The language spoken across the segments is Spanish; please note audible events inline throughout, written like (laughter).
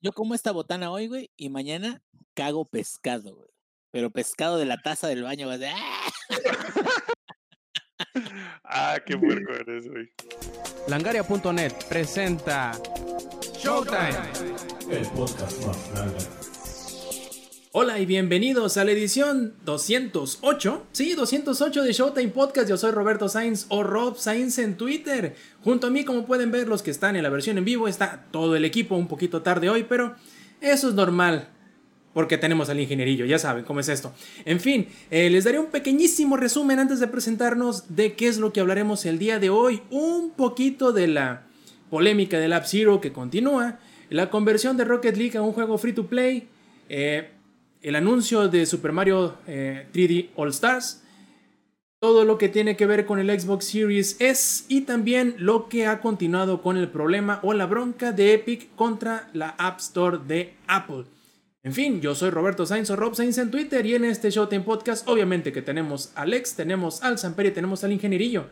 yo como esta botana hoy, güey, y mañana cago pescado, güey. Pero pescado de la taza del baño, güey. ¡ah! ah, qué (laughs) puerco eres, güey. Langaria.net presenta Showtime. El podcast más grande. Hola y bienvenidos a la edición 208, sí, 208 de Showtime Podcast. Yo soy Roberto Sainz o Rob Sainz en Twitter. Junto a mí, como pueden ver los que están en la versión en vivo, está todo el equipo un poquito tarde hoy, pero eso es normal. Porque tenemos al ingenierillo, ya saben cómo es esto. En fin, eh, les daré un pequeñísimo resumen antes de presentarnos de qué es lo que hablaremos el día de hoy. Un poquito de la polémica del App Zero que continúa, la conversión de Rocket League a un juego free to play, eh, el anuncio de Super Mario 3D eh, All Stars, todo lo que tiene que ver con el Xbox Series S y también lo que ha continuado con el problema o la bronca de Epic contra la App Store de Apple. En fin, yo soy Roberto Sainz o Rob Sainz en Twitter y en este Showtime Podcast obviamente que tenemos a Alex, tenemos al Samperi y tenemos al Ingenierillo.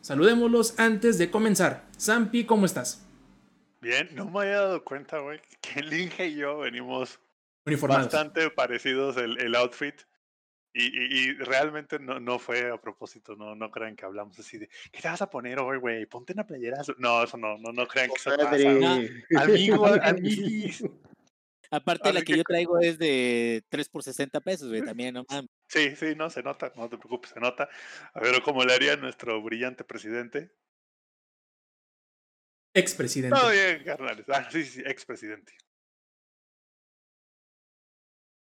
Saludémoslos antes de comenzar. Sampi, ¿cómo estás? Bien, no me había dado cuenta, güey, que el y yo venimos bastante parecidos el, el outfit. Y, y, realmente no, no fue a propósito, no, no crean que hablamos así de ¿qué te vas a poner hoy, güey? Ponte una playera. No, eso no, no, no crean que eso pasa. Amigo, amigos. Aparte, la que, yo traigo es de 3 por 60 pesos, güey, también, ¿no? Sí, sí, no, se nota, no te preocupes, se nota. A ver, ¿cómo le haría nuestro brillante presidente? Expresidente. No, bien, carnales. Ah, sí, sí, expresidente.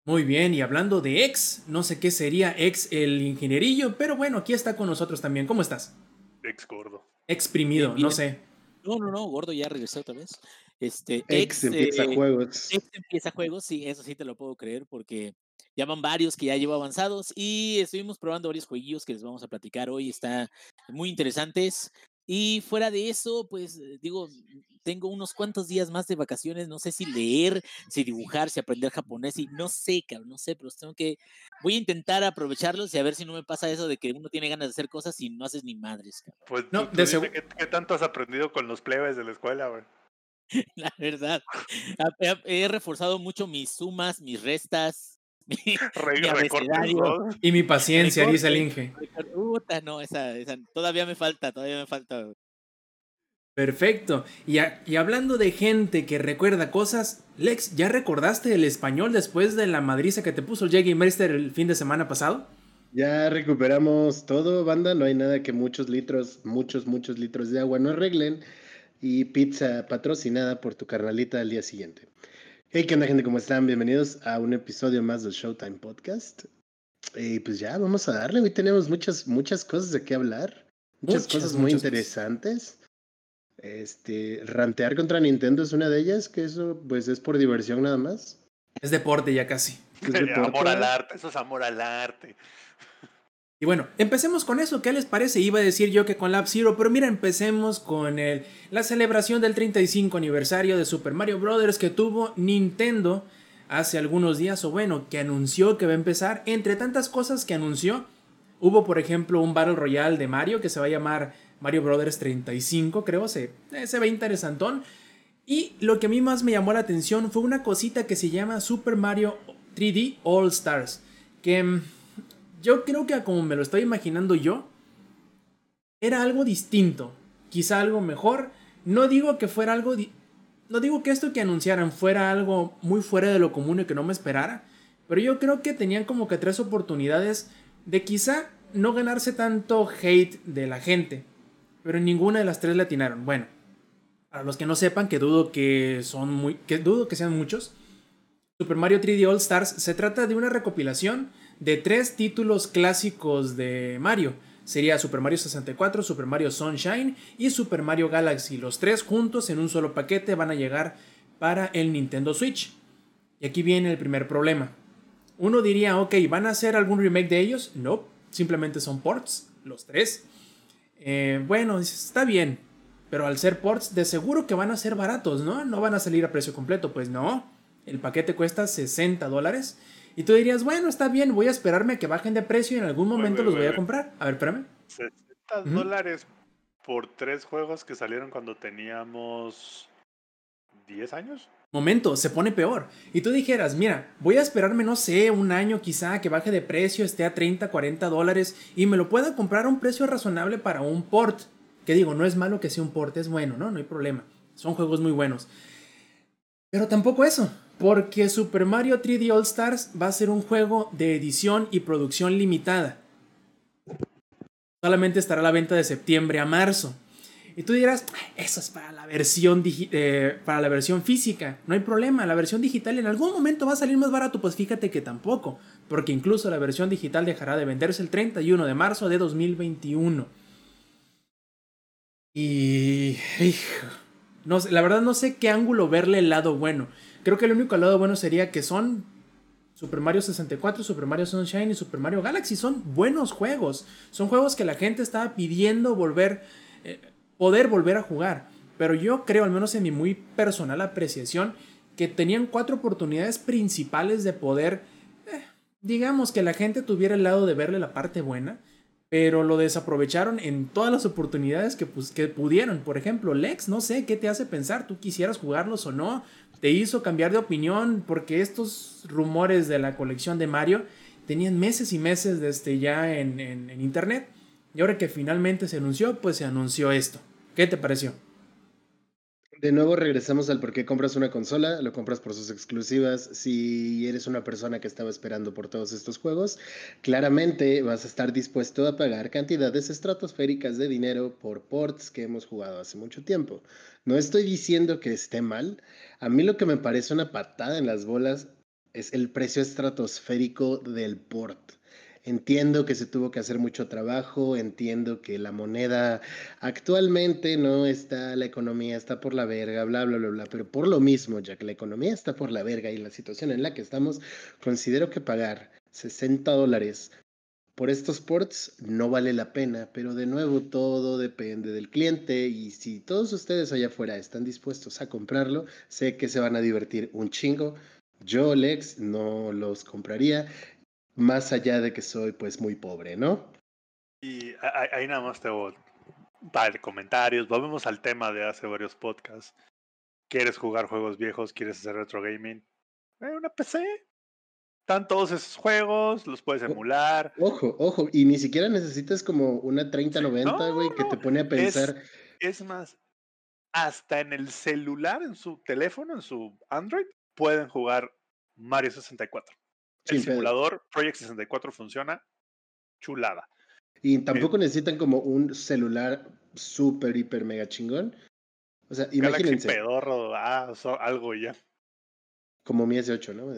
Muy bien, y hablando de ex, no sé qué sería ex el ingenierillo, pero bueno, aquí está con nosotros también. ¿Cómo estás? Ex gordo. Exprimido, no sé. No, no, no, gordo ya regresó otra vez. Este, ex, empieza eh, juegos. Ex empieza juegos, sí, eso sí te lo puedo creer porque ya van varios que ya llevo avanzados y estuvimos probando varios jueguillos que les vamos a platicar hoy, están muy interesantes. Y fuera de eso, pues digo, tengo unos cuantos días más de vacaciones, no sé si leer, si dibujar, si aprender japonés, y no sé, cabrón, no sé, pero tengo que, voy a intentar aprovecharlos y a ver si no me pasa eso de que uno tiene ganas de hacer cosas y no haces ni madres, cabrón. Pues no, de ¿qué, tanto has aprendido con los plebes de la escuela, güey? (laughs) La verdad, he reforzado mucho mis sumas, mis restas, (laughs) (laughs) y mi paciencia, dice el Inge. no, esa, todavía me falta, todavía me falta. Perfecto. Y, y, hablando de gente que recuerda cosas, Lex, ¿ya recordaste el español después de la madriza que te puso el Jaggy Meister el fin de semana pasado? Ya recuperamos todo, banda. No hay nada que muchos litros, muchos, muchos litros de agua no arreglen. Y pizza patrocinada por tu carnalita al día siguiente. Hey, ¿qué onda, gente? ¿Cómo están? Bienvenidos a un episodio más del Showtime Podcast. Y pues ya, vamos a darle. Hoy tenemos muchas, muchas cosas de qué hablar. Muchas, cosas muy interesantes. Este, rantear contra Nintendo es una de ellas, que eso pues es por diversión nada más. Es deporte ya casi. Es (laughs) amor al arte, eso es amor al arte. Y bueno, empecemos con eso. ¿Qué les parece? Iba a decir yo que con Lab Zero, pero mira, empecemos con el, la celebración del 35 aniversario de Super Mario Bros. que tuvo Nintendo hace algunos días, o bueno, que anunció que va a empezar. Entre tantas cosas que anunció, hubo por ejemplo un Battle Royale de Mario que se va a llamar Mario Bros. 35, creo, se, se ve interesantón. Y lo que a mí más me llamó la atención fue una cosita que se llama Super Mario 3D All Stars. Que mm, yo creo que como me lo estoy imaginando yo, era algo distinto, quizá algo mejor. No digo que fuera algo... No digo que esto que anunciaran fuera algo muy fuera de lo común y que no me esperara, pero yo creo que tenían como que tres oportunidades de quizá no ganarse tanto hate de la gente, pero ninguna de las tres le atinaron. Bueno, para los que no sepan, que dudo que son muy, que dudo que sean muchos, Super Mario 3D All Stars se trata de una recopilación de tres títulos clásicos de Mario. Sería Super Mario 64, Super Mario Sunshine y Super Mario Galaxy. Los tres juntos en un solo paquete van a llegar para el Nintendo Switch. Y aquí viene el primer problema. Uno diría, ok, ¿van a hacer algún remake de ellos? No, simplemente son ports, los tres. Eh, bueno, está bien, pero al ser ports, de seguro que van a ser baratos, ¿no? No van a salir a precio completo, pues no. El paquete cuesta 60 dólares y tú dirías, bueno, está bien, voy a esperarme a que bajen de precio y en algún momento los voy a comprar. A ver, espérame. 60 dólares por tres juegos que salieron cuando teníamos 10 años. Momento, se pone peor. Y tú dijeras, mira, voy a esperarme, no sé, un año quizá que baje de precio, esté a 30, 40 dólares y me lo pueda comprar a un precio razonable para un port. Que digo, no es malo que sea un port, es bueno, ¿no? No hay problema. Son juegos muy buenos. Pero tampoco eso, porque Super Mario 3D All Stars va a ser un juego de edición y producción limitada. Solamente estará a la venta de septiembre a marzo. Y tú dirás, eso es para la versión eh, para la versión física. No hay problema, la versión digital en algún momento va a salir más barato. Pues fíjate que tampoco, porque incluso la versión digital dejará de venderse el 31 de marzo de 2021. Y no, la verdad no sé qué ángulo verle el lado bueno. Creo que el único lado bueno sería que son Super Mario 64, Super Mario Sunshine y Super Mario Galaxy. Son buenos juegos. Son juegos que la gente estaba pidiendo volver, eh, poder volver a jugar. Pero yo creo, al menos en mi muy personal apreciación, que tenían cuatro oportunidades principales de poder, eh, digamos, que la gente tuviera el lado de verle la parte buena pero lo desaprovecharon en todas las oportunidades que, pues, que pudieron. Por ejemplo, Lex, no sé qué te hace pensar, tú quisieras jugarlos o no, te hizo cambiar de opinión porque estos rumores de la colección de Mario tenían meses y meses desde ya en, en internet. Y ahora que finalmente se anunció, pues se anunció esto. ¿Qué te pareció? De nuevo regresamos al por qué compras una consola, lo compras por sus exclusivas. Si eres una persona que estaba esperando por todos estos juegos, claramente vas a estar dispuesto a pagar cantidades estratosféricas de dinero por ports que hemos jugado hace mucho tiempo. No estoy diciendo que esté mal. A mí lo que me parece una patada en las bolas es el precio estratosférico del port. Entiendo que se tuvo que hacer mucho trabajo, entiendo que la moneda actualmente no está, la economía está por la verga, bla, bla, bla, bla, pero por lo mismo, ya que la economía está por la verga y la situación en la que estamos, considero que pagar 60 dólares por estos ports no vale la pena, pero de nuevo todo depende del cliente y si todos ustedes allá afuera están dispuestos a comprarlo, sé que se van a divertir un chingo. Yo, Lex, no los compraría más allá de que soy pues muy pobre, ¿no? Y ahí nada más te voy dar comentarios, volvemos al tema de hace varios podcasts. ¿Quieres jugar juegos viejos? ¿Quieres hacer retro gaming? Eh, una PC. Están todos esos juegos, los puedes emular. Ojo, ojo, y ni siquiera necesitas como una 3090, güey, que te pone a pensar. Es, es más, hasta en el celular, en su teléfono, en su Android, pueden jugar Mario 64 el simulador Project 64 funciona chulada. Y tampoco necesitan como un celular súper, hiper, mega chingón. O sea, imagínense. pedorro, ah, algo ya. Como mi S8, ¿no?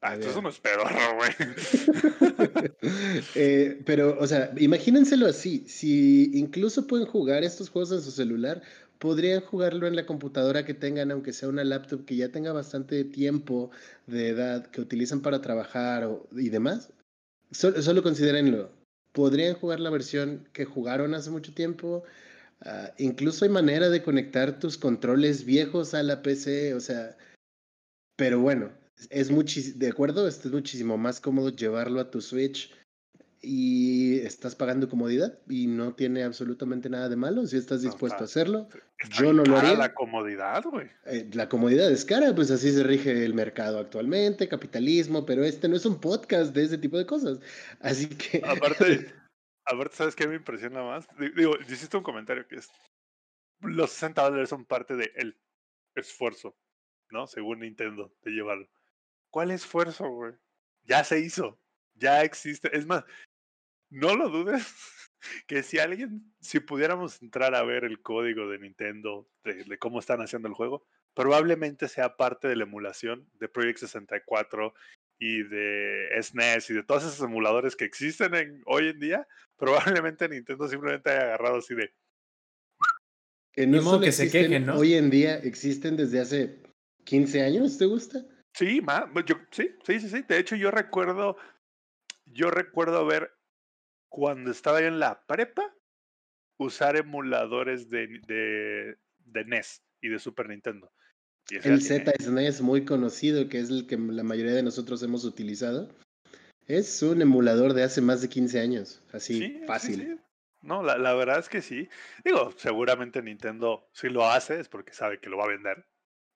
Ah, eso no es pedorro, güey. (laughs) eh, pero, o sea, imagínenselo así. Si incluso pueden jugar estos juegos en su celular, podrían jugarlo en la computadora que tengan, aunque sea una laptop que ya tenga bastante tiempo de edad, que utilizan para trabajar y demás. Solo, solo considérenlo. Podrían jugar la versión que jugaron hace mucho tiempo. Ah, incluso hay manera de conectar tus controles viejos a la PC, o sea, pero bueno, es muchísimo, de acuerdo, es muchísimo más cómodo llevarlo a tu Switch y estás pagando comodidad y no tiene absolutamente nada de malo si estás dispuesto a hacerlo. Yo no lo haría. La comodidad, güey. Eh, la comodidad es cara, pues así se rige el mercado actualmente, capitalismo, pero este no es un podcast de ese tipo de cosas. Así que. Aparte, (laughs) aparte ¿sabes qué me impresiona más? Digo, hiciste un comentario que es. Los 60 dólares son parte del esfuerzo, ¿no? Según Nintendo, de llevarlo. ¿Cuál esfuerzo, güey? Ya se hizo ya existe. Es más, no lo dudes (laughs) que si alguien, si pudiéramos entrar a ver el código de Nintendo, de, cómo están haciendo el juego, probablemente sea parte de la emulación de Project 64 y de SNES e y de todos esos emuladores que existen en, hoy en día, (laughs) probablemente Nintendo simplemente haya agarrado así de... Que no que se quejen, ¿no? Hoy en día existen desde hace 15 años, ¿te gusta? Sí, yo, sí, sí, sí, sí. De hecho, yo recuerdo yo recuerdo ver cuando estaba en la prepa usar emuladores de, de, de NES y de Super Nintendo. el Z-SNES muy conocido, que es el que la mayoría de nosotros hemos utilizado. Es un emulador de hace más de 15 años, así fácil. No, la, la, verdad es que sí. Digo, seguramente Nintendo si lo hace es porque sabe que lo va a vender,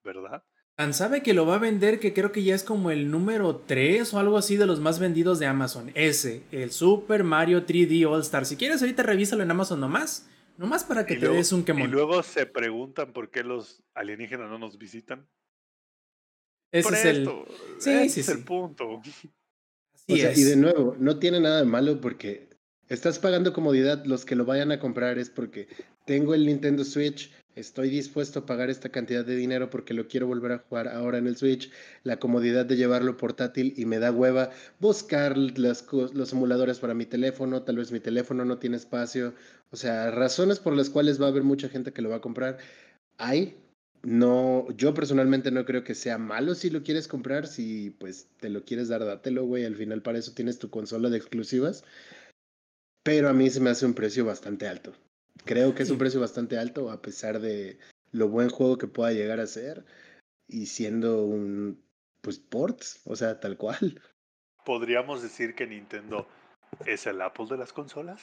¿verdad? Tan sabe que lo va a vender que creo que ya es como el número 3 o algo así de los más vendidos de Amazon. Ese, el Super Mario 3D All Star. Si quieres, ahorita revísalo en Amazon nomás. Nomás para que te des un quemón. Y luego se preguntan por qué los alienígenas no nos visitan. Ese es el. Sí, sí, es el punto. y de nuevo, no tiene nada de malo porque estás pagando comodidad. Los que lo vayan a comprar es porque tengo el Nintendo Switch, estoy dispuesto a pagar esta cantidad de dinero porque lo quiero volver a jugar ahora en el Switch, la comodidad de llevarlo portátil y me da hueva buscar los emuladores para mi teléfono, tal vez mi teléfono no tiene espacio, o sea, razones por las cuales va a haber mucha gente que lo va a comprar. Hay, no, yo personalmente no creo que sea malo si lo quieres comprar, si pues te lo quieres dar, dátelo, güey, al final para eso tienes tu consola de exclusivas. Pero a mí se me hace un precio bastante alto. Creo que es un precio bastante alto a pesar de lo buen juego que pueda llegar a ser y siendo un pues ports, o sea, tal cual. ¿Podríamos decir que Nintendo es el Apple de las consolas?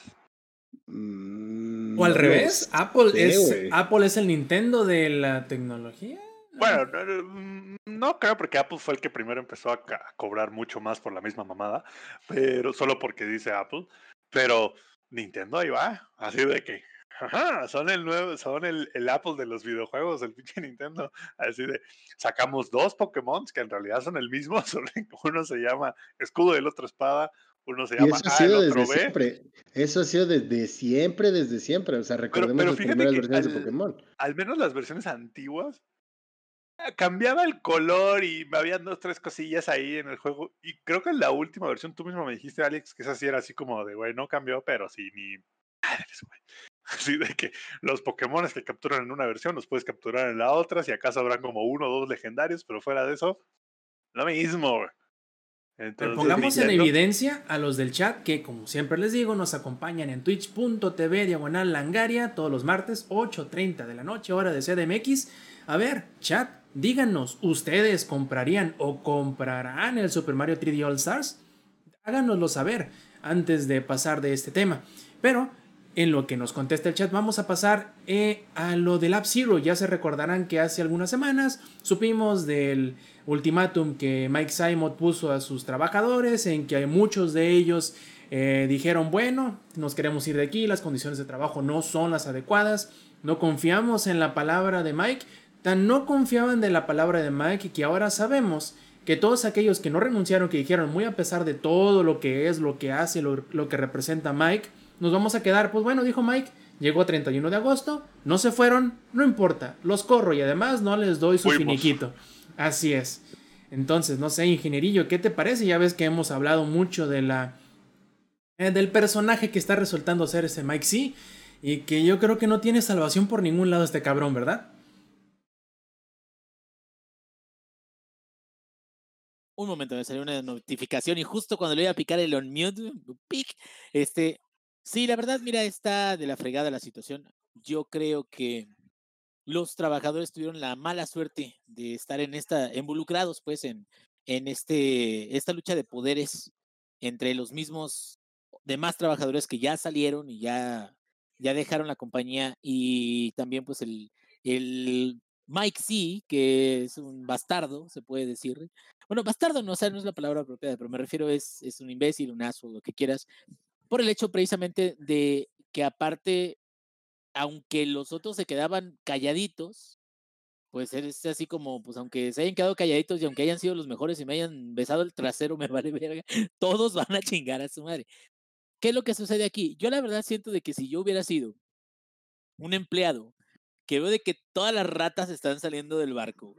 Mm, o al revés, Apple es Apple es el Nintendo de la tecnología. Bueno, no, no, creo porque Apple fue el que primero empezó a, cobrar mucho más por la misma mamada, pero solo porque dice Apple, pero Nintendo ahí va, así de que Ajá, son el nuevo, son el, el, Apple de los videojuegos, el pinche Nintendo. Así de, sacamos dos Pokémon que en realidad son el mismo, (laughs) solo uno se llama escudo y el otro espada, uno se llama eso ha sido desde Siempre. Eso ha sido desde siempre, desde siempre. O sea, recordemos las primeras versiones de Pokémon. Al menos las versiones antiguas ah, cambiaba el color y había dos, tres cosillas ahí en el juego. Y creo que en la última versión tú mismo me dijiste, Alex, que esa sí era así como de, güey, no cambió, pero sí, ni Así de que los Pokémon que capturan en una versión los puedes capturar en la otra, si acaso habrán como uno o dos legendarios, pero fuera de eso, lo mismo. Entonces, pongamos en evidencia a los del chat que, como siempre les digo, nos acompañan en twitch.tv diagonal langaria todos los martes, 8.30 de la noche, hora de CDMX. A ver, chat, díganos, ¿ustedes comprarían o comprarán el Super Mario 3D All Stars? Háganoslo saber antes de pasar de este tema. Pero en lo que nos contesta el chat, vamos a pasar eh, a lo del App Zero. Ya se recordarán que hace algunas semanas supimos del ultimátum que Mike Simon puso a sus trabajadores, en que muchos de ellos eh, dijeron, bueno, nos queremos ir de aquí, las condiciones de trabajo no son las adecuadas, no confiamos en la palabra de Mike, tan no confiaban de la palabra de Mike que ahora sabemos que todos aquellos que no renunciaron, que dijeron, muy a pesar de todo lo que es, lo que hace, lo que representa Mike, nos vamos a quedar, pues bueno, dijo Mike, llegó 31 de agosto, no se fueron, no importa, los corro y además no les doy su finiquito. Así es. Entonces, no sé, ingenierillo, ¿qué te parece? Ya ves que hemos hablado mucho de la eh, del personaje que está resultando ser ese Mike C y que yo creo que no tiene salvación por ningún lado este cabrón, ¿verdad? Un momento, me salió una notificación y justo cuando le iba a picar el unmute, pic, este, Sí, la verdad, mira, está de la fregada la situación. Yo creo que los trabajadores tuvieron la mala suerte de estar en esta, involucrados pues en, en este, esta lucha de poderes entre los mismos demás trabajadores que ya salieron y ya, ya dejaron la compañía y también pues el, el Mike C, que es un bastardo, se puede decir. Bueno, bastardo no, o sea, no es la palabra apropiada, pero me refiero es, es un imbécil, un aso, lo que quieras, por el hecho precisamente de que aparte, aunque los otros se quedaban calladitos, pues es así como, pues aunque se hayan quedado calladitos y aunque hayan sido los mejores y me hayan besado el trasero, me vale verga, (laughs) todos van a chingar a su madre. ¿Qué es lo que sucede aquí? Yo la verdad siento de que si yo hubiera sido un empleado que veo de que todas las ratas están saliendo del barco,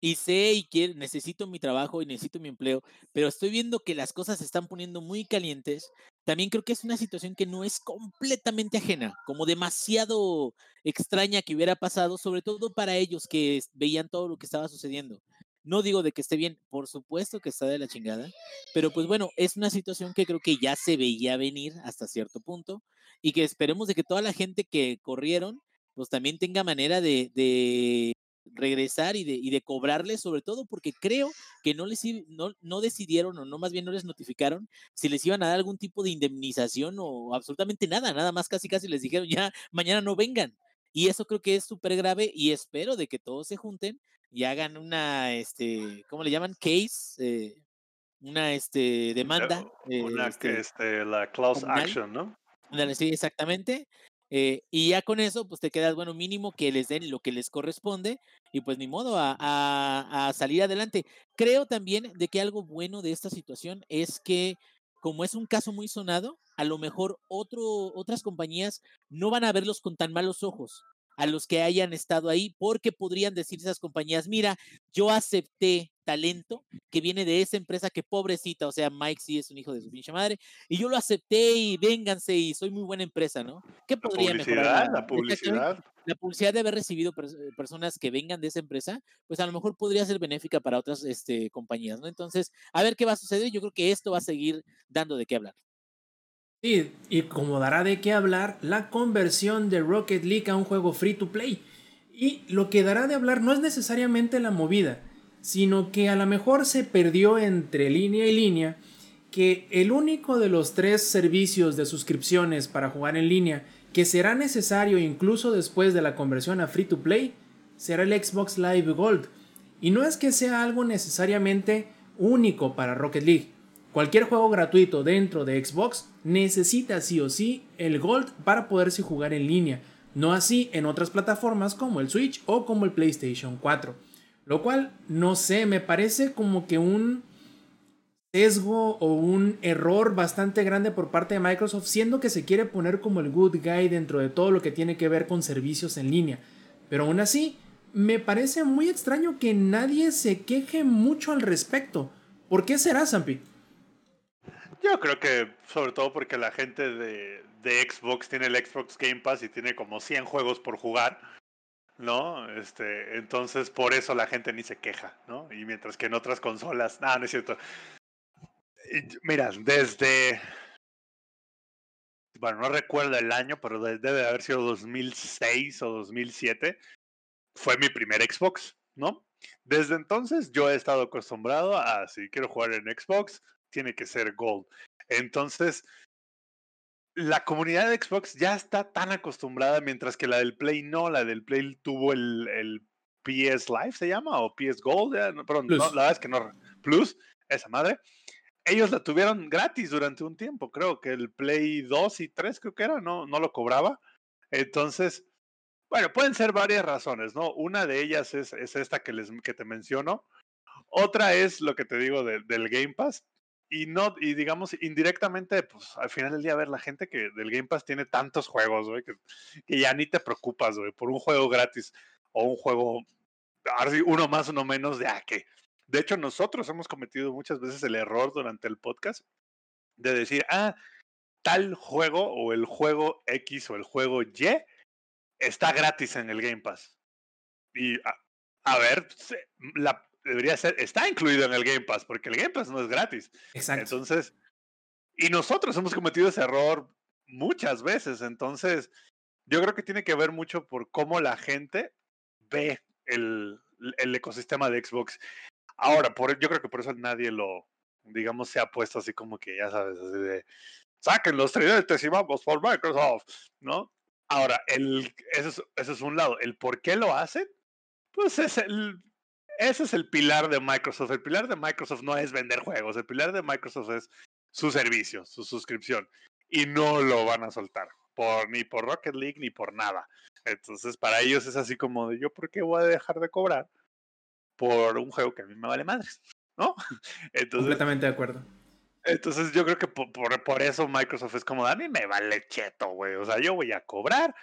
y sé y quiero, necesito mi trabajo y necesito mi empleo, pero estoy viendo que las cosas se están poniendo muy calientes. También creo que es una situación que no es completamente ajena, como demasiado extraña que hubiera pasado, sobre todo para ellos que veían todo lo que estaba sucediendo. No digo de que esté bien, por supuesto que está de la chingada, pero pues bueno, es una situación que creo que ya se veía venir hasta cierto punto y que esperemos de que toda la gente que corrieron pues también tenga manera de, de regresar y de, y de cobrarles, sobre todo porque creo que no les no, no decidieron o no más bien no les notificaron si les iban a dar algún tipo de indemnización o absolutamente nada, nada más casi casi les dijeron ya mañana no vengan. Y eso creo que es súper grave y espero de que todos se junten y hagan una, este, ¿cómo le llaman? Case, eh, una este, demanda. Una que este, este, la clause action, ¿no? Sí, exactamente. Eh, y ya con eso, pues te quedas, bueno, mínimo que les den lo que les corresponde y pues ni modo a, a, salir adelante. Creo también de que algo bueno de esta situación es que como es un caso muy sonado, a lo mejor otro, otras compañías no van a verlos con tan malos ojos a los que hayan estado ahí, porque podrían decir esas compañías, mira, yo acepté talento que viene de esa empresa que pobrecita, o sea, Mike sí es un hijo de su pinche madre, y yo lo acepté y vénganse y soy muy buena empresa, ¿no? ¿Qué podría mejorar? La publicidad. La publicidad de haber recibido eh, personas que vengan de esa empresa, pues a lo mejor podría ser benéfica para otras este, compañías, ¿no? Entonces, a ver qué va a suceder. Yo creo que esto va a seguir dando de qué hablar. Y como dará de qué hablar, la conversión de Rocket League a un juego free to play. Y lo que dará de hablar no es necesariamente la movida, sino que a lo mejor se perdió entre línea y línea que el único de los tres servicios de suscripciones para jugar en línea que será necesario incluso después de la conversión a free to play será el Xbox Live Gold. Y no es que sea algo necesariamente único para Rocket League. Cualquier juego gratuito dentro de Xbox necesita sí o sí el Gold para poderse jugar en línea, no así en otras plataformas como el Switch o como el PlayStation 4. Lo cual, no sé, me parece como que un sesgo o un error bastante grande por parte de Microsoft, siendo que se quiere poner como el good guy dentro de todo lo que tiene que ver con servicios en línea. Pero aún así, me parece muy extraño que nadie se queje mucho al respecto. ¿Por qué será, Zampi? Yo creo que sobre todo porque la gente de, Xbox tiene el Xbox Game Pass y tiene como 100 juegos por jugar, ¿no? Este, entonces por eso la gente ni se queja, ¿no? Y mientras que en otras consolas, nada, no es cierto. mira, desde bueno, no recuerdo el año, pero debe haber sido 2006 o 2007, fue mi primer Xbox, ¿no? Desde entonces yo he estado acostumbrado a, si quiero jugar en Xbox, tiene que ser Gold. Entonces, la comunidad de Xbox ya está tan acostumbrada, mientras que la del Play no, la del Play tuvo el, el PS Live, ¿se llama? O PS Gold, perdón, no, la verdad es que no, Plus, esa madre. Ellos la tuvieron gratis durante un tiempo, creo que el Play 2 y 3 creo que era, no, no lo cobraba. Entonces, bueno, pueden ser varias razones, ¿no? Una de ellas es, es esta que, les, que te menciono. Otra es lo que te digo del Game Pass y no, y digamos, indirectamente, pues al final del día, a ver, la gente que del Game Pass tiene tantos juegos, güey, que, ya ni te preocupas, güey, por un juego gratis o un juego, uno más, uno menos, de ah, que. De hecho, nosotros hemos cometido muchas veces el error durante el podcast de decir, ah, tal juego o el juego X o el juego Y está gratis en el Game Pass. Y a, a ver, la, debería ser, está incluido en el Game Pass, porque el Game Pass no es gratis. Exacto. Entonces, y nosotros hemos cometido ese error muchas veces, entonces yo creo que tiene que ver mucho por cómo la gente ve el, el ecosistema de Xbox. Ahora, por, yo creo que por eso nadie lo, digamos, se ha puesto así como que, ya sabes, así de, saquen los tridentes y vamos por Microsoft, ¿no? Ahora, el, eso, es, eso es un lado. El por qué lo hacen, pues es el, ese es el pilar de Microsoft. El pilar de Microsoft no es vender juegos, el pilar de Microsoft es su servicio, su suscripción. Y no lo van a soltar, por, ni por Rocket League ni por nada. Entonces, para ellos es así como de yo, ¿por qué voy a dejar de cobrar por un juego que a mí me vale madres? ¿No? (laughs) Entonces, Completamente de acuerdo. Entonces, yo creo que por, por, eso Microsoft es como, a mí me vale cheto, güey. O sea, yo voy a cobrar,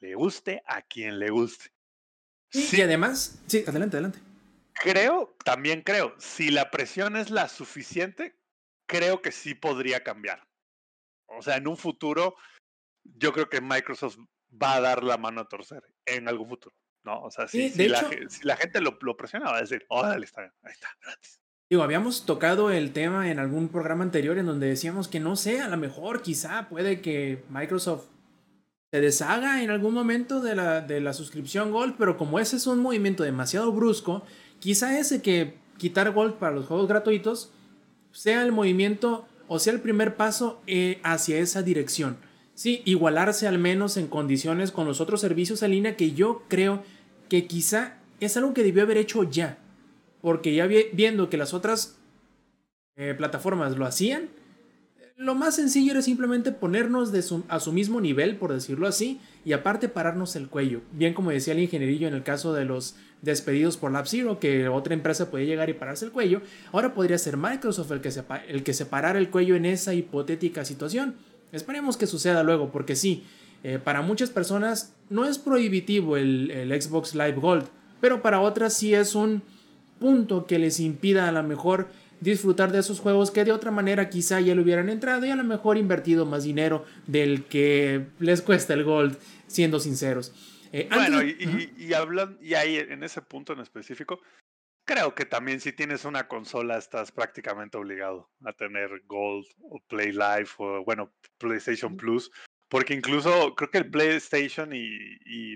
le guste a quien le guste. sí. y además, sí, adelante, adelante creo, también creo, si la presión es la suficiente, creo que sí podría cambiar. O sea, en un futuro, yo creo que Microsoft va a dar la mano a torcer en algún futuro, ¿no? O sea, si, si, la, gente lo, presiona, va a decir, órale, está bien, ahí está, gratis. Digo, habíamos tocado el tema en algún programa anterior en donde decíamos que no sé, a lo mejor quizá puede que Microsoft se deshaga en algún momento de la, de la suscripción Gold, pero como ese es un movimiento demasiado brusco, Quizá ese que quitar Gold para los juegos gratuitos sea el movimiento o sea el primer paso eh, hacia esa dirección. Sí, igualarse al menos en condiciones con los otros servicios en línea que yo creo que quizá es algo que debió haber hecho ya. Porque ya viendo que las otras eh, plataformas lo hacían, lo más sencillo era simplemente ponernos de a su mismo nivel, por decirlo así, y aparte pararnos el cuello. Bien como decía el ingenierillo en el caso de los despedidos por LabZero, que otra empresa podía llegar y pararse el cuello, ahora podría ser Microsoft el que, se, el que separara el cuello en esa hipotética situación. Esperemos que suceda luego, porque sí, eh, para muchas personas no es prohibitivo el, el Xbox Live Gold, pero para otras sí es un punto que les impida a lo mejor disfrutar de esos juegos que de otra manera quizá ya le hubieran entrado y a lo mejor invertido más dinero del que les cuesta el Gold, siendo sinceros. Eh, bueno, y, y, hablando, y ahí en ese punto en específico, creo que también si tienes una consola estás prácticamente obligado a tener Gold o Play Live o bueno, PlayStation Plus, porque incluso creo que el PlayStation y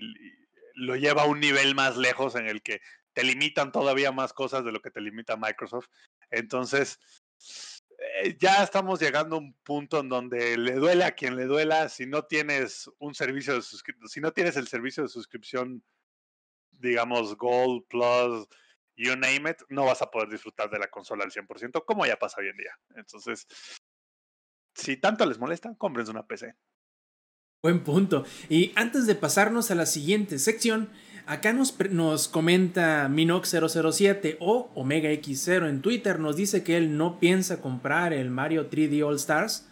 lo lleva a un nivel más lejos en el que te limitan todavía más cosas de lo que te limita Microsoft. Entonces, eh, ya estamos llegando a un punto en donde le duele a quien le duela si no tienes un servicio de si no tienes el servicio de suscripción, digamos, Gold, Plus, you name it, no vas a poder disfrutar de la consola al 100%, como ya pasa hoy en día. Entonces, si tanto les molesta, cómprense una PC. Buen punto. Y antes de pasarnos a la siguiente sección, Acá nos, nos comenta Minox007 o Omega X0 en Twitter. Nos dice que él no piensa comprar el Mario 3D All Stars.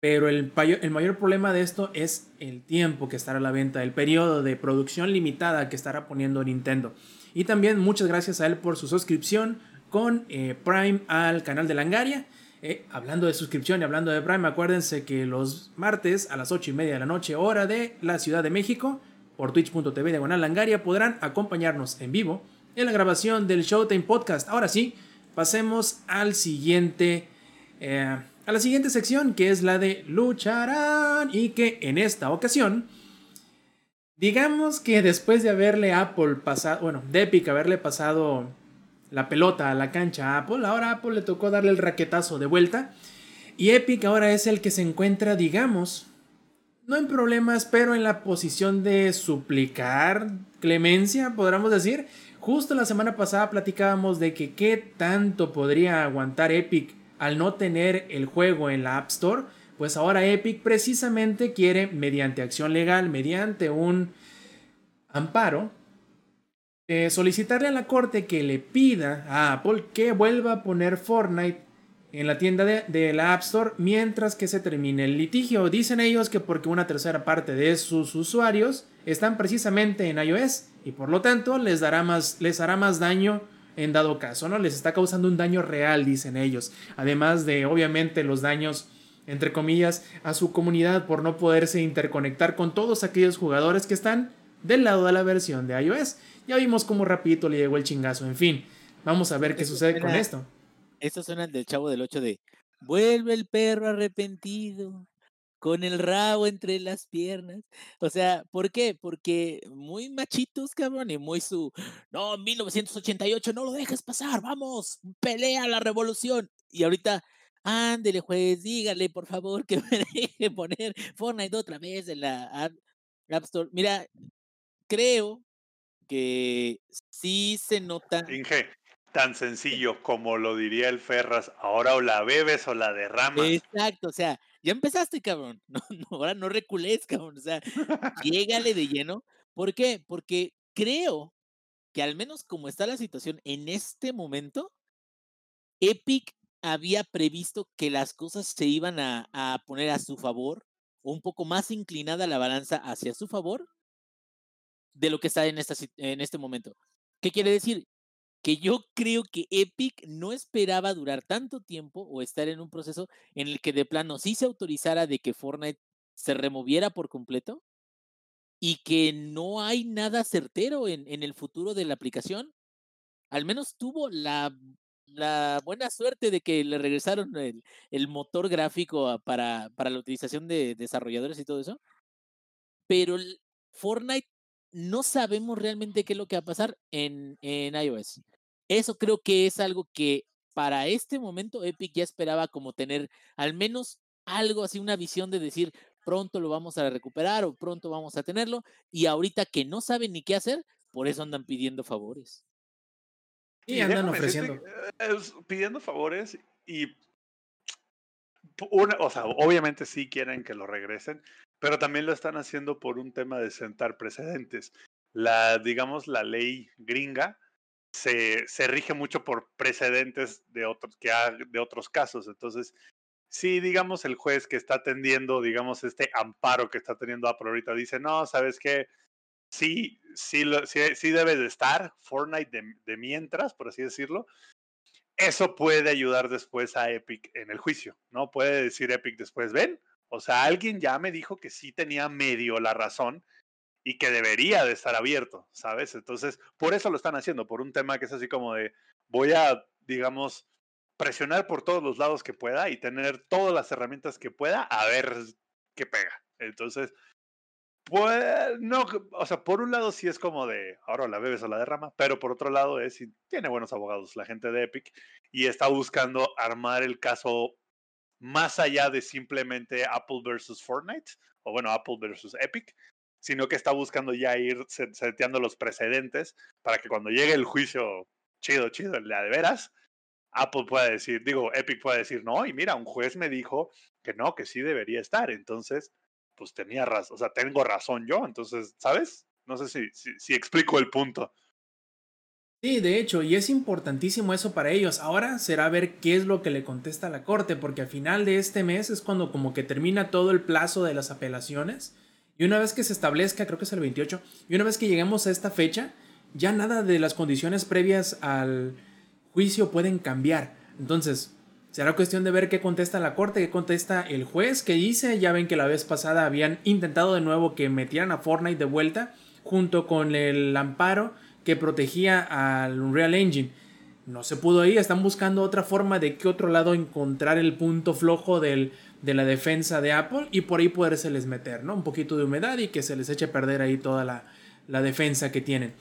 Pero el, el, mayor problema de esto es el tiempo que estará a la venta, el periodo de producción limitada que estará poniendo Nintendo. Y también muchas gracias a él por su suscripción con eh, Prime al canal de Langaria. Eh, hablando de suscripción y hablando de Prime, acuérdense que los martes a las 8 y media de la noche, hora de la Ciudad de México, por twitch.tv diagonal langaria podrán acompañarnos en vivo en la grabación del Showtime Podcast. Ahora sí, pasemos al siguiente, eh, a la siguiente sección que es la de lucharán y que en esta ocasión, digamos que después de haberle Apple pasado, bueno, de Epic haberle pasado la pelota a la cancha a Apple, ahora Apple le tocó darle el raquetazo de vuelta y Epic ahora es el que se encuentra, digamos, no en problemas, pero en la posición de suplicar clemencia, podríamos decir. Justo la semana pasada platicábamos de que qué tanto podría aguantar Epic al no tener el juego en la App Store. Pues ahora Epic precisamente quiere, mediante acción legal, mediante un amparo, eh, solicitarle a la corte que le pida a Apple que vuelva a poner Fortnite en la tienda de, la App Store mientras que se termine el litigio. Dicen ellos que porque una tercera parte de sus usuarios están precisamente en iOS y por lo tanto les, dará más, les hará más daño en dado caso, ¿no? Les está causando un daño real, dicen ellos. Además de, obviamente, los daños, entre comillas, a su comunidad por no poderse interconectar con todos aquellos jugadores que están del lado de la versión de iOS. Ya vimos cómo rapidito le llegó el chingazo. En fin, vamos a ver qué sucede con esto. Esto suena el del chavo del 8 de vuelve el perro arrepentido con el rabo entre las piernas. O sea, ¿por qué? Porque muy machitos, cabrón, y muy su, no, 1988, no lo dejes pasar, vamos, pelea la revolución. Y ahorita, ándele, juez, dígale, por favor, que me (laughs) deje poner Fortnite otra vez en la App Store. Mira, creo que sí se nota. Inge, tan sencillo como lo diría el Ferras, ahora o la bebes o la derramas. Exacto, o sea, ya empezaste, cabrón. (laughs) No, ahora no recules, cabrón. O sea, llégale de lleno. ¿Por qué? Porque creo que al menos como está la situación en este momento, Epic había previsto que las cosas se iban a, poner a su favor, o un poco más inclinada la balanza hacia su favor de lo que está en este momento. ¿Qué quiere decir? Que yo creo que Epic no esperaba durar tanto tiempo o estar en un proceso en el que de plano sí se autorizara de que Fortnite se removiera por completo y que no hay nada certero en, en el futuro de la aplicación. Al menos tuvo la, la buena suerte de que le regresaron el, el motor gráfico para, para la utilización de desarrolladores y todo eso. Pero Fortnite no sabemos realmente qué es lo que va a pasar en, en iOS. Eso creo que es algo que para este momento Epic ya esperaba como tener al menos algo así, una visión de decir pronto lo vamos a recuperar o pronto vamos a tenerlo y ahorita que no saben ni qué hacer, por eso andan pidiendo favores. Y andan ofreciendo. Eh, pidiendo favores y una, o sea, obviamente sí quieren que lo regresen, pero también lo están haciendo por un tema de sentar precedentes. La, digamos, la ley gringa se, rige mucho por precedentes de otros, que de otros casos. Entonces, si digamos el juez que está atendiendo, digamos, este amparo que está teniendo Apple ahorita dice, no, ¿sabes qué? Sí, sí, sí, sí debe de estar Fortnite de, de mientras, por así decirlo, eso puede ayudar después a Epic en el juicio, ¿no? Puede decir Epic después, ven, o sea, alguien ya me dijo que sí tenía medio la razón y que debería de estar abierto, ¿sabes? Entonces, por eso lo están haciendo, por un tema que es así como de, voy a, digamos, presionar por todos los lados que pueda y tener todas las herramientas que pueda a ver qué pega. Entonces, pues no, o sea, por un lado sí es como de, ahora la bebes o la derrama, pero por otro lado es, tiene buenos abogados la gente de Epic y está buscando armar el caso más allá de simplemente Apple versus Fortnite, o bueno, Apple versus Epic, sino que está buscando ya ir seteando los precedentes para que cuando llegue el juicio chido, chido, la de veras, Apple pueda decir, digo, Epic pueda decir, no, y mira, un juez me dijo que no, que sí debería estar, entonces pues tenía razón, o sea, tengo razón yo, entonces, ¿sabes? No sé si, si, explico el punto. Sí, de hecho, y es importantísimo eso para ellos. Ahora será ver qué es lo que le contesta la corte, porque al final de este mes es cuando como que termina todo el plazo de las apelaciones. Y una vez que se establezca, creo que es el 28, y una vez que lleguemos a esta fecha, ya nada de las condiciones previas al juicio pueden cambiar. Entonces, Será cuestión de ver qué contesta la corte, qué contesta el juez, qué dice. Ya ven que la vez pasada habían intentado de nuevo que metieran a Fortnite de vuelta junto con el amparo que protegía al Unreal Engine. No se pudo ahí, están buscando otra forma de qué otro lado encontrar el punto flojo de la defensa de Apple y por ahí les meter, ¿no? Un poquito de humedad y que se les eche a perder ahí toda la, la defensa que tienen.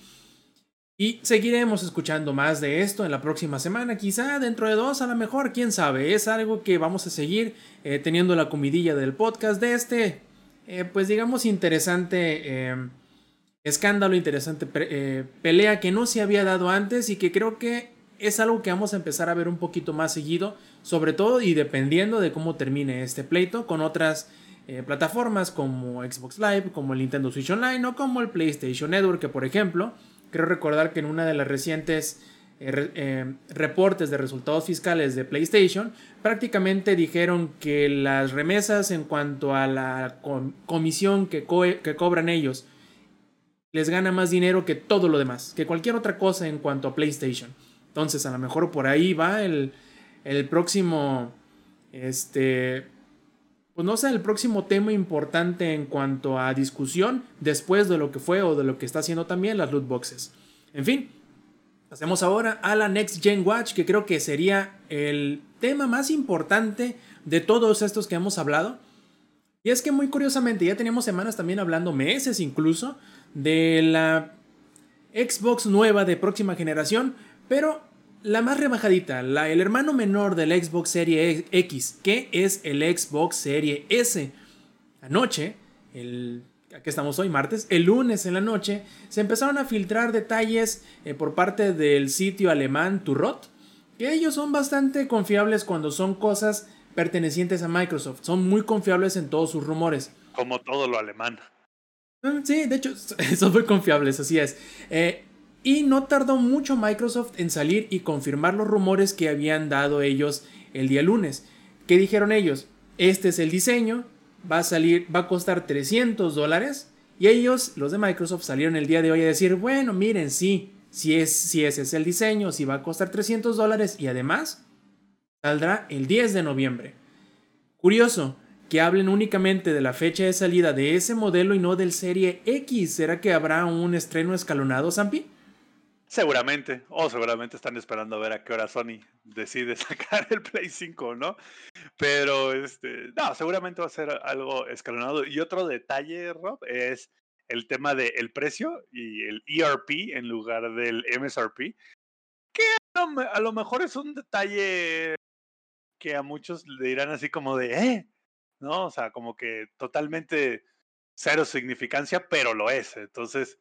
Y seguiremos escuchando más de esto en la próxima semana, quizá dentro de dos, a lo mejor, quién sabe. Es algo que vamos a seguir eh, teniendo la comidilla del podcast de este, eh, pues digamos, interesante em, escándalo, interesante eh, pelea que no se había dado antes y que creo que es algo que vamos a empezar a ver un poquito más seguido, sobre todo y dependiendo de cómo termine este pleito con otras plataformas como Xbox Live, como el Nintendo Switch Online o como el PlayStation Network, que por ejemplo Quiero recordar que en una de las recientes eh, eh, reportes de resultados fiscales de PlayStation, prácticamente dijeron que las remesas en cuanto a la comisión que, que cobran ellos les gana más dinero que todo lo demás, que cualquier otra cosa en cuanto a PlayStation. Entonces, a lo mejor por ahí va el, el próximo, este, pues no sé, el próximo tema importante en cuanto a discusión después de lo que fue o de lo que está haciendo también las loot boxes. En fin, pasemos ahora a la Next Gen Watch, que creo que sería el tema más importante de todos estos que hemos hablado. Y es que muy curiosamente ya teníamos semanas también hablando, meses incluso, de la Xbox nueva de próxima generación, pero la más rebajadita, la, el hermano menor del Xbox Series X, que es el Xbox Series S. Anoche, el, aquí estamos hoy, martes, el lunes en la noche, se empezaron a filtrar detalles eh, por parte del sitio alemán Turrot, que ellos son bastante confiables cuando son cosas pertenecientes a Microsoft. Son muy confiables en todos sus rumores. Como todo lo alemán. Mm, sí, de hecho, (laughs) son muy confiables, así es. Eh, y no tardó mucho Microsoft en salir y confirmar los rumores que habían dado ellos el día lunes. ¿Qué dijeron ellos? Este es el diseño, va a salir, va a costar 300 dólares. Y ellos, los de Microsoft, salieron el día de hoy a decir, bueno, miren, sí, si, es, si ese es el diseño, si va a costar 300 dólares y además saldrá el 10 de noviembre. Curioso que hablen únicamente de la fecha de salida de ese modelo y no del Serie X. ¿Será que habrá un estreno escalonado, Zampi? Seguramente, o seguramente están esperando a ver a qué hora Sony decide (laughs) sacar el Play 5, ¿no? Pero, este, no, seguramente va a ser algo escalonado. Y otro detalle, Rob, es el tema del precio y el ERP en lugar del MSRP, que a lo, mejor es un detalle que a muchos le dirán así como de, ¿eh? ¿No? O sea, como que totalmente cero significancia, pero lo es. Entonces,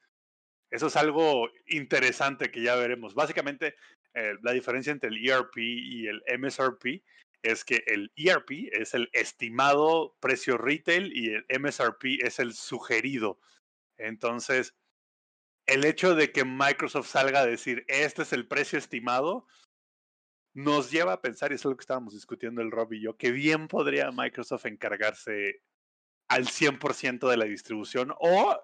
Eso es algo interesante que ya veremos. Básicamente, eh, la diferencia entre el ERP y el MSRP es que el ERP es el estimado precio retail y el MSRP es el sugerido. Entonces, el hecho de que Microsoft salga a decir, este es el precio estimado, nos lleva a pensar, y es lo que estábamos discutiendo el Rob y yo, que bien podría Microsoft encargarse al 100% de la distribución o,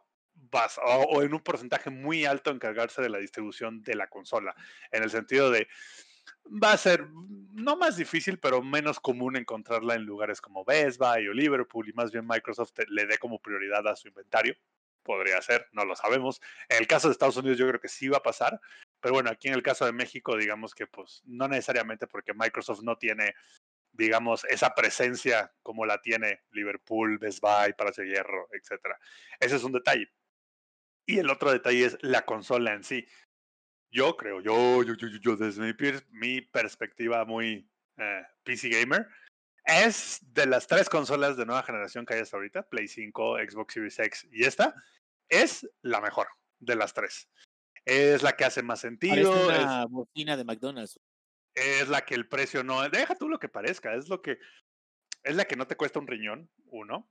o, en un porcentaje muy alto encargarse de la distribución de la consola, en el sentido de va a ser no más difícil, pero menos común encontrarla en lugares como Best Buy o Liverpool y más bien Microsoft le dé como prioridad a su inventario. Podría ser, no lo sabemos. En el caso de Estados Unidos yo creo que sí va a pasar, pero bueno, aquí en el caso de México digamos que pues no necesariamente porque Microsoft no tiene digamos, esa presencia como la tiene Liverpool, Best Buy, Palacio Hierro, etc. Ese es un detalle. Y el otro detalle es la consola en sí. Yo creo, yo, yo, yo, yo desde mi, mi perspectiva muy eh, PC gamer, es de las tres consolas de nueva generación que hay hasta ahorita, Play 5, Xbox Series X y esta, es la mejor de las tres. Es la que hace más sentido. Es una bocina de McDonald's es la que el precio no, deja tú lo que parezca, es lo que, es la que no te cuesta un riñón, uno.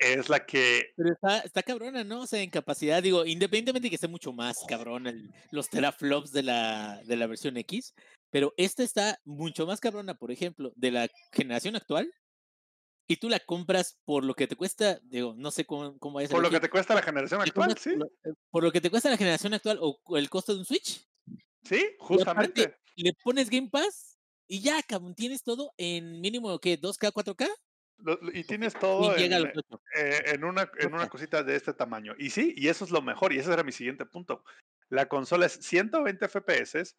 Es la que... Pero está, está cabrona, ¿no? O sea, en capacidad, digo, independientemente de que esté mucho más cabrón los teraflops de la, de la versión X, pero esta está mucho más cabrona, por ejemplo, de la generación actual, y tú la compras por lo que te cuesta, digo, no sé cómo, cómo Por lo que te cuesta la generación actual, sí. Eh, por lo, que te cuesta la generación actual o el costo de un Switch. Sí, justamente le pones Game Pass y ya, cabrón, tienes todo en mínimo, ¿qué? ¿2K, 4K? Y tienes todo en, eh, en, una, en una cosita de este tamaño. Y sí, y eso es lo mejor, y ese era mi siguiente punto. La consola es 120 FPS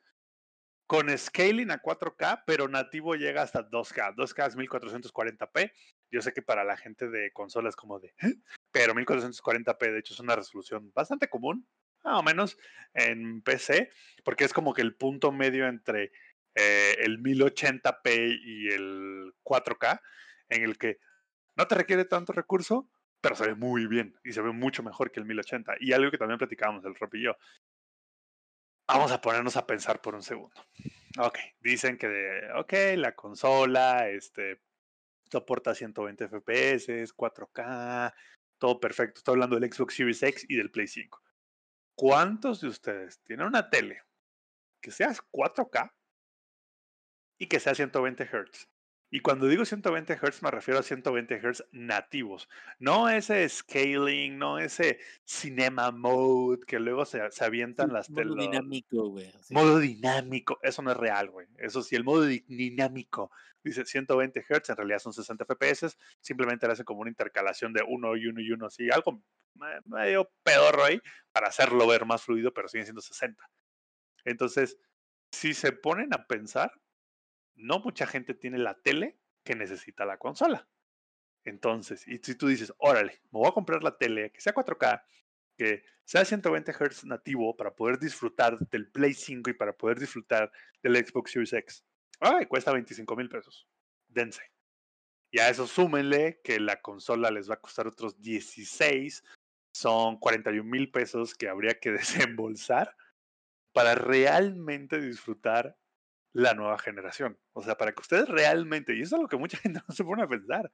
con scaling a 4K, pero nativo llega hasta 2K. 2K es 1440p. Yo sé que para la gente de consolas como de, ¿eh? pero 1440p de hecho es una resolución bastante común más o menos en PC, porque es como que el punto medio entre eh, el 1080p y el 4K, en el que no te requiere tanto recurso, pero se ve muy bien y se ve mucho mejor que el 1080. Y algo que también platicábamos el Rob y yo. Vamos a ponernos a pensar por un segundo. Ok, dicen que, ok, la consola, este, soporta 120 FPS, 4K, todo perfecto. Estoy hablando del Xbox Series X y del Play 5. ¿Cuántos de ustedes tienen una tele que sea 4K y que sea 120 Hz? Y cuando digo 120 Hz me refiero a 120 Hz nativos, no ese scaling, no ese cinema mode que luego se, se avientan las teles. Modo dinámico, güey. Modo dinámico, eso no es real, güey. Eso sí, el modo dinámico dice 120 Hz, en realidad son 60 FPS, simplemente le hacen como una intercalación de uno y uno y uno, así, algo medio pedorro ahí para hacerlo ver más fluido, pero siguen siendo 60. Entonces, si se ponen a pensar, no mucha gente tiene la tele que necesita la consola. Entonces, y si tú dices, órale, me voy a comprar la tele que sea 4K, que sea 120 Hz nativo para poder disfrutar del Play 5 y para poder disfrutar del Xbox Series X. Ay, cuesta 25 mil pesos. Dense. Y a eso súmenle que la consola les va a costar otros 16 son 41 mil pesos que habría que (laughs) desembolsar para realmente disfrutar la nueva generación. O sea, para que ustedes realmente, y eso es lo que mucha (laughs) gente no se pone a pensar,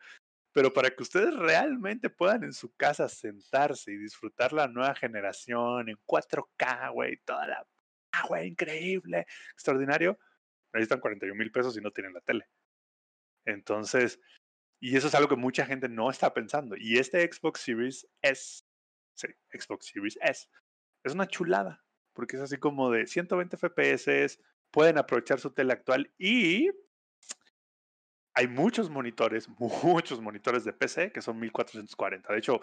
pero para que ustedes realmente puedan en su casa sentarse y disfrutar la nueva generación en 4K, güey, toda la... Ah, güey, increíble, extraordinario, necesitan 41 mil pesos y no tienen la tele. Entonces, y eso es algo que mucha gente no está pensando. Y este Xbox Series S Sí, Xbox Series S. Es una chulada, porque es así como de 120 FPS, pueden aprovechar su tele actual y hay muchos monitores, (laughs) muchos monitores de PC que son 1440. De hecho,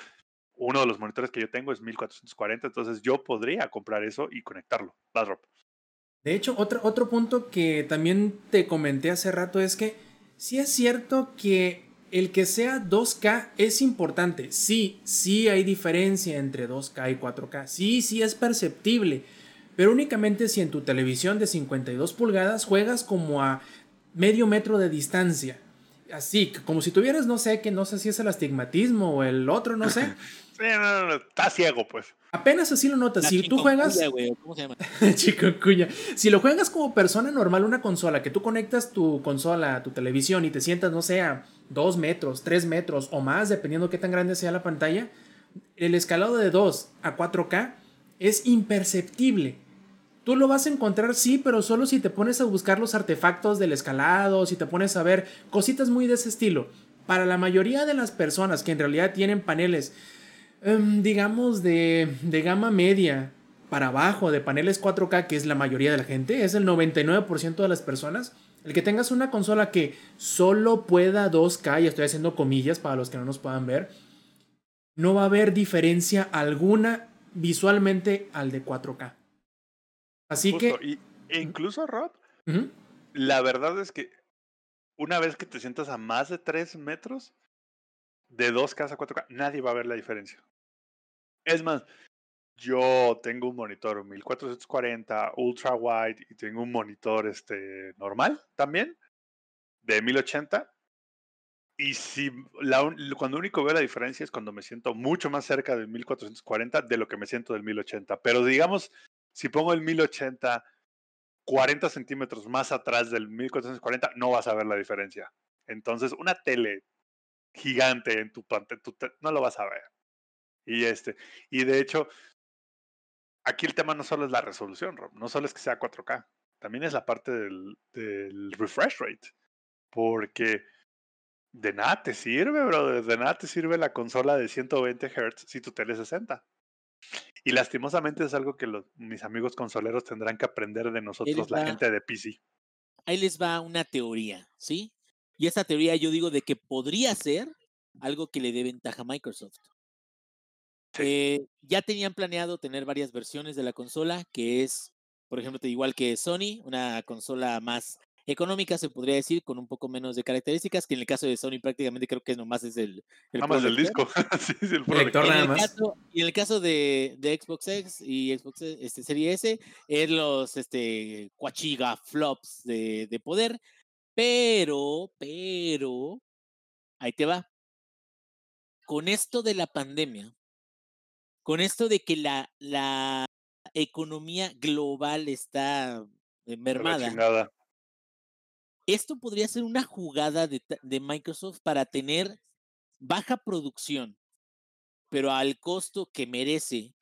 uno de los monitores que yo tengo es 1440, entonces yo podría comprar eso y conectarlo. De hecho, otro, otro punto que también te comenté hace rato es que sí es cierto que el que sea 2K es importante. Sí, sí hay diferencia entre 2K y 4K. Sí, sí es perceptible. Pero únicamente si en tu televisión de 52 pulgadas juegas como a medio metro de distancia. Así, como si tuvieras, no sé, que no sé si es el astigmatismo o el otro, no sé. (laughs) sí, no, no, está ciego, pues. Apenas así lo notas. si tú juegas. ¿Cómo se llama? (laughs) Chikungunya. Si lo juegas como persona normal, una consola, que tú conectas tu consola a tu televisión y te sientas, no sé, a dos metros, tres metros o más, dependiendo qué tan grande sea la pantalla, el escalado de 2 a 4K es imperceptible. Tú lo vas a encontrar, sí, pero solo si te pones a buscar los artefactos del escalado, si te pones a ver cositas muy de ese estilo. Para la mayoría de las personas que en realidad tienen paneles Em, digamos, de, de gama media para abajo, de paneles 4K, que es la mayoría de la gente, es el 99% de las personas. El que tengas una consola que solo pueda 2K, y estoy haciendo comillas para los que no nos puedan ver, no va a haber diferencia alguna visualmente al de 4K. Así que... e incluso, Rob, la verdad es que una vez que te sientas a más de 3 metros, de 2K a 4K, nadie va a ver la diferencia. Es más, yo tengo un monitor 1440 ultra wide y tengo un monitor este, normal también de 1080. Y si la, cuando único veo la diferencia es cuando me siento mucho más cerca del 1440 de lo que me siento del 1080. Pero digamos, si pongo el 1080 40 centímetros más atrás del 1440, no vas a ver la diferencia. Entonces, una tele gigante en tu pantalla, no lo vas a ver. Y este, y de hecho, aquí el tema no solo es la resolución, Rob, no solo es que sea 4K, también es la parte del, del refresh rate. Porque de nada te sirve, bro, de nada te sirve la consola de 120 Hz si tu tele es 60. Y lastimosamente es algo que los, mis amigos consoleros tendrán que aprender de nosotros, la gente de PC. Ahí les va una teoría, ¿sí? Y esa teoría yo digo de que podría ser algo que le dé ventaja a Microsoft. Eh, ya tenían planeado tener varias versiones de la consola, que es, por ejemplo, igual que Sony, una consola más económica, se podría decir, con un poco menos de características, que en el caso de Sony prácticamente creo que nomás es el... el nada más el disco. (laughs) sí, es el nada más. y en el caso de, de, Xbox X y Xbox este, Serie S, es los este, cuachiga flops de, de poder, pero, pero, ahí te va. Con esto de la pandemia, con esto de que la, la economía global está mermada, esto podría ser una jugada de, Microsoft para tener baja producción, pero al costo que merece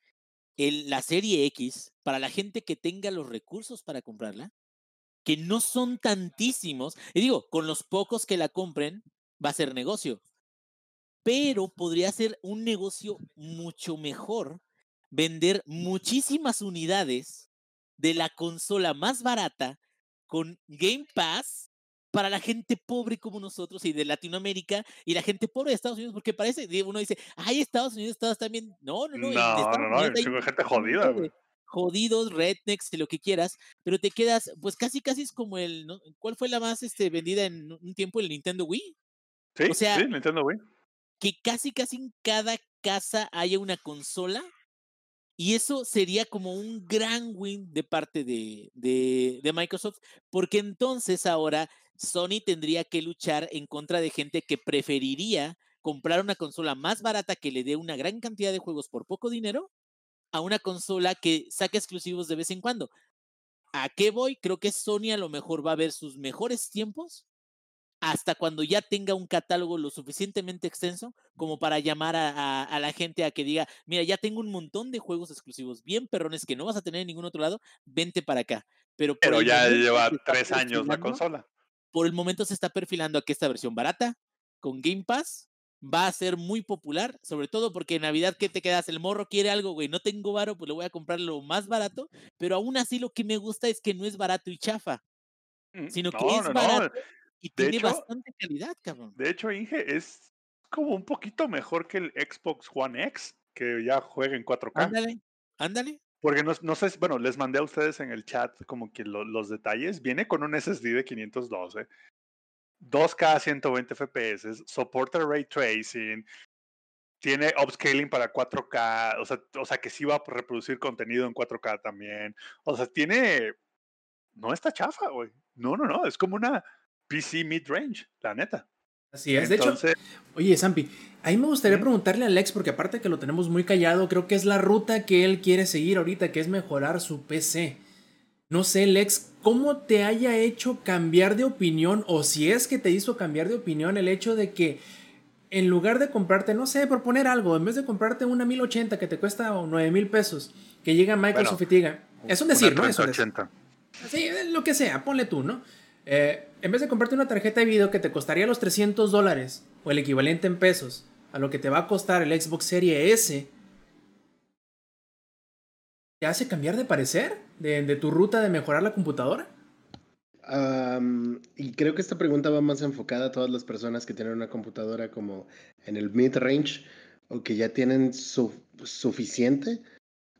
el, la serie X para la gente que tenga los recursos para comprarla que no son tantísimos. Y digo, con los pocos que la compren, va a ser negocio. Pero podría ser un negocio mucho mejor vender muchísimas unidades de la consola más barata con Game Pass para la gente pobre como nosotros y de Latinoamérica y la gente pobre de Estados Unidos, porque parece, uno dice, ay, Estados Unidos, Estados también. No, no, no. No, no, no, hay gente jodida, güey jodidos, rednecks, lo que quieras, pero te quedas, pues casi casi es como el, ¿cuál fue la más este, vendida en un tiempo? El Nintendo Wii. Sí, o sea, sí, Nintendo Wii. Que casi casi en cada casa haya una consola y eso sería como un gran win de parte de, de, Microsoft, porque entonces ahora Sony tendría que luchar en contra de gente que preferiría comprar una consola más barata que le dé una gran cantidad de juegos por poco dinero a una consola que saque exclusivos de vez en cuando. ¿A qué voy? Creo que Sony a lo mejor va a ver sus mejores tiempos hasta cuando ya tenga un catálogo lo suficientemente extenso como para llamar a, la gente a que diga, mira, ya tengo un montón de juegos exclusivos bien perrones que no vas a tener en ningún otro lado, vente para acá. Pero, Pero ya lleva tres años la consola. Por el momento se está perfilando a que esta versión barata, con Game Pass, va a ser muy popular, sobre todo porque en Navidad, ¿qué te quedas? El morro quiere algo, güey, no tengo varo, pues le voy a comprar lo más barato, pero aún así lo que me gusta es que no es barato y chafa, mm, sino que es barato y tiene bastante calidad, cabrón. De hecho, Inge, es como un poquito mejor que el Xbox One X, que ya juega en 4K. Ándale, ándale. Porque no, no, sé, bueno, les mandé a ustedes en el chat como que los detalles. Viene con un SSD de 512, 2K 120 FPS, soporta ray tracing, tiene upscaling para 4K, o sea, o sea que sí va a reproducir contenido en 4K también. O sea, tiene. No está chafa, güey. No, no, no. Es como una PC mid-range, la neta. Así es, de hecho. Oye, Zampi, a mí me gustaría preguntarle a Alex, porque aparte que lo tenemos muy callado, creo que es la ruta que él quiere seguir ahorita, que es mejorar su PC. No sé, Lex, ¿cómo te haya hecho cambiar de opinión o si es que te hizo cambiar de opinión el hecho de que en lugar de comprarte, no sé, por poner algo, en vez de comprarte una 1080 que te cuesta 9 mil pesos, que llega Microsoft y te diga, es un decir, ¿no? Es un Sí, lo que sea, ponle tú, ¿no? Eh, en vez de comprarte una tarjeta de video que te costaría los 300 dólares o el equivalente en pesos a lo que te va a costar el Xbox Series S, ¿te hace cambiar de parecer de, tu ruta de mejorar la computadora? y creo que esta pregunta va más enfocada a todas las personas que tienen una computadora como en el mid-range o que ya tienen suficiente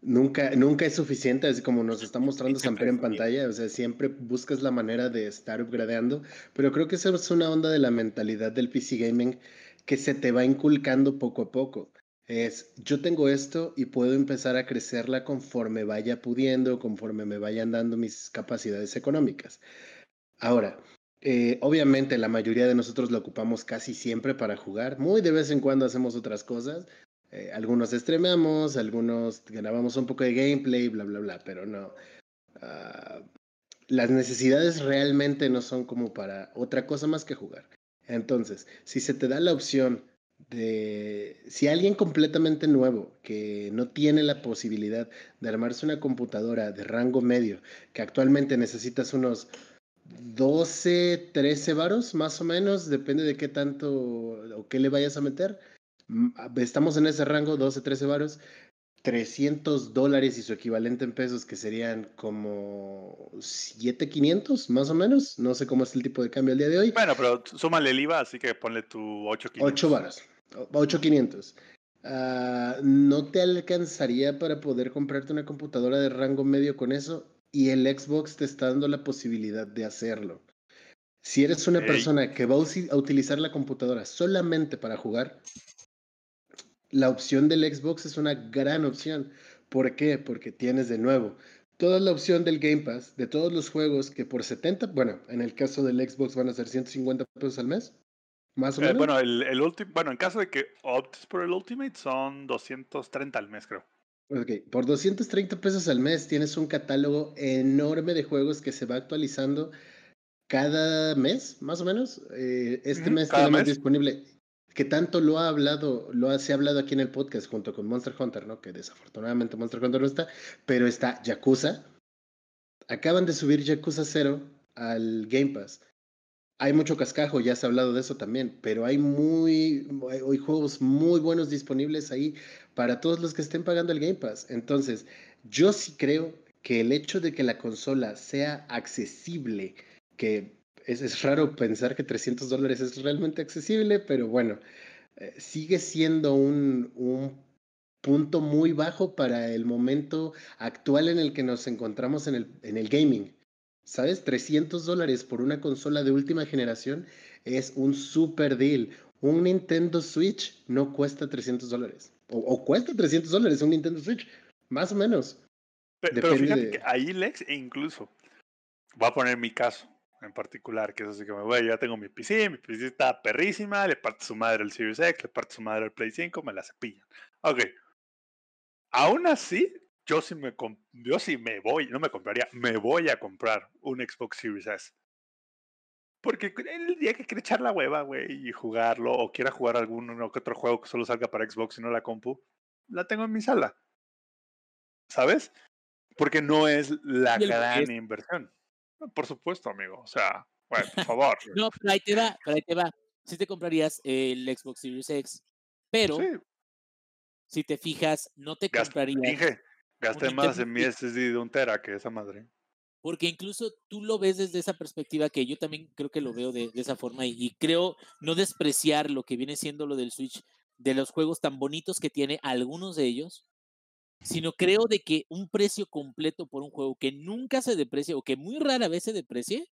Nunca, nunca es suficiente, así como nos está mostrando Samper en pantalla, o sea, siempre buscas la manera de estar upgradeando, pero creo que esa es una onda de la mentalidad del PC Gaming que se te va inculcando poco a poco. Es, yo tengo esto y puedo empezar a crecerla conforme vaya pudiendo, conforme me vayan dando mis capacidades económicas. Ahora, eh, obviamente la mayoría de nosotros lo ocupamos casi siempre para jugar, muy de vez en cuando hacemos otras cosas, eh, algunos streameamos, algunos grabamos un poco de gameplay, bla, bla, bla, pero no. Ah, las necesidades realmente no son como para otra cosa más que jugar. Entonces, si se te da la opción de, si alguien completamente nuevo que no tiene la posibilidad de armarse una computadora de rango medio, que actualmente necesitas unos 12, 13 varos más o menos, depende de qué tanto o qué le vayas a meter, estamos en ese rango, 12, 13 varos, 300 dólares y su equivalente en pesos, que serían como 7,500 más o menos. No sé cómo es el tipo de cambio el día de hoy. Bueno, pero súmale el IVA, así que ponle tu 8,500. 8 varos, 8,500. Uh, no te alcanzaría para poder comprarte una computadora de rango medio con eso y el Xbox te está dando la posibilidad de hacerlo. Si eres una persona que va a utilizar la computadora solamente para jugar, la opción del Xbox es una gran opción. ¿Por qué? Porque tienes de nuevo toda la opción del Game Pass de todos los juegos que por 70, bueno, en el caso del Xbox van a ser 150 pesos al mes. Más o eh, menos. Bueno, el, el bueno, en caso de que optes por el Ultimate son 230 al mes, creo. Ok, por 230 pesos al mes tienes un catálogo enorme de juegos que se va actualizando cada mes, más o menos. Eh, este mes tenemos disponible que tanto lo ha hablado, lo ha, se ha hablado aquí en el podcast junto con Monster Hunter, ¿no? Que desafortunadamente Monster Hunter no está, pero está Yakuza. Acaban de subir Yakuza 0 al Game Pass. Hay mucho cascajo, ya se ha hablado de eso también, pero hay muy hay juegos muy buenos disponibles ahí para todos los que estén pagando el Game Pass. Entonces, yo sí creo que el hecho de que la consola sea accesible, que es, raro pensar que 300 dólares es realmente accesible, pero bueno, eh, sigue siendo un, un, punto muy bajo para el momento actual en el que nos encontramos en el, en el gaming. ¿Sabes? 300 dólares por una consola de última generación es un super deal. Un Nintendo Switch no cuesta 300 dólares. O, cuesta 300 dólares un Nintendo Switch, más o menos. Pero, fíjate que ahí, Lex, e incluso, voy a poner mi caso en particular, que es así que me voy, ya tengo mi PC, mi PC está perrísima, le parte su madre el Series X, le parte su madre el Play 5, me la cepillan. Ok. Aún así, yo sí me, yo sí me voy, no me compraría, me voy a comprar un Xbox Series S. Porque el día que quiera echar la hueva, güey, y jugarlo, o quiera jugar algún o que otro juego que solo salga para Xbox y no la compu, la tengo en mi sala. ¿Sabes? Porque no es la gran inversión. Por supuesto, amigo. O sea, bueno, por favor. (laughs) no, pero ahí te va, pero ahí te va. Si te comprarías el Xbox Series X, pero si te fijas, no te comprarías. Dije, gasté más en mi SSD de un tera que esa madre. Porque incluso tú lo ves desde esa perspectiva que yo también creo que lo veo de, esa forma y, y, creo no despreciar lo que viene siendo lo del Switch, de los juegos tan bonitos que tiene algunos de ellos, sino creo de que un precio completo por un juego que nunca se deprecia o que muy rara vez se deprecie,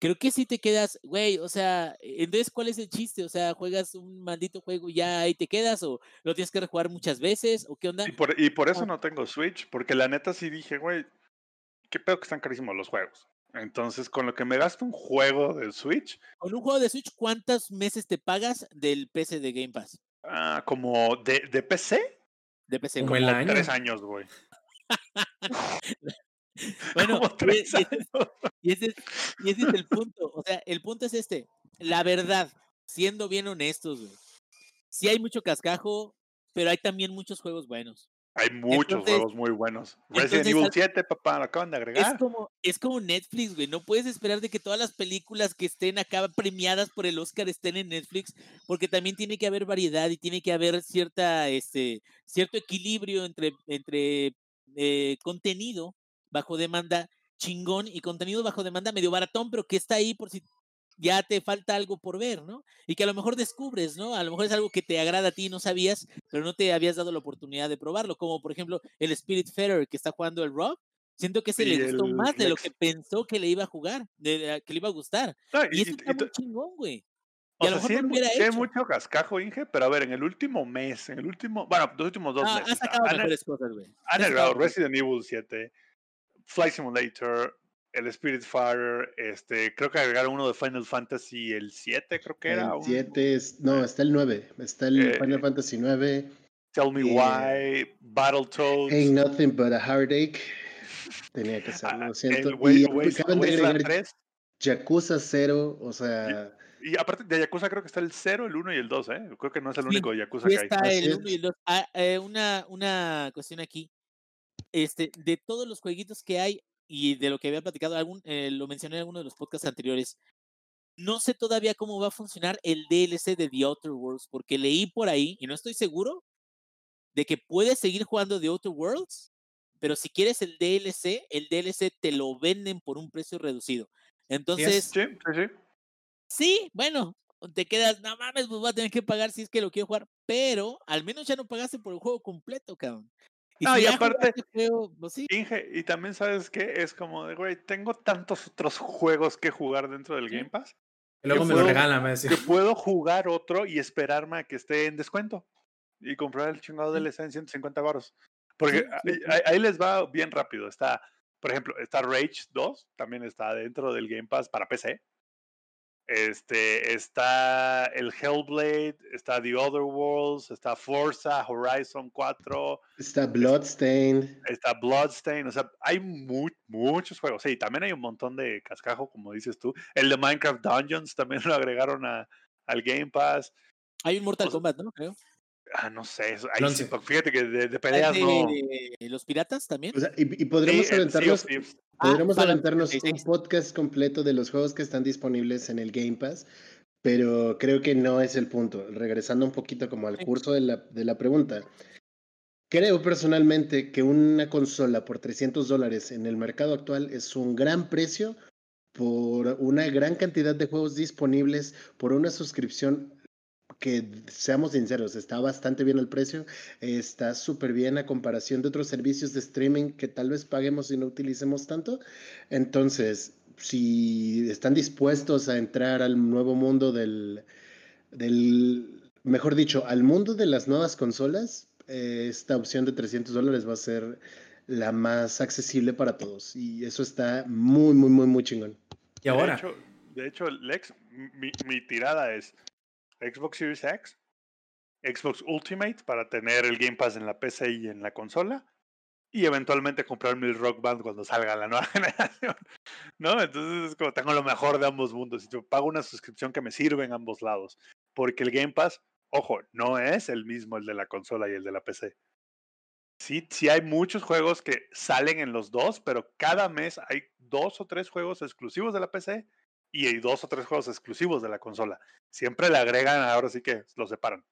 creo que si te quedas, güey, o sea, entonces, ¿cuál es el chiste? O sea, ¿juegas un maldito juego y ya ahí te quedas o lo tienes que rejugar muchas veces o qué onda? Y por, y por eso no tengo Switch, porque la neta sí dije, güey, qué pedo que están carísimos los juegos. Entonces, con lo que me gasto un juego de Switch. Con un juego de Switch, ¿cuántos meses te pagas del PC de Game Pass? Ah, como de, de PC. De PC. Como, año? tres (laughs) años, güey. (laughs) bueno. Y, ese, y, ese, es el punto. O sea, el punto es este. La verdad, siendo bien honestos, güey. Sí hay mucho cascajo, pero hay también muchos juegos buenos. Hay muchos juegos muy buenos. Resident Evil 7, papá, lo acaban de agregar. Es como, es como Netflix, güey. No puedes esperar de que todas las películas que estén acá premiadas por el Oscar estén en Netflix, porque también tiene que haber variedad y tiene que haber cierta, este, cierto equilibrio entre, entre eh, contenido bajo demanda chingón y contenido bajo demanda medio baratón, pero que está ahí por si ya te falta algo por ver, ¿no? Y que a lo mejor descubres, ¿no? A lo mejor es algo que te agrada a ti y no sabías, pero no te habías dado la oportunidad de probarlo, como por ejemplo el Spirit Feather que está jugando el Rock. Siento que se le gustó más de lo que pensó que le iba a jugar, de, que le iba a gustar. y, eso está muy chingón, güey. Y a lo mejor sí, hay, mucho cascajo, Inge, pero a ver, en el último mes, en el último, bueno, los últimos dos ah, meses. Ha cosas, güey. Han Resident Evil 7, Flight Simulator, el Spirit Fire, este, creo que agregaron uno de Final Fantasy, el 7 creo que era. El 7, es, no, está el 9, está el eh, Final Fantasy 9. Tell Me eh, Why, Battletoads. Ain't Nothing But a Heartache. Tenía que ser, ah, lo siento. y acaban de agregar Yakuza 0, o sea... Y, aparte de Yakuza creo que está el 0, el 1 y el 2, ¿eh? Creo que no es el único Yakuza que hay. está el 1 y el 2. Ah, eh, una, una cuestión aquí. Este, de todos los jueguitos que hay, y de lo que había platicado, algún, eh, lo mencioné en alguno de los podcasts anteriores, no sé todavía cómo va a funcionar el DLC de The Outer Worlds, porque leí por ahí, y no estoy seguro, de que puedes seguir jugando The Outer Worlds, pero si quieres el DLC, el DLC te lo venden por un precio reducido. Entonces, sí, sí, sí. sí, bueno, te quedas, no mames, pues voy a tener que pagar si es que lo quiero jugar, pero al menos ya no pagaste por el juego completo, cabrón. Y no, y aparte, pues Inge, y también sabes que es como de, güey, tengo tantos otros juegos que jugar dentro del Game Pass. Y luego me lo regalan, me decía. Que puedo jugar otro y esperarme a que esté en descuento. Y comprar el chingado DLC en 150 baros. Porque ahí, les va bien rápido. Está, por ejemplo, está Rage 2, también está dentro del Game Pass para PC. Este, está el Hellblade, está The Other Worlds, está Forza Horizon 4. Está Bloodstained. Está Bloodstained, o sea, hay muchos juegos. Sí, también hay un montón de cascajo, como dices tú. El de Minecraft Dungeons también (laughs) lo agregaron a, al Game Pass. Hay un Mortal Kombat, ¿no? Creo. Ah, no sé. fíjate que de, peleas no. ¿Los piratas también? y, podremos aventarnos, podremos ah, aventarnos un podcast completo de los juegos que están disponibles en el Game Pass, pero creo que no es el punto. Regresando un poquito como al curso de la, de la pregunta. Creo personalmente que una consola por 300 dólares en el mercado actual es un gran precio por una gran cantidad de juegos disponibles, por una suscripción que seamos sinceros, está bastante bien el precio, está súper bien a comparación de otros servicios de streaming que tal vez paguemos y no utilicemos tanto. Entonces, si están dispuestos a entrar al nuevo mundo del, del mejor dicho, al mundo de las nuevas consolas, eh, esta opción de 300 dólares va a ser la más accesible para todos. Y eso está muy, muy, muy, muy chingón. Y ahora. De hecho, de hecho Lex, mi, mi tirada es Xbox Series X, Xbox Ultimate para tener el Game Pass en la PC y en la consola, y eventualmente comprarme el Rock Band cuando salga la nueva (laughs) generación. ¿No? Entonces es como tengo lo mejor de ambos mundos. Y yo pago una suscripción que me sirve en ambos lados. Porque el Game Pass, ojo, no es el mismo el de la consola y el de la PC. Sí, sí hay muchos juegos que salen en los dos, pero cada mes hay dos o tres juegos exclusivos de la PC y hay dos o tres juegos exclusivos de la consola. Siempre le agregan, ahora sí que los separan.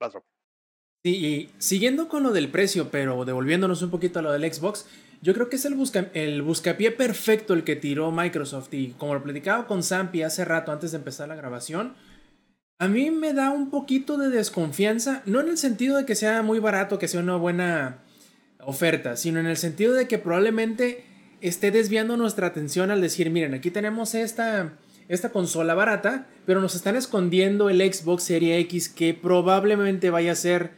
Sí, y siguiendo con lo del precio, pero devolviéndonos un poquito a lo del Xbox, yo creo que es el, busca, el buscapié perfecto el que tiró Microsoft. Y como lo platicaba con Zampi hace rato antes de empezar la grabación, a mí me da un poquito de desconfianza, no en el sentido de que sea muy barato, que sea una buena oferta, sino en el sentido de que probablemente esté desviando nuestra atención al decir, miren, aquí tenemos esta esta consola barata, pero nos están escondiendo el Xbox Series X que probablemente vaya a ser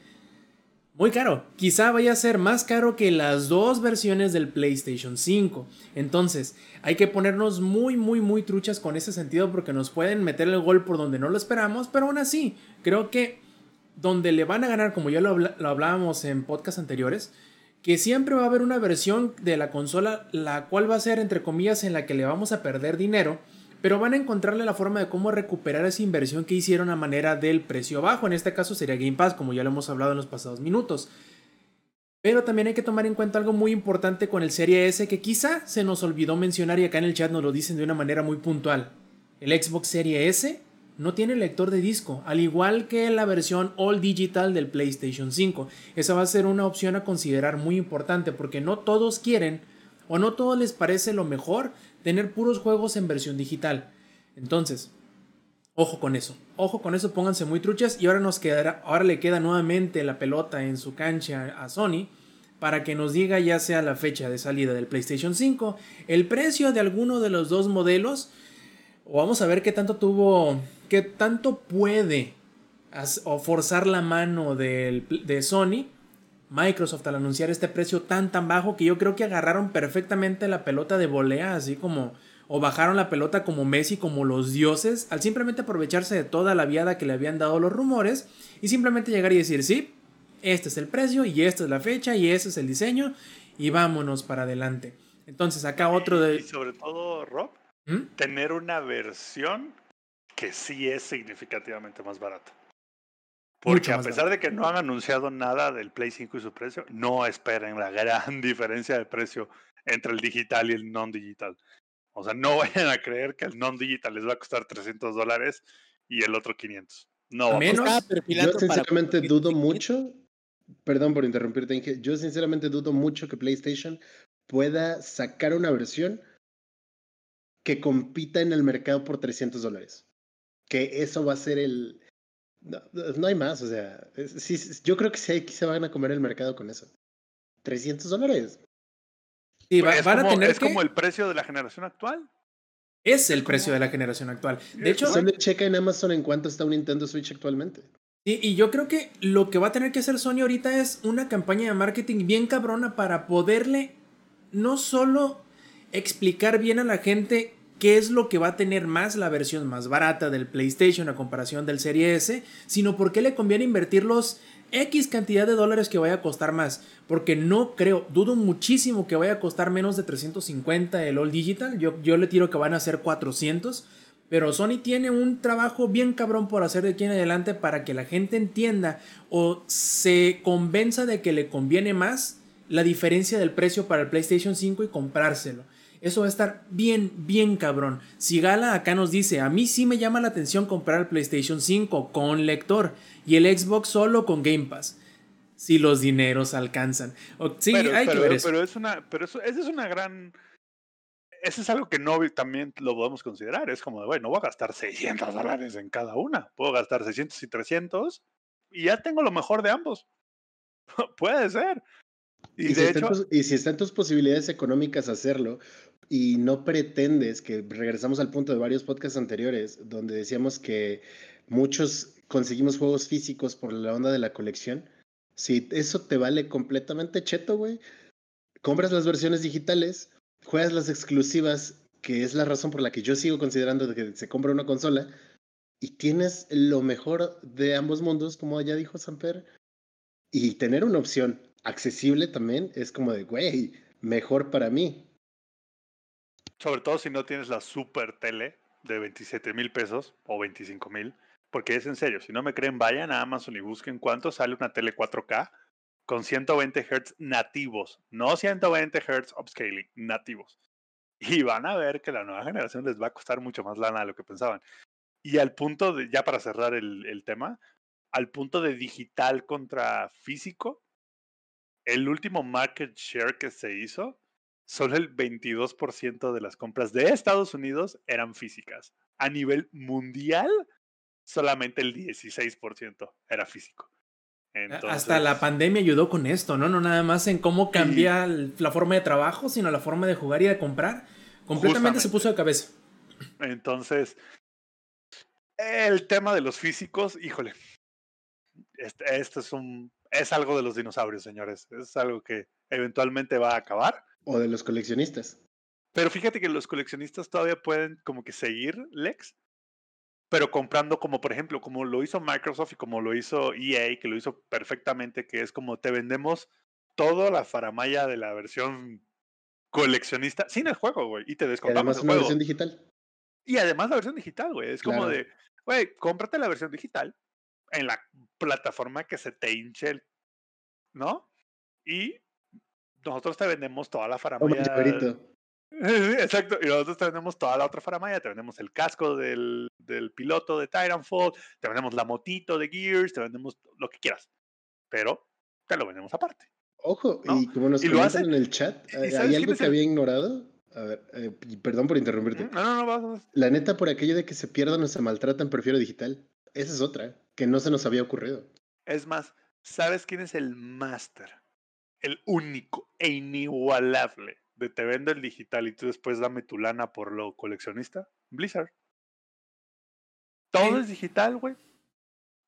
Muy caro. Quizá vaya a ser más caro que las dos versiones del PlayStation 5. Entonces, hay que ponernos muy, muy, muy truchas con ese sentido porque nos pueden meter el gol por donde no lo esperamos. Pero aún así, creo que donde le van a ganar, como ya lo, lo hablábamos en podcasts anteriores, que siempre va a haber una versión de la consola la cual va a ser entre comillas en la que le vamos a perder dinero, pero van a encontrarle la forma de cómo recuperar esa inversión que hicieron a manera del precio bajo, en este caso sería Game Pass, como ya lo hemos hablado en los pasados minutos. Pero también hay que tomar en cuenta algo muy importante con el Serie S que quizá se nos olvidó mencionar y acá en el chat nos lo dicen de una manera muy puntual. El Xbox Serie S no tiene lector de disco, al igual que la versión All Digital del PlayStation 5. Esa va a ser una opción a considerar muy importante porque no todos quieren o no todos les parece lo mejor tener puros juegos en versión digital. Entonces, ojo con eso, ojo con eso, pónganse muy truchas y ahora nos quedará, ahora le queda nuevamente la pelota en su cancha a Sony para que nos diga ya sea la fecha de salida del PlayStation 5, el precio de alguno de los dos modelos o vamos a ver qué tanto tuvo ¿Qué tanto puede o forzar la mano de, de Sony Microsoft al anunciar este precio tan tan bajo que yo creo que agarraron perfectamente la pelota de volea, así como o bajaron la pelota como Messi, como los dioses, al simplemente aprovecharse de toda la viada que le habían dado los rumores y simplemente llegar y decir, sí, este es el precio y esta es la fecha y este es el diseño y vámonos para adelante. Entonces acá otro de... Y sobre todo, Rob, ¿Mm? tener una versión que sí es significativamente más barato. Porque a pesar de que no han anunciado nada del Play 5 y su precio, no esperen la gran (laughs) diferencia de precio entre el digital y el non-digital. O sea, no (laughs) vayan a creer que el non-digital les va a costar 300 dólares y el otro 500. No, menos. Yo sinceramente dudo mucho, perdón por interrumpirte, yo sinceramente dudo mucho que PlayStation pueda sacar una versión que compita en el mercado por 300 dólares que eso va a ser el... No, hay más, o sea, sí, yo creo que sí, se van a comer el mercado con eso. 300 dólares. Sí, pues van a tener ¿Es como el precio de la generación actual? Es el precio de la generación actual. De hecho... Solo checa en Amazon en cuánto está un Nintendo Switch actualmente. Sí, y yo creo que lo que va a tener que hacer Sony ahorita es una campaña de marketing bien cabrona para poderle no solo explicar bien a la gente qué es lo que va a tener más la versión más barata del PlayStation a comparación del Serie S, sino por qué le conviene invertir los X cantidad de dólares que vaya a costar más. Porque no creo, dudo muchísimo que vaya a costar menos de 350 el All Digital. Yo, yo le tiro que van a ser 400. Pero Sony tiene un trabajo bien cabrón por hacer de aquí en adelante para que la gente entienda o se convenza de que le conviene más la diferencia del precio para el PlayStation 5 y comprárselo. Eso va a estar bien, bien cabrón. Si Gala acá nos dice, a mí sí me llama la atención comprar el PlayStation 5 con lector y el Xbox solo con Game Pass. Si los dineros alcanzan. sí, pero, hay que ver eso. Pero, es una, pero eso, esa es una gran... Eso es algo que no también lo podemos considerar. Es como de, bueno, no voy a gastar 600 dólares en cada una. Puedo gastar 600 y 300 y ya tengo lo mejor de ambos. (laughs) Puede ser. Y, si hecho, y, si están tus posibilidades económicas hacerlo, y no pretendes que regresamos al punto de varios podcasts anteriores donde decíamos que muchos conseguimos juegos físicos por la onda de la colección. Si eso te vale completamente cheto, güey, compras las versiones digitales, juegas las exclusivas, que es la razón por la que yo sigo considerando que se compra una consola, y tienes lo mejor de ambos mundos, como ya dijo Samper, y tener una opción accesible también es como de, güey, mejor para mí. Sobre todo si no tienes la super tele de 27 mil pesos o 25 mil. Porque es en serio, si no me creen, vayan a Amazon y busquen cuánto sale una tele 4K con 120 Hz nativos, no 120 Hz upscaling, nativos. Y van a ver que la nueva generación les va a costar mucho más lana de lo que pensaban. Y al punto de, ya para cerrar el, el tema, al punto de digital contra físico, el último market share que se hizo solo el 22% de las compras de Estados Unidos eran físicas. A nivel mundial, solamente el 16% era físico. Hasta la pandemia ayudó con esto, ¿no? No nada más en cómo cambia la forma de trabajo, sino la forma de jugar y de comprar. Completamente se puso de cabeza. Entonces, el tema de los físicos, híjole, este, este, es un es algo de los dinosaurios, señores. Es algo que eventualmente va a acabar. O de los coleccionistas. Pero fíjate que los coleccionistas todavía pueden como que seguir Lex, pero comprando como por ejemplo, como lo hizo Microsoft y como lo hizo EA, que lo hizo perfectamente, que es como te vendemos toda la faramaya de la versión coleccionista sin el juego, güey, y te descontamos el juego. versión digital. Y además la versión digital, güey, es como de, güey, cómprate la versión digital en la plataforma que se te hinche, ¿no? Y nosotros te vendemos toda la faramaya. (laughs) Exacto, y nosotros tenemos toda la otra faramaya, tenemos el casco del, del, piloto de Titanfall, te vendemos la motito de Gears, te vendemos lo que quieras, pero te lo vendemos aparte. Ojo, y como nos comentan en el chat, ¿hay algo que había ignorado? A ver, eh, perdón por interrumpirte. No, no, no, vas, La neta, por aquello de que se pierdan o se maltratan, prefiero digital. Esa es otra, que no se nos había ocurrido. Es más, ¿sabes quién es el máster? El único e inigualable de te vendo el digital y tú después dame tu lana por lo coleccionista, Blizzard. Todo es digital, güey.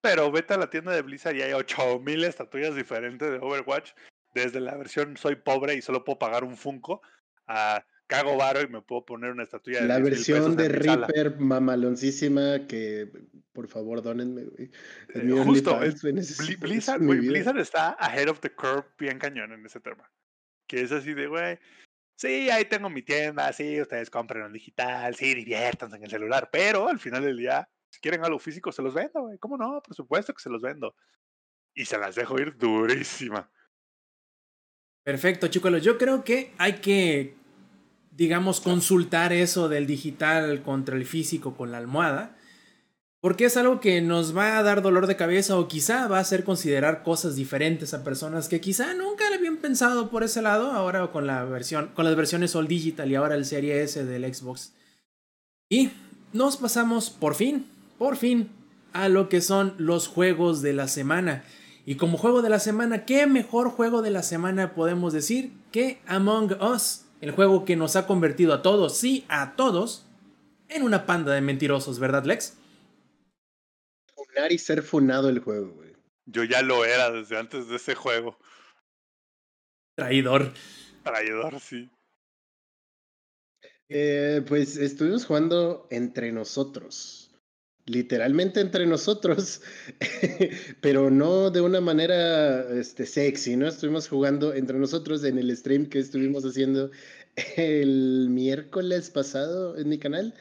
Pero vete a la tienda de Blizzard y hay 8000 estatuillas diferentes de Overwatch. Desde la versión soy pobre y solo puedo pagar un Funko a cago varo y me puedo poner una estatuilla de La versión de Reaper mamaloncísima que por favor donenme, güey. Eh, justo, Blizzard, Blizzard está ahead of the curve bien cañón en ese tema. Que es así de, güey, Sí, ahí tengo mi tienda, sí, ustedes compren en digital, sí, diviértanse en el celular, pero al final del día, si quieren algo físico, se los vendo, güey. ¿Cómo no? Por supuesto que se los vendo. Y se las dejo ir durísima. Perfecto, chicos. Yo creo que hay que, digamos, consultar eso del digital contra el físico con la almohada. Porque es algo que nos va a dar dolor de cabeza o quizá va a hacer considerar cosas diferentes a personas que quizá nunca le habían pensado por ese lado, ahora con la versión, con las versiones All Digital y ahora el Serie S del Xbox. Y nos pasamos por fin, por fin, a lo que son los juegos de la semana. Y como juego de la semana, ¿qué mejor juego de la semana podemos decir que Among Us? El juego que nos ha convertido a todos, sí, a todos, en una panda de mentirosos, ¿verdad, Lex? y ser funado el juego, güey. Yo ya lo era desde antes de ese juego. Traidor. Traidor, sí. Eh, pues estuvimos jugando entre nosotros. Literalmente entre nosotros, (laughs) pero no de una manera este, sexy, ¿no? Estuvimos jugando entre nosotros en el stream que estuvimos haciendo el miércoles pasado en mi canal.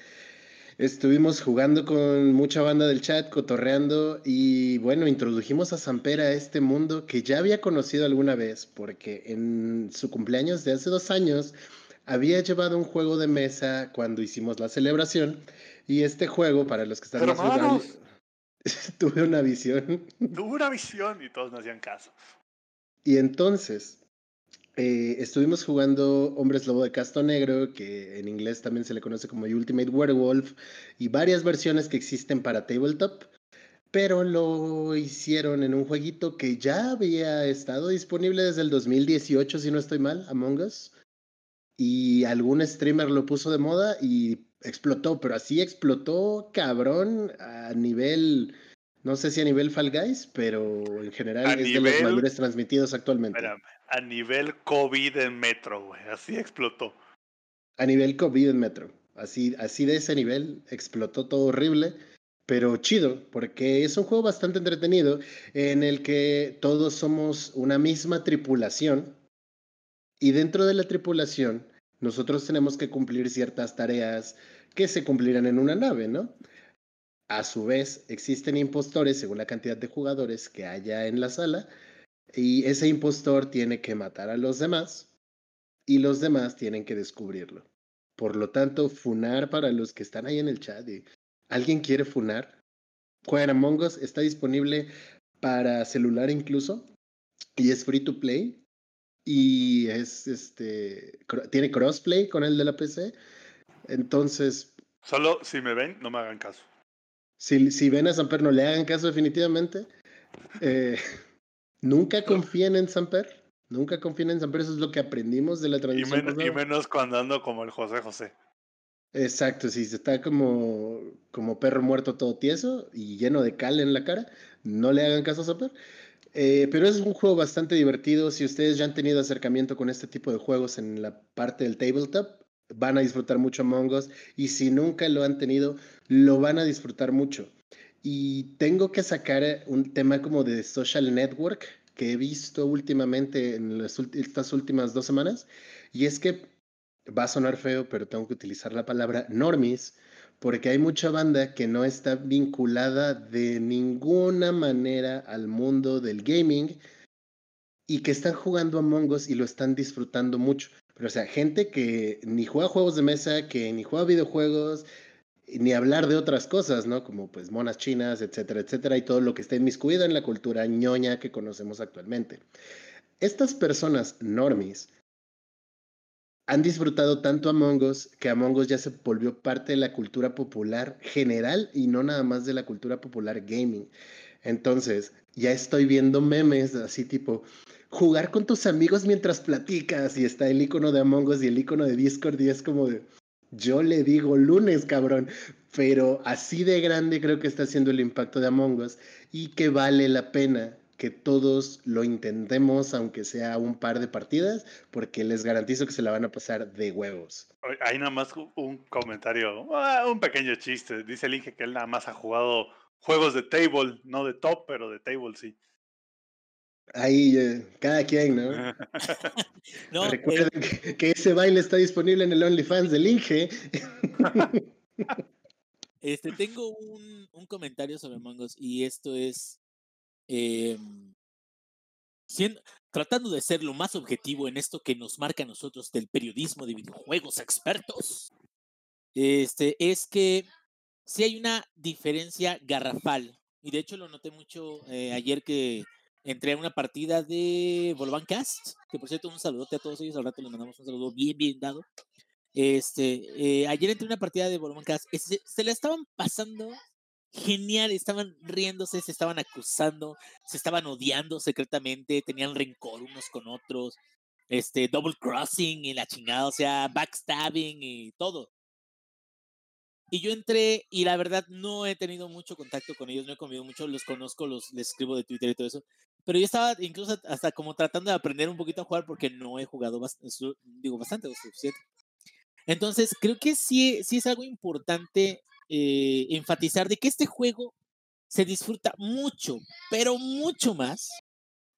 Estuvimos jugando con mucha banda del chat, cotorreando y bueno, introdujimos a Samper a este mundo que ya había conocido alguna vez, porque en su cumpleaños de hace dos años había llevado un juego de mesa cuando hicimos la celebración y este juego, para los que están jugando, (laughs) tuve una visión. Tuve una visión y todos no hacían caso. Y entonces eh, estuvimos jugando Hombres Lobo de Casto Negro, que en inglés también se le conoce como Ultimate Werewolf, y varias versiones que existen para tabletop, pero lo hicieron en un jueguito que ya había estado disponible desde el 2018, si no estoy mal, Among Us, y algún streamer lo puso de moda y explotó, pero así explotó cabrón a nivel... No sé si a nivel Fall Guys, pero en general es de los mayores transmitidos actualmente a nivel COVID en Metro, güey. Así explotó. A nivel COVID en Metro. Así, así de ese nivel explotó todo horrible, pero chido, porque es un juego bastante entretenido en el que todos somos una misma tripulación y dentro de la tripulación nosotros tenemos que cumplir ciertas tareas que se cumplirán en una nave, ¿no? A su vez, existen impostores según la cantidad de jugadores que haya en la sala y ese impostor tiene que matar a los demás y los demás tienen que descubrirlo. Por lo tanto, funar para los que están ahí en el chat. ¿Alguien quiere funar? Juegan Among Us, está disponible para celular incluso y es free to play y es este tiene crossplay con el de la PC. Entonces, solo si me ven, no me hagan caso. Si, si ven a Samper, no le hagan caso definitivamente. Eh, (laughs) Nunca confíen en Samper. Nunca confíen en Samper. Eso es lo que aprendimos de la transición. Y, menos cuando ando como el José José. Exacto, si se está como, como perro muerto todo tieso y lleno de cal en la cara, no le hagan caso a Samper. Eh, pero es un juego bastante divertido. Si ustedes ya han tenido acercamiento con este tipo de juegos en la parte del tabletop, van a disfrutar mucho Among. Y si nunca lo han tenido, lo van a disfrutar mucho. Y tengo que sacar un tema como de social network que he visto últimamente en estas últimas dos semanas. Y es que va a sonar feo, pero tengo que utilizar la palabra normies porque hay mucha banda que no está vinculada de ninguna manera al mundo del gaming y que están jugando Among Us y lo están disfrutando mucho. Pero o sea, gente que ni juega juegos de mesa, que ni juega videojuegos, ni hablar de otras cosas, ¿no? Como pues monas chinas, etcétera, etcétera, y todo lo que está inmiscuido en la cultura ñoña que conocemos actualmente. Estas personas normies han disfrutado tanto Among Us que Among Us ya se volvió parte de la cultura popular general y no nada más de la cultura popular gaming. Entonces, ya estoy viendo memes así tipo jugar con tus amigos mientras platicas y está el icono de Among Us y el icono de Discord y es como de, yo le digo lunes, cabrón, pero así de grande creo que está haciendo el impacto de Among Us y que vale la pena que todos lo intentemos, aunque sea un par de partidas, porque les garantizo que se la van a pasar de huevos. Hay nada más un comentario, ah, un pequeño chiste. Dice el Inge que él nada más ha jugado juegos de table, no de top, pero de table sí. Ahí, eh, cada quien, ¿no? (laughs) no Recuerden que, ese baile está disponible en el OnlyFans del Inge. este, tengo un, un comentario sobre Mongos y esto es Em, tratando de ser lo más objetivo en esto que nos marca a nosotros del periodismo de videojuegos expertos, este, es que si hay una diferencia garrafal, y de hecho lo noté mucho eh, ayer que entré a una partida de Volvancast, que por cierto un saludote a todos ellos, al rato les mandamos un saludo bien, bien dado. Este, eh, ayer entré a una partida de Volvancast, se, se la estaban pasando genial, estaban riéndose, se estaban acusando, se estaban odiando secretamente, tenían rencor unos con otros, este, double crossing y la chingada, o sea, backstabbing y todo. Y yo entré y la verdad no he tenido mucho contacto con ellos, no he comido mucho, los conozco, los les escribo de Twitter y todo eso. Pero yo estaba incluso hasta como tratando de aprender un poquito a jugar porque no he jugado bastante, digo bastante o suficiente. Entonces, creo que sí, sí es algo importante eh, enfatizar de que este juego se disfruta mucho, pero mucho más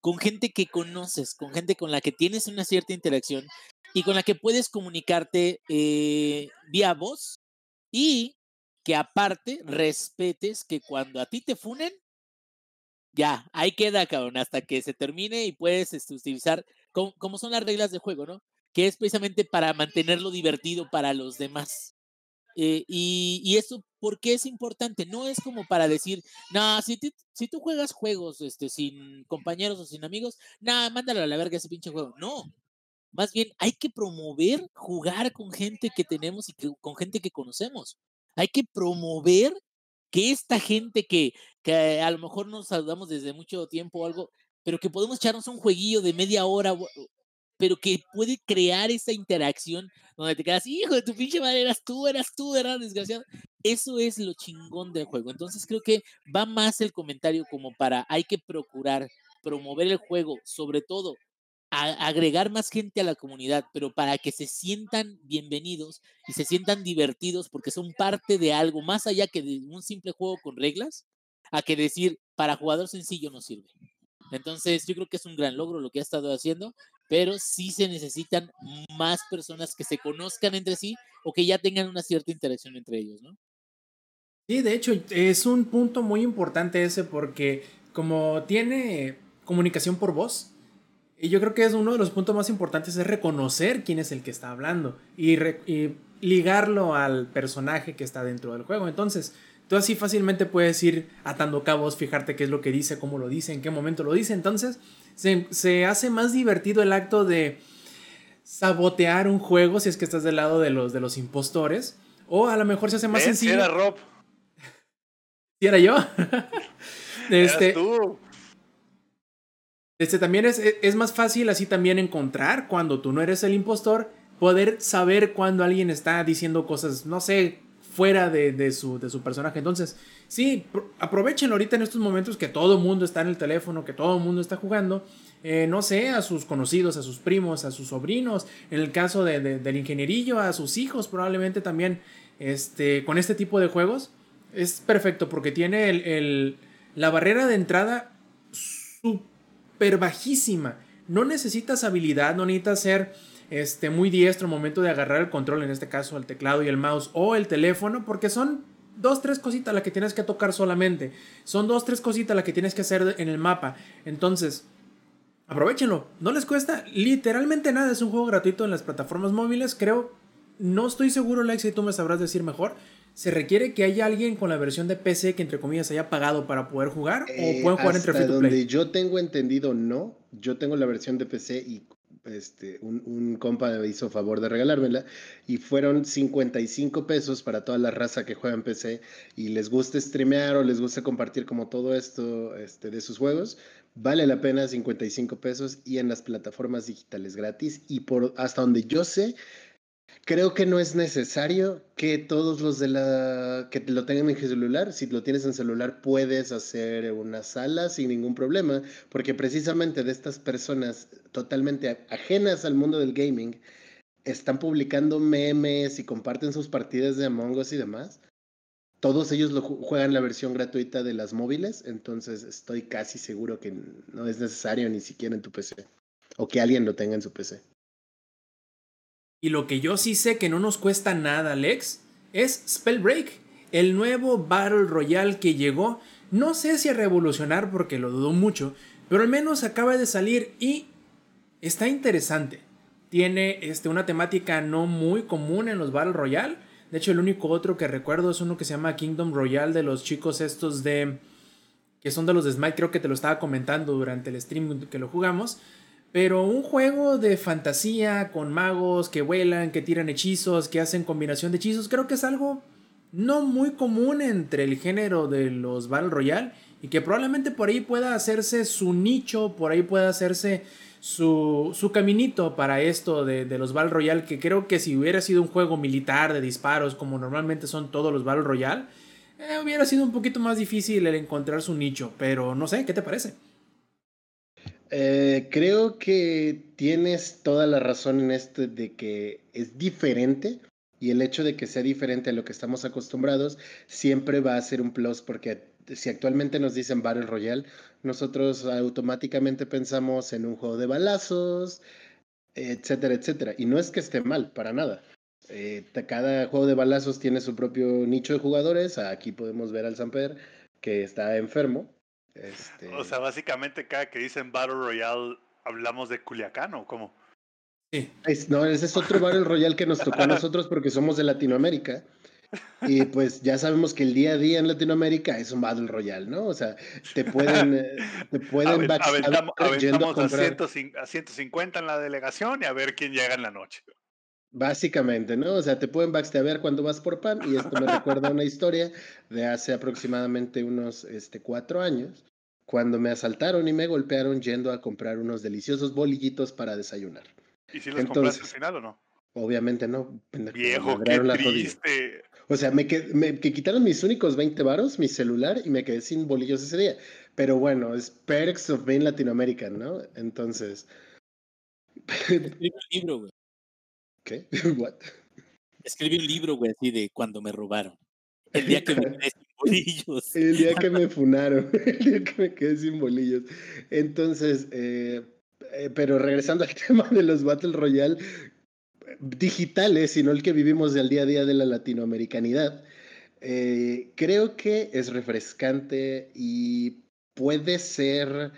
con gente que conoces, con gente con la que tienes una cierta interacción y con la que puedes comunicarte eh, vía voz y que aparte respetes que cuando a ti te funen, ya, ahí queda, cabrón, hasta que se termine y puedes este, utilizar como son las reglas de juego, ¿no? Que es precisamente para mantenerlo divertido para los demás. Eh, y, eso, ¿por qué es importante? No es como para decir, no, si, si tú juegas juegos este, sin compañeros o sin amigos, nada, mándalo a la verga ese pinche juego. No, más bien hay que promover jugar con gente que tenemos y con gente que conocemos. Hay que promover que esta gente que, que a lo mejor nos saludamos desde mucho tiempo o algo, pero que podemos echarnos un jueguillo de media hora pero que puede crear esa interacción donde te quedas, hijo de tu pinche madre, eras tú, eras tú, eras desgraciado. Eso es lo chingón del juego. Entonces creo que va más el comentario como para hay que procurar promover el juego, sobre todo agregar más gente a la comunidad, pero para que se sientan bienvenidos y se sientan divertidos porque son parte de algo más allá que de un simple juego con reglas, a que decir para jugador sencillo no sirve. Entonces yo creo que es un gran logro lo que ha estado haciendo pero sí se necesitan más personas que se conozcan entre sí o que ya tengan una cierta interacción entre ellos, ¿no? Sí, de hecho, es un punto muy importante ese porque como tiene comunicación por voz, y yo creo que es uno de los puntos más importantes es reconocer quién es el que está hablando y, y ligarlo al personaje que está dentro del juego. Entonces, tú así fácilmente puedes ir atando cabos, fijarte qué es lo que dice, cómo lo dice, en qué momento lo dice. Entonces, se, hace más divertido el acto de sabotear un juego si es que estás del lado de los, de los impostores. O a lo mejor se hace más sencillo. Si era Rob. (laughs) Si era yo. (laughs) este, tú. Este también es, es más fácil así también encontrar cuando tú no eres el impostor, poder saber cuando alguien está diciendo cosas, no sé, fuera de, su, de su personaje. Entonces, sí, aprovechenlo ahorita en estos momentos que todo el mundo está en el teléfono, que todo el mundo está jugando. Eh, no sé, a sus conocidos, a sus primos, a sus sobrinos, en el caso de, del ingenierillo, a sus hijos probablemente también, este, con este tipo de juegos, es perfecto porque tiene el, la barrera de entrada súper bajísima. No necesitas habilidad, no necesitas ser este, muy diestro al momento de agarrar el control, en este caso el teclado y el mouse o el teléfono, porque son dos, tres cositas las que tienes que tocar solamente. Son dos, tres cositas las que tienes que hacer en el mapa. Entonces, aprovechenlo. No les cuesta literalmente nada. Es un juego gratuito en las plataformas móviles. Creo, no estoy seguro, Lex, y tú me sabrás decir mejor. ¿Se requiere que haya alguien con la versión de PC que entre comillas haya pagado para poder jugar? ¿O eh, pueden jugar entre free to play? Donde yo tengo entendido, no. Yo tengo la versión de PC y este, un, un, compa me hizo favor de regalármela y fueron 55 pesos para toda la raza que juega en PC y les gusta streamear o les gusta compartir como todo esto este, de sus juegos, vale la pena 55 pesos y en las plataformas digitales gratis y por hasta donde yo sé, Creo que no es necesario que todos los de la que lo tengan en celular, si lo tienes en celular puedes hacer una sala sin ningún problema, porque precisamente de estas personas totalmente ajenas al mundo del gaming están publicando memes y comparten sus partidas de Among Us y demás. Todos ellos lo juegan la versión gratuita de las móviles, entonces estoy casi seguro que no es necesario ni siquiera en tu PC o que alguien lo tenga en su PC. Y lo que yo sí sé que no nos cuesta nada, Alex, es Spellbreak, el nuevo Battle Royale que llegó, no sé si a revolucionar porque lo dudo mucho, pero al menos acaba de salir y está interesante. Tiene este, una temática no muy común en los Battle Royale. De hecho, el único otro que recuerdo es uno que se llama Kingdom Royale de los chicos estos de... que son de los de Smite, creo que te lo estaba comentando durante el stream que lo jugamos. Pero un juego de fantasía con magos que vuelan, que tiran hechizos, que hacen combinación de hechizos, creo que es algo no muy común entre el género de los Battle Royale y que probablemente por ahí pueda hacerse su nicho, por ahí pueda hacerse su, su caminito para esto de, los Battle Royale, que creo que si hubiera sido un juego militar de disparos como normalmente son todos los Battle Royale, eh, hubiera sido un poquito más difícil el encontrar su nicho, pero no sé, ¿qué te parece? Eh, creo que tienes toda la razón en esto de que es diferente y el hecho de que sea diferente a lo que estamos acostumbrados siempre va a ser un plus porque si actualmente nos dicen Battle Royale, nosotros automáticamente pensamos en un juego de balazos, etcétera, etcétera. Y no es que esté mal, para nada. Eh, cada juego de balazos tiene su propio nicho de jugadores. Aquí podemos ver al Samper que está enfermo este... O sea, básicamente cada que dicen Battle Royale hablamos de Culiacán o cómo? Sí. no, ese es otro Battle Royale que nos tocó a nosotros porque somos de Latinoamérica. Y pues ya sabemos que el día a día en Latinoamérica es un Battle Royale, ¿no? O sea, te pueden, eh, te pueden aventamos, aventamos a, a, 150 en la delegación y a ver quién llega en la noche. Básicamente, ¿no? O sea, te pueden backstabear cuando vas por pan y esto me recuerda una historia de hace aproximadamente unos este, cuatro años, cuando me asaltaron y me golpearon yendo a comprar unos deliciosos bolillitos para desayunar. ¿Y si los compraste al final o no? Obviamente no. Viejo, qué triste. O sea, me, me quitaron mis únicos 20 varos, mi celular, y me quedé sin bolillos ese día. Pero bueno, es perks of being Latinoamerican, ¿no? Entonces... libro, güey. ¿Qué? (laughs) ¿What? Escribí un libro, güey, así de cuando me robaron. El día que me (laughs) quedé sin bolillos. El día que me (laughs) funaron. El día que me quedé sin bolillos. Entonces, eh, eh, pero regresando al tema de los Battle Royale digitales, sino el que vivimos del día a día de la latinoamericanidad, eh, creo que es refrescante y puede ser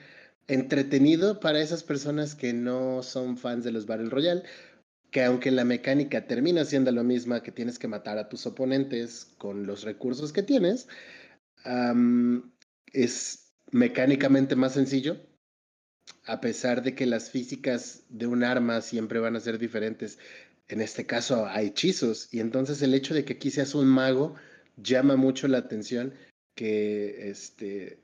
entretenido para esas personas que no son fans de los Battle Royale, que aunque la mecánica termina siendo lo misma, que tienes que matar a tus oponentes con los recursos que tienes, es mecánicamente más sencillo, a pesar de que las físicas de un arma siempre van a ser diferentes. En este caso hay hechizos, y entonces el hecho de que aquí seas un mago llama mucho la atención que este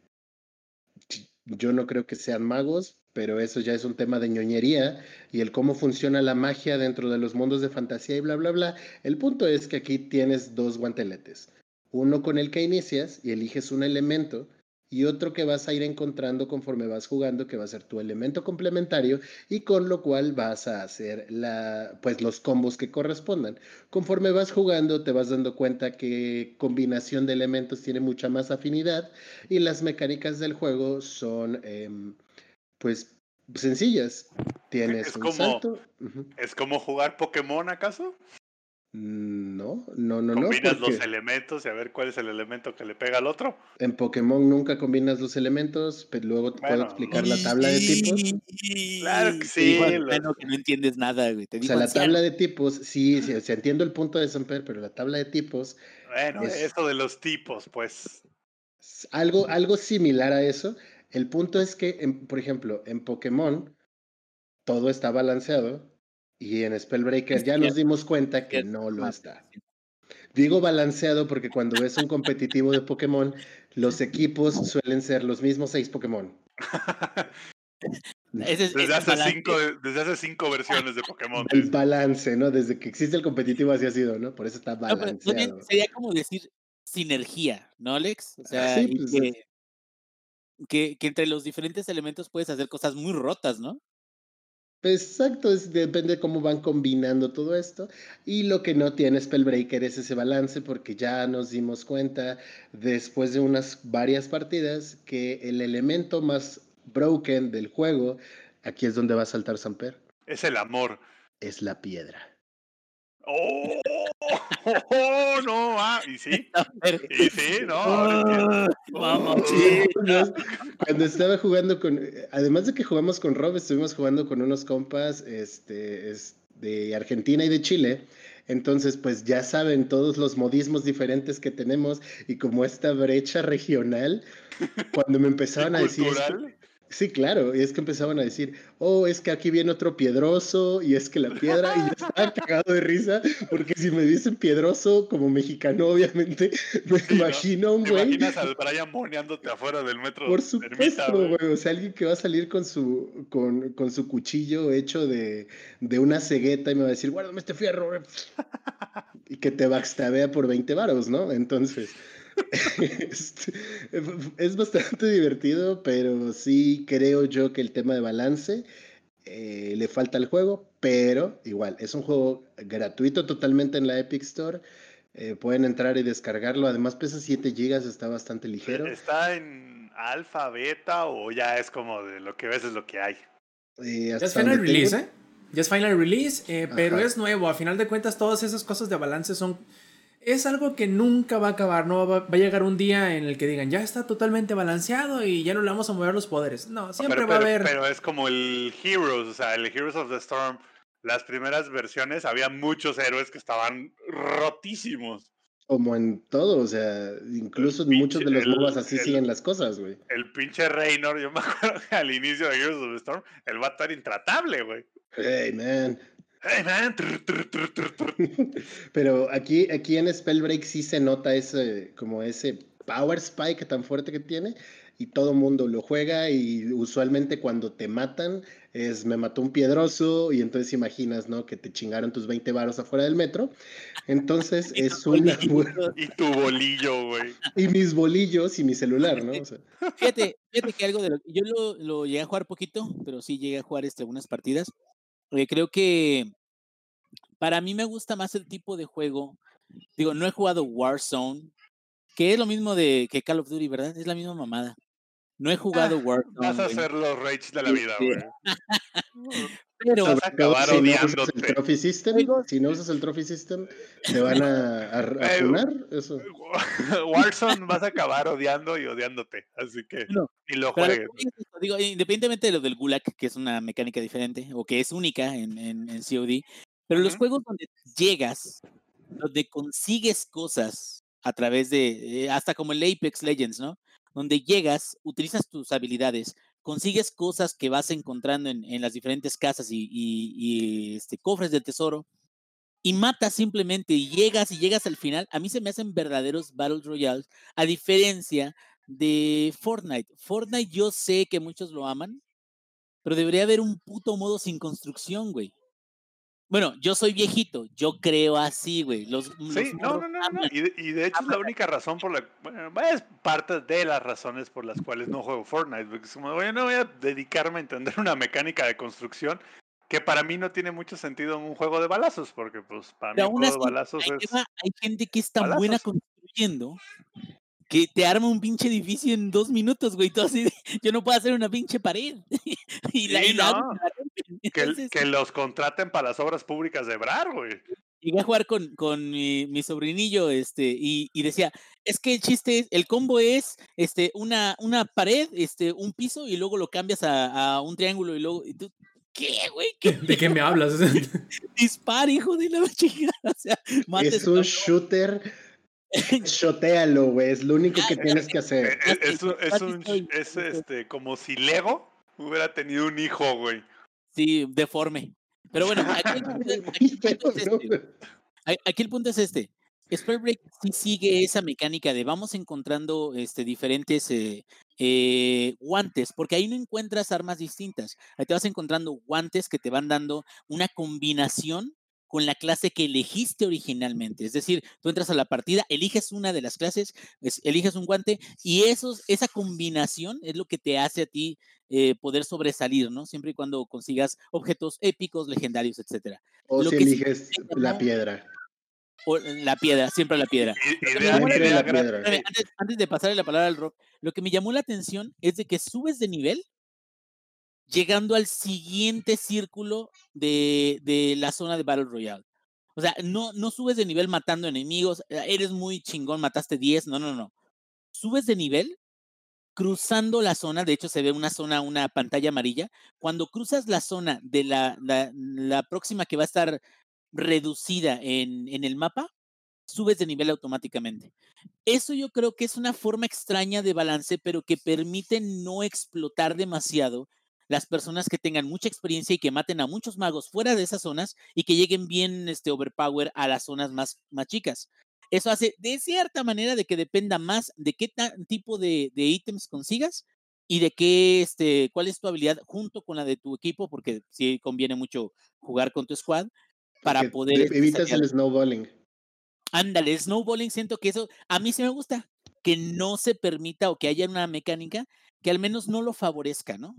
yo no creo que sean magos, pero eso ya es un tema de ñoñería y el cómo funciona la magia dentro de los mundos de fantasía y bla, bla, bla. El punto es que aquí tienes dos guanteletes, uno con el que inicias y eliges un elemento y otro que vas a ir encontrando conforme vas jugando, que va a ser tu elemento complementario y con lo cual vas a hacer la, pues los combos que correspondan. Conforme vas jugando te vas dando cuenta que combinación de elementos tiene mucha más afinidad y las mecánicas del juego son em, pues sencillas. Tienes es como, ¿Es como jugar Pokémon acaso? Mm, no, no, no, no. Combinas los elementos y a ver cuál es el elemento que le pega al otro. En Pokémon nunca combinas los elementos, pero luego te puedo explicar la tabla de tipos. Claro que sí. Bueno, que no entiendes nada, güey. o sea, la tabla de tipos, sí, sí, entiendo el punto de Samper, pero la tabla de tipos. Bueno, eso de los tipos, pues. Algo, algo similar a eso. El punto es que, por ejemplo, en Pokémon todo está balanceado y en Spellbreaker ya nos dimos cuenta que no lo está. Digo balanceado porque cuando ves un competitivo de Pokémon, los (laughs) equipos suelen ser los mismos seis Pokémon. (laughs) desde, hace cinco, desde hace cinco versiones de Pokémon. El balance, ¿no? Desde que existe el competitivo así ha sido, ¿no? Por eso está balanceado. sería como decir sinergia, ¿no, Alex? O sea, pues, que, que, entre los diferentes elementos puedes hacer cosas muy rotas, ¿no? Exacto, es, depende de cómo van combinando todo esto. Y lo que no tiene Spellbreaker es ese balance, porque ya nos dimos cuenta después de unas varias partidas que el elemento más broken del juego, aquí es donde va a saltar Samper. Es el amor. Es la piedra. ¡Oh! Oh, no, ah, y sí, (laughs) y sí, no. Ah, vamos, sí. Cuando estaba jugando con, además de que jugamos con Rob, estuvimos jugando con unos compas este, de Argentina y de Chile. Entonces, pues ya saben todos los modismos diferentes que tenemos y como esta brecha regional, cuando me (laughs) empezaban a decir... Sí, claro, y es que empezaban a decir, oh, es que aquí viene otro piedroso, y es que la piedra, y yo estaba (laughs) cagado de risa, porque si me dicen piedroso, como mexicano, obviamente, (laughs) me imagino un güey. ¿Te imaginas al Brian moneándote afuera del metro? Por supuesto, güey, o sea, alguien que va a salir con su, con, con su cuchillo hecho de, de, una cegueta y me va a decir, guárdame este fierro, y que te backstabea por 20 varos, ¿no? Entonces... (laughs) Este, es bastante divertido, pero sí creo yo que el tema de balance eh, le falta al juego, pero igual, es un juego gratuito totalmente en la Epic Store. Eh, pueden entrar y descargarlo. Además, pesa 7 GB, está bastante ligero. ¿Está en alfa, beta o ya es como de lo que ves es lo que hay? Eh, ya es final release, ¿eh? Ya es final release, pero es nuevo. A final de cuentas, todas esas cosas de balance son es algo que nunca va a acabar, no va, a llegar un día en el que digan, ya está totalmente balanceado y ya no le vamos a mover los poderes. No, siempre va a haber... Pero es como el Heroes, o sea, el Heroes of the Storm, las primeras versiones había muchos héroes que estaban rotísimos. Como en todo, o sea, incluso muchos de los MOBAs así siguen las cosas, güey. El pinche Reynor, yo me (laughs) acuerdo que al inicio de Heroes of the Storm, el vato era intratable, güey. Hey, man. (laughs) Pero aquí, aquí en Spellbreak sí se nota ese, como ese power spike tan fuerte que tiene y todo mundo lo juega y usualmente cuando te matan es me mató un piedroso y entonces imaginas, ¿no? Que te chingaron tus 20 varos afuera del metro. Entonces (laughs) es una... (laughs) y tu bolillo, güey. Y mis bolillos y mi celular, ¿no? fíjate, fíjate que algo de lo... Yo lo, lo, llegué a jugar poquito, pero sí llegué a jugar este, algunas partidas creo que para mí me gusta más el tipo de juego. Digo, no he jugado Warzone, que es lo mismo de que Call of Duty, ¿verdad? Es la misma mamada. No he jugado ah, Warzone. Vas a hacer los rage de la vida, güey. (laughs) Pero vas a acabar si odiándote. No el trophy system, si no usas el trophy system, te van a, a, eso. (laughs) Warzone vas a acabar odiando y odiándote, así que ni lo juegues. Digo, independientemente de lo del Gulag, que es una mecánica diferente o que es única en, en, en COD, pero los juegos donde llegas, donde consigues cosas a través de, eh, hasta como el Apex Legends, ¿no? Donde llegas, utilizas tus habilidades, consigues cosas que vas encontrando en, las diferentes casas y, este, cofres del tesoro y matas simplemente y llegas y llegas al final, a mí se me hacen verdaderos Battle Royales, a diferencia de Fortnite. Fortnite yo sé que muchos lo aman, pero debería haber un puto modo sin construcción, güey. Bueno, yo soy viejito, yo creo así, güey. Los, sí, no, no, no, no. Y, de, y de hecho es la única razón por la bueno, es parte de las razones por las cuales no juego Fortnite. Porque como, bueno, no voy a dedicarme a entender (laughs) una mecánica de construcción que para mí no tiene mucho sentido en un juego de balazos, porque pues para mí un juego de balazos es. Hay gente que es tan buena construyendo que te arma un pinche edificio en dos minutos, güey. (laughs) Todo así, yo no puedo hacer una pinche pared. (laughs) y la, (laughs) que, los contraten para las obras públicas de Brar, güey. Llegué a jugar con, con mi, mi, sobrinillo, este, y, y, decía, es que el chiste es, el combo es este, una, una pared, este, un piso, y luego lo cambias a, a un triángulo, y luego, y tú, ¿qué, güey? (laughs) ¿De qué me hablas? (laughs) Dispara, hijo de la chica. O sea, es un shooter Shotealo, güey, es lo único que tienes que hacer. Es, un, es, este, como si Lego hubiera tenido un hijo, güey. Sí, deforme. Pero bueno, aquí el punto, es (laughs) este. Aquí el punto es este. Spellbreak sí sigue esa mecánica de vamos encontrando este, diferentes eh, eh, guantes, porque ahí no encuentras armas distintas. Ahí te vas encontrando guantes que te van dando una combinación con la clase que elegiste originalmente. Es decir, tú entras a la partida, eliges una de las clases, eliges un guante y esos, esa combinación es lo que te hace a ti eh, poder sobresalir, ¿no? Siempre y cuando consigas objetos épicos, legendarios, etcétera. O si eliges la piedra. O la piedra, siempre la piedra. Antes, de pasarle la palabra al rock, lo que me llamó la atención es de que subes de nivel llegando al siguiente círculo de, de, la zona de Battle Royale. O sea, no, no subes de nivel matando enemigos, eh, eres muy chingón, mataste 10, no, no, no. Subes de nivel cruzando la zona, de hecho se ve una zona, una pantalla amarilla. Cuando cruzas la zona de la, la, la próxima que va a estar reducida en, en el mapa, subes de nivel automáticamente. Eso yo creo que es una forma extraña de balance, pero que permite no explotar demasiado las personas que tengan mucha experiencia y que maten a muchos magos fuera de esas zonas y que lleguen bien este overpower a las zonas más, más chicas. Eso hace de cierta manera de que dependa más de qué tipo de, de ítems consigas y de qué, este, cuál es tu habilidad junto con la de tu equipo, porque sí conviene mucho jugar con tu squad para poder... Este, evitas el snowballing. Ándale, snowballing, siento que eso a mí sí me gusta, que no se permita o que haya una mecánica que al menos no lo favorezca, ¿no?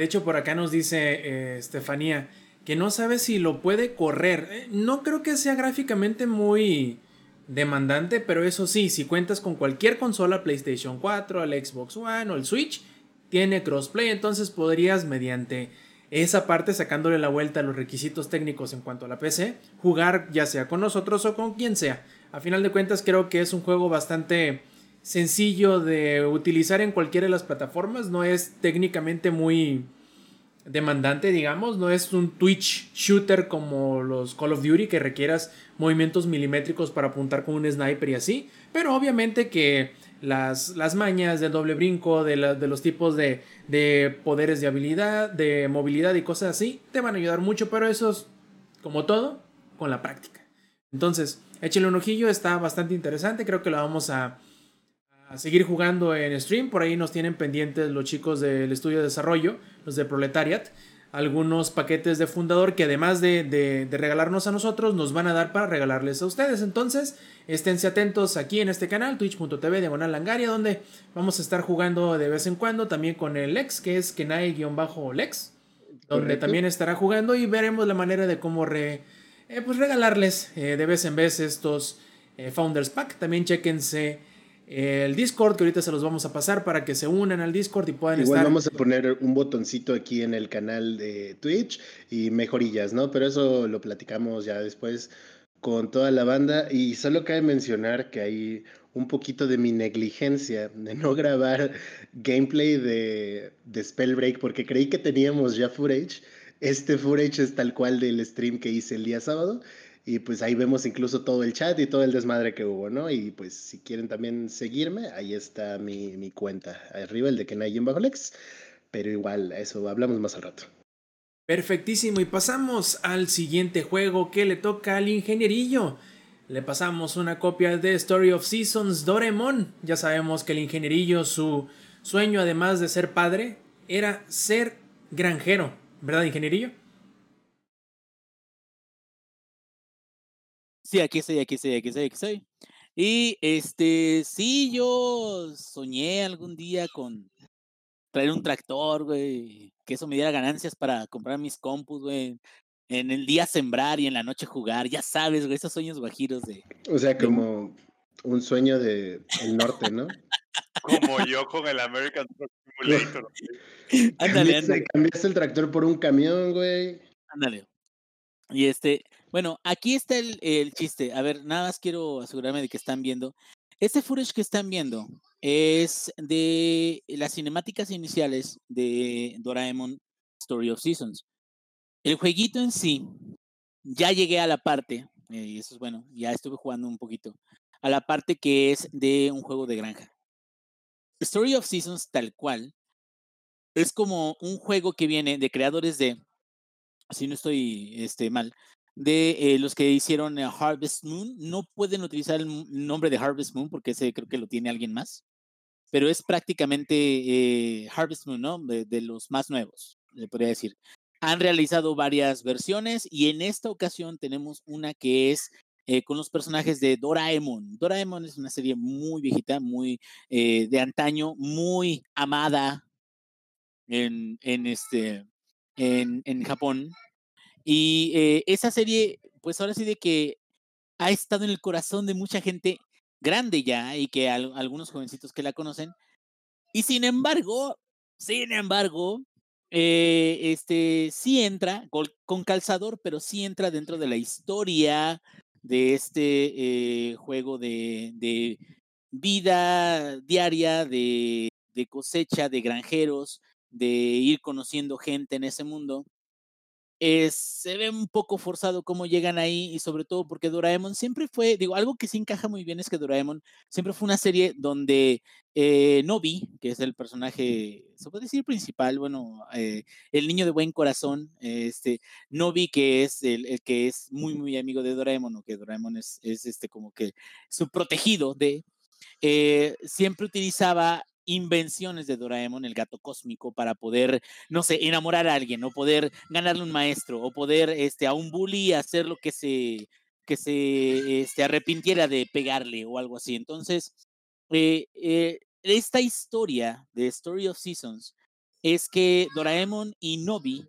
De hecho, por acá nos dice eh, Estefanía que no sabe si lo puede correr. Eh, no creo que sea gráficamente muy demandante, pero eso sí, si cuentas con cualquier consola, PlayStation 4, el Xbox One o el Switch, tiene crossplay, entonces podrías mediante esa parte sacándole la vuelta a los requisitos técnicos en cuanto a la PC, jugar ya sea con nosotros o con quien sea. A final de cuentas creo que es un juego bastante sencillo de utilizar en cualquiera de las plataformas, no es técnicamente muy demandante, digamos, no es un Twitch shooter como los Call of Duty que requieras movimientos milimétricos para apuntar con un sniper y así, pero obviamente que las, las mañas del doble brinco, de, de los tipos de, de, poderes de habilidad, de movilidad y cosas así, te van a ayudar mucho, pero eso es como todo, con la práctica. Entonces, échale un ojillo, está bastante interesante, creo que lo vamos a, a seguir jugando en stream. Por ahí nos tienen pendientes los chicos del estudio de desarrollo, los de Proletariat, algunos paquetes de fundador que además de, regalarnos a nosotros, nos van a dar para regalarles a ustedes. Entonces, esténse atentos aquí en este canal, twitch.tv diagonal langaria, donde vamos a estar jugando de vez en cuando también con el Lex, que es Kenai-Lex, donde también estará jugando y veremos la manera de cómo re, eh, pues regalarles eh, de vez en vez estos eh, Founders Pack. También chequense el Discord, que ahorita se los vamos a pasar para que se unan al Discord y puedan Igual estar. vamos a poner un botoncito aquí en el canal de Twitch y mejorillas, ¿no? Pero eso lo platicamos ya después con toda la banda. Y solo cabe mencionar que hay un poquito de mi negligencia de no grabar gameplay de, de Spellbreak porque creí que teníamos ya footage. Este footage es tal cual del stream que hice el día sábado y pues ahí vemos incluso todo el chat y todo el desmadre que hubo, ¿no? Y pues si quieren también seguirme, ahí está mi, mi cuenta, arriba el de Kenai en bajo Lex, pero igual, eso hablamos más al rato. Perfectísimo, y pasamos al siguiente juego que le toca al ingenierillo. Le pasamos una copia de Story of Seasons Doremon. Ya sabemos que el ingenierillo, su sueño además de ser padre, era ser granjero, ¿verdad, ingenierillo? Sí, aquí estoy, aquí estoy, aquí estoy, aquí estoy. Y este, sí, yo soñé algún día con traer un tractor, güey, que eso me diera ganancias para comprar mis compus, güey. En el día sembrar y en la noche jugar, ya sabes, güey, esos sueños guajiros de. O sea, como un sueño de el norte, ¿no? como yo con el American Truck Simulator. (laughs) ándale, ándale. Cambiaste el tractor por un camión, güey. Ándale. Y este, bueno, aquí está el, chiste. A ver, nada más quiero asegurarme de que están viendo. Este footage que están viendo es de las cinemáticas iniciales de Doraemon Story of Seasons. El jueguito en sí, ya llegué a la parte, eh, y eso es bueno, ya estuve jugando un poquito, a la parte que es de un juego de granja. Story of Seasons, tal cual, es como un juego que viene de creadores de si no estoy este, mal, de eh, los que hicieron eh, Harvest Moon. No pueden utilizar el nombre de Harvest Moon porque ese creo que lo tiene alguien más, pero es prácticamente eh, Harvest Moon, ¿no? De, los más nuevos, le podría decir. Han realizado varias versiones y en esta ocasión tenemos una que es con los personajes de Doraemon. Doraemon es una serie muy viejita, muy de antaño, muy amada en, en, este, en, Japón. Y eh, esa serie, pues ahora sí de que ha estado en el corazón de mucha gente grande ya y que algunos jovencitos que la conocen. Y sin embargo, sin embargo, eh, este sí entra con, calzador, pero sí entra dentro de la historia de este eh, juego de, de, vida diaria, de, de cosecha, de granjeros, de ir conociendo gente en ese mundo. Se ve un poco forzado cómo llegan ahí y sobre todo porque Doraemon siempre fue, digo, algo que sí encaja muy bien es que Doraemon siempre fue una serie donde eh, Nobi, que es el personaje, se puede decir principal, bueno, eh, el niño de buen corazón, este, Nobi, que es el, que es muy, muy amigo de Doraemon, o que Doraemon es, es este como que su protegido de, eh, siempre utilizaba invenciones de Doraemon, el gato cósmico, para poder, no sé, enamorar a alguien, o poder ganarle un maestro, o poder este, a un bully hacer lo que se, que se este, arrepintiera de pegarle o algo así. Entonces, eh, eh, esta historia de Story of Seasons es que Doraemon y Nobi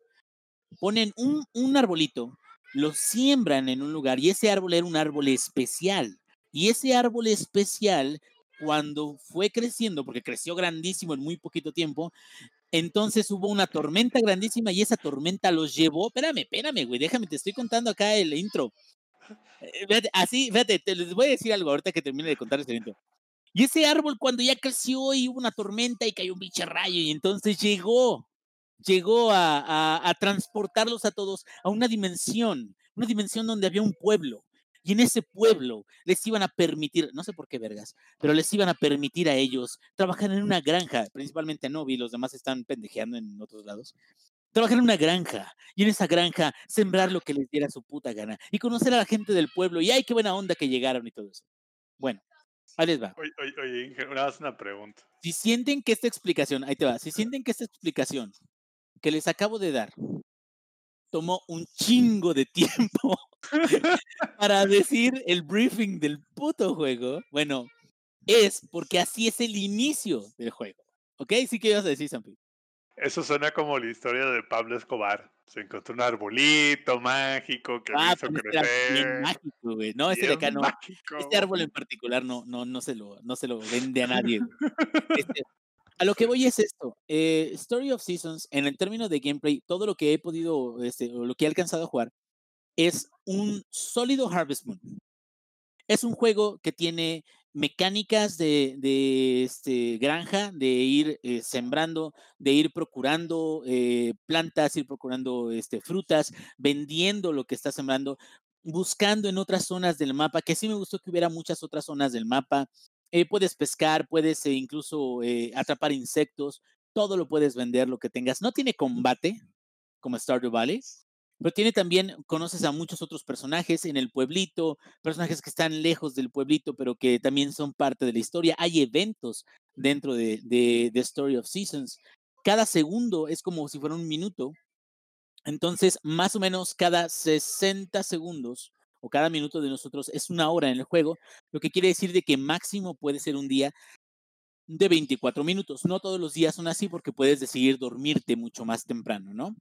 ponen un, un arbolito, lo siembran en un lugar y ese árbol era un árbol especial. Y ese árbol especial cuando fue creciendo, porque creció grandísimo en muy poquito tiempo, entonces hubo una tormenta grandísima y esa tormenta los llevó. Espérame, espérame, güey, déjame, te estoy contando acá el intro. Eh, así, fíjate, te les voy a decir algo ahorita que termine de contar este intro. Y ese árbol, cuando ya creció y hubo una tormenta y cayó un bicharrayo, y entonces llegó, llegó a, a transportarlos a todos a una dimensión, una dimensión donde había un pueblo y en ese pueblo les iban a permitir, no sé por qué vergas, pero les iban a permitir a ellos trabajar en una granja, principalmente a Novi, los demás están pendejeando en otros lados. Trabajar en una granja y en esa granja sembrar lo que les diera su puta gana y conocer a la gente del pueblo y ay, qué buena onda que llegaron y todo eso. Bueno, ahí les va. Oye, oye, oye una, una pregunta. Si sienten que esta explicación, ahí te va, si sienten que esta explicación que les acabo de dar tomó un chingo de (laughs) tiempo (laughs) para decir el briefing del puto juego, bueno, es porque así es el inicio del juego. ¿Ok? Sí que ibas a decir, Sampi. Eso suena como la historia de Pablo Escobar. Se encontró un arbolito mágico que ah, hizo crecer. mágico, güey. No, ese de acá no. Este árbol en particular no, no, no, se, lo, no se lo vende a nadie. (laughs) Este, a lo que voy es esto. Eh, Story of Seasons, en el término de gameplay, todo lo que he podido, este, o lo que he alcanzado a jugar, es un sólido Harvest Moon. Es un juego que tiene mecánicas de, este, granja, de ir eh, sembrando, de ir procurando eh, plantas, ir procurando este, frutas, vendiendo lo que está sembrando, buscando en otras zonas del mapa, que sí me gustó que hubiera muchas otras zonas del mapa, eh, puedes pescar, puedes incluso atrapar insectos, todo lo puedes vender, lo que tengas. No tiene combate como Stardew Valley, pero tiene también, conoces a muchos otros personajes en el pueblito, personajes que están lejos del pueblito, pero que también son parte de la historia. Hay eventos dentro de, de, Story of Seasons. cada segundo es como si fuera un minuto. Entonces, más o menos cada 60 segundos o cada minuto de nosotros es una hora en el juego, lo que quiere decir de que máximo puede ser un día de 24 minutos. No todos los días son así porque puedes decidir dormirte mucho más temprano, ¿no?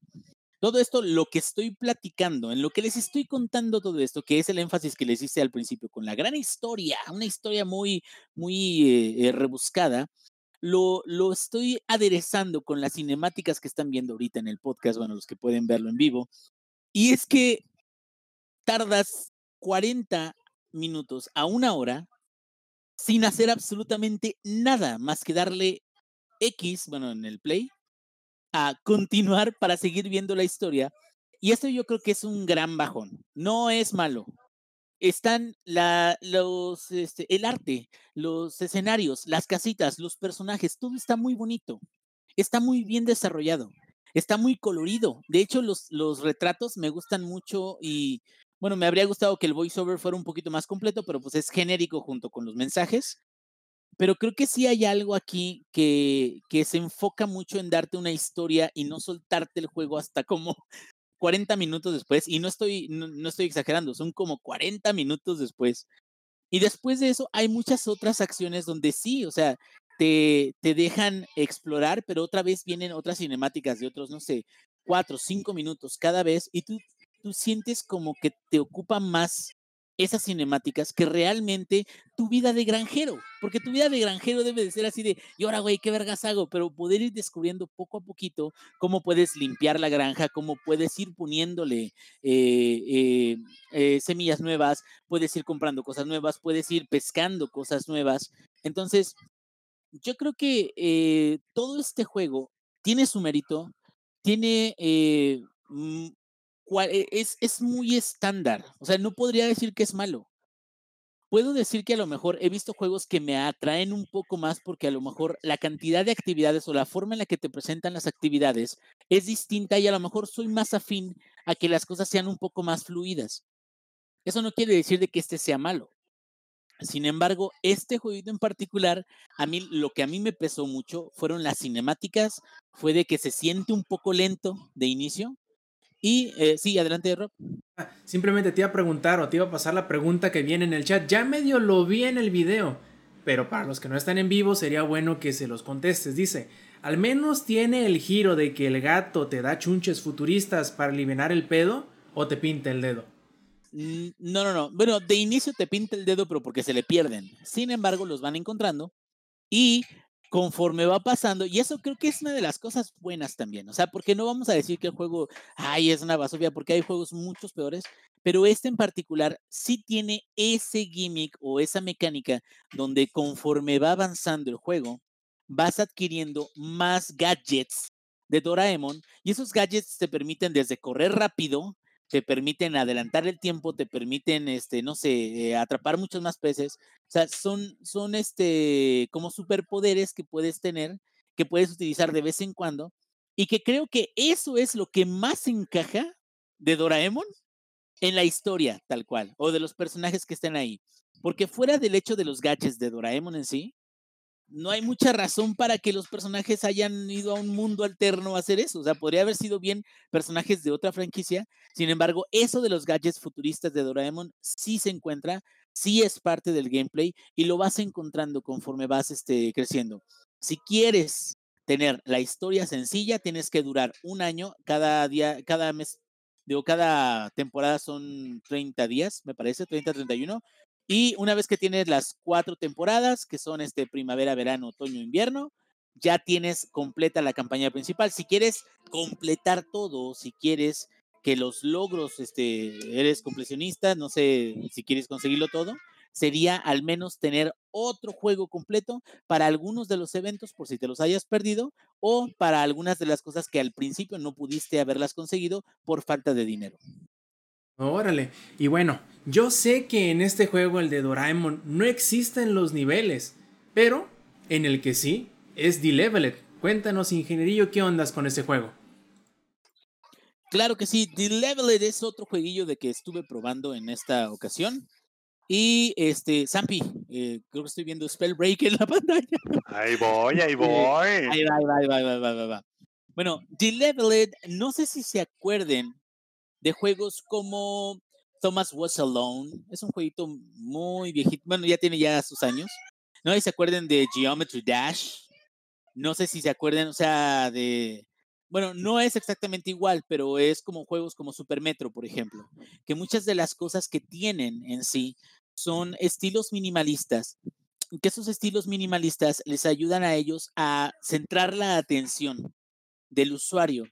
Todo esto, lo que estoy platicando, en lo que les estoy contando todo esto, que es el énfasis que les hice al principio, con la gran historia, una historia muy, muy eh, eh, rebuscada, lo, lo estoy aderezando con las cinemáticas que están viendo ahorita en el podcast, bueno, los que pueden verlo en vivo. Y es que tardas 40 minutos a una hora sin hacer absolutamente nada más que darle X, bueno, en el play, a continuar para seguir viendo la historia. Y esto yo creo que es un gran bajón. No es malo. Están la, los, este, el arte, los escenarios, las casitas, los personajes, todo está muy bonito. Está muy bien desarrollado. Está muy colorido. De hecho, los, los retratos me gustan mucho y, bueno, me habría gustado que el voiceover fuera un poquito más completo, pero pues es genérico junto con los mensajes pero creo que sí hay algo aquí que, que se enfoca mucho en darte una historia y no soltarte el juego hasta como (laughs) 40 minutos después. Y no estoy, no, estoy exagerando, son como 40 minutos después. Y después de eso hay muchas otras acciones donde sí, o sea, te, te dejan explorar, pero otra vez vienen otras cinemáticas de otros, no sé, cuatro, cinco minutos cada vez y tú, tú sientes como que te ocupa más esas cinemáticas que realmente tu vida de granjero, porque tu vida de granjero debe de ser así de, y ahora, güey, ¿qué vergas hago? Pero poder ir descubriendo poco a poquito cómo puedes limpiar la granja, cómo puedes ir poniéndole eh, eh, eh, semillas nuevas, puedes ir comprando cosas nuevas, puedes ir pescando cosas nuevas. Entonces, yo creo que todo este juego tiene su mérito, tiene e, es, es muy estándar. O sea, no podría decir que es malo. Puedo decir que a lo mejor he visto juegos que me atraen un poco más porque a lo mejor la cantidad de actividades o la forma en la que te presentan las actividades es distinta y a lo mejor soy más afín a que las cosas sean un poco más fluidas. Eso no quiere decir de que este sea malo. Sin embargo, este jueguito en particular, a mí lo que a mí me pesó mucho fueron las cinemáticas, fue de que se siente un poco lento de inicio, y eh, sí, adelante, Rob. Ah, simplemente te iba a preguntar o te iba a pasar la pregunta que viene en el chat. Ya medio lo vi en el video, pero para los que no están en vivo sería bueno que se los contestes. Dice, al menos tiene el giro de que el gato te da chunches futuristas para eliminar el pedo o te pinta el dedo. Mm, no, no, no. Bueno, de inicio te pinta el dedo, pero porque se le pierden. Sin embargo, los van encontrando y conforme va pasando, y eso creo que es una de las cosas buenas también, o sea, porque no vamos a decir que el juego, ay, es una basofia, porque hay juegos muchos peores, pero este en particular sí tiene ese gimmick o esa mecánica donde conforme va avanzando el juego, vas adquiriendo más gadgets de Doraemon y esos gadgets te permiten desde correr rápido te permiten adelantar el tiempo, te permiten, este, no sé, eh, atrapar muchos más peces. O sea, son, son este, como superpoderes que puedes tener, que puedes utilizar de vez en cuando, y que creo que eso es lo que más encaja de Doraemon en la historia, tal cual, o de los personajes que están ahí. Porque fuera del hecho de los gadgets de Doraemon en sí, no hay mucha razón para que los personajes hayan ido a un mundo alterno a hacer eso. O sea, podría haber sido bien personajes de otra franquicia. Sin embargo, eso de los gadgets futuristas de Doraemon sí se encuentra, sí es parte del gameplay y lo vas encontrando conforme vas este, creciendo. Si quieres tener la historia sencilla, tienes que durar un año, cada día, cada mes, digo, cada temporada son 30 días, me parece, 30, 31. Y una vez que tienes las cuatro temporadas, que son este primavera, verano, otoño, invierno, ya tienes completa la campaña principal. Si quieres completar todo, si quieres que los logros, este, eres completionista, no sé si quieres conseguirlo todo, sería al menos tener otro juego completo para algunos de los eventos por si te los hayas perdido o para algunas de las cosas que al principio no pudiste haberlas conseguido por falta de dinero. Órale. Y bueno, yo sé que en este juego, el de Doraemon, no existen los niveles, pero en el que sí, es The Cuéntanos, ingenierillo, ¿qué ondas con este juego? Claro que sí, The Leveled es otro jueguillo de que estuve probando en esta ocasión. Y este, Zampi, eh, creo que estoy viendo Spellbreak en la (laughs) pantalla. Ahí voy, ahí voy. ahí va, ahí va, ahí va, ahí va, ahí va. Bueno, The Leveled, no sé si se acuerden de juegos como Thomas Was Alone. Es un jueguito muy viejito. Bueno, ya tiene ya sus años. No sé se acuerden de Geometry Dash. No sé si se acuerdan, o sea, de. Bueno, no es exactamente igual, pero es como juegos como Super Metro, por ejemplo, que muchas de las cosas que tienen en sí son estilos minimalistas, que esos estilos minimalistas les ayudan a ellos a centrar la atención del usuario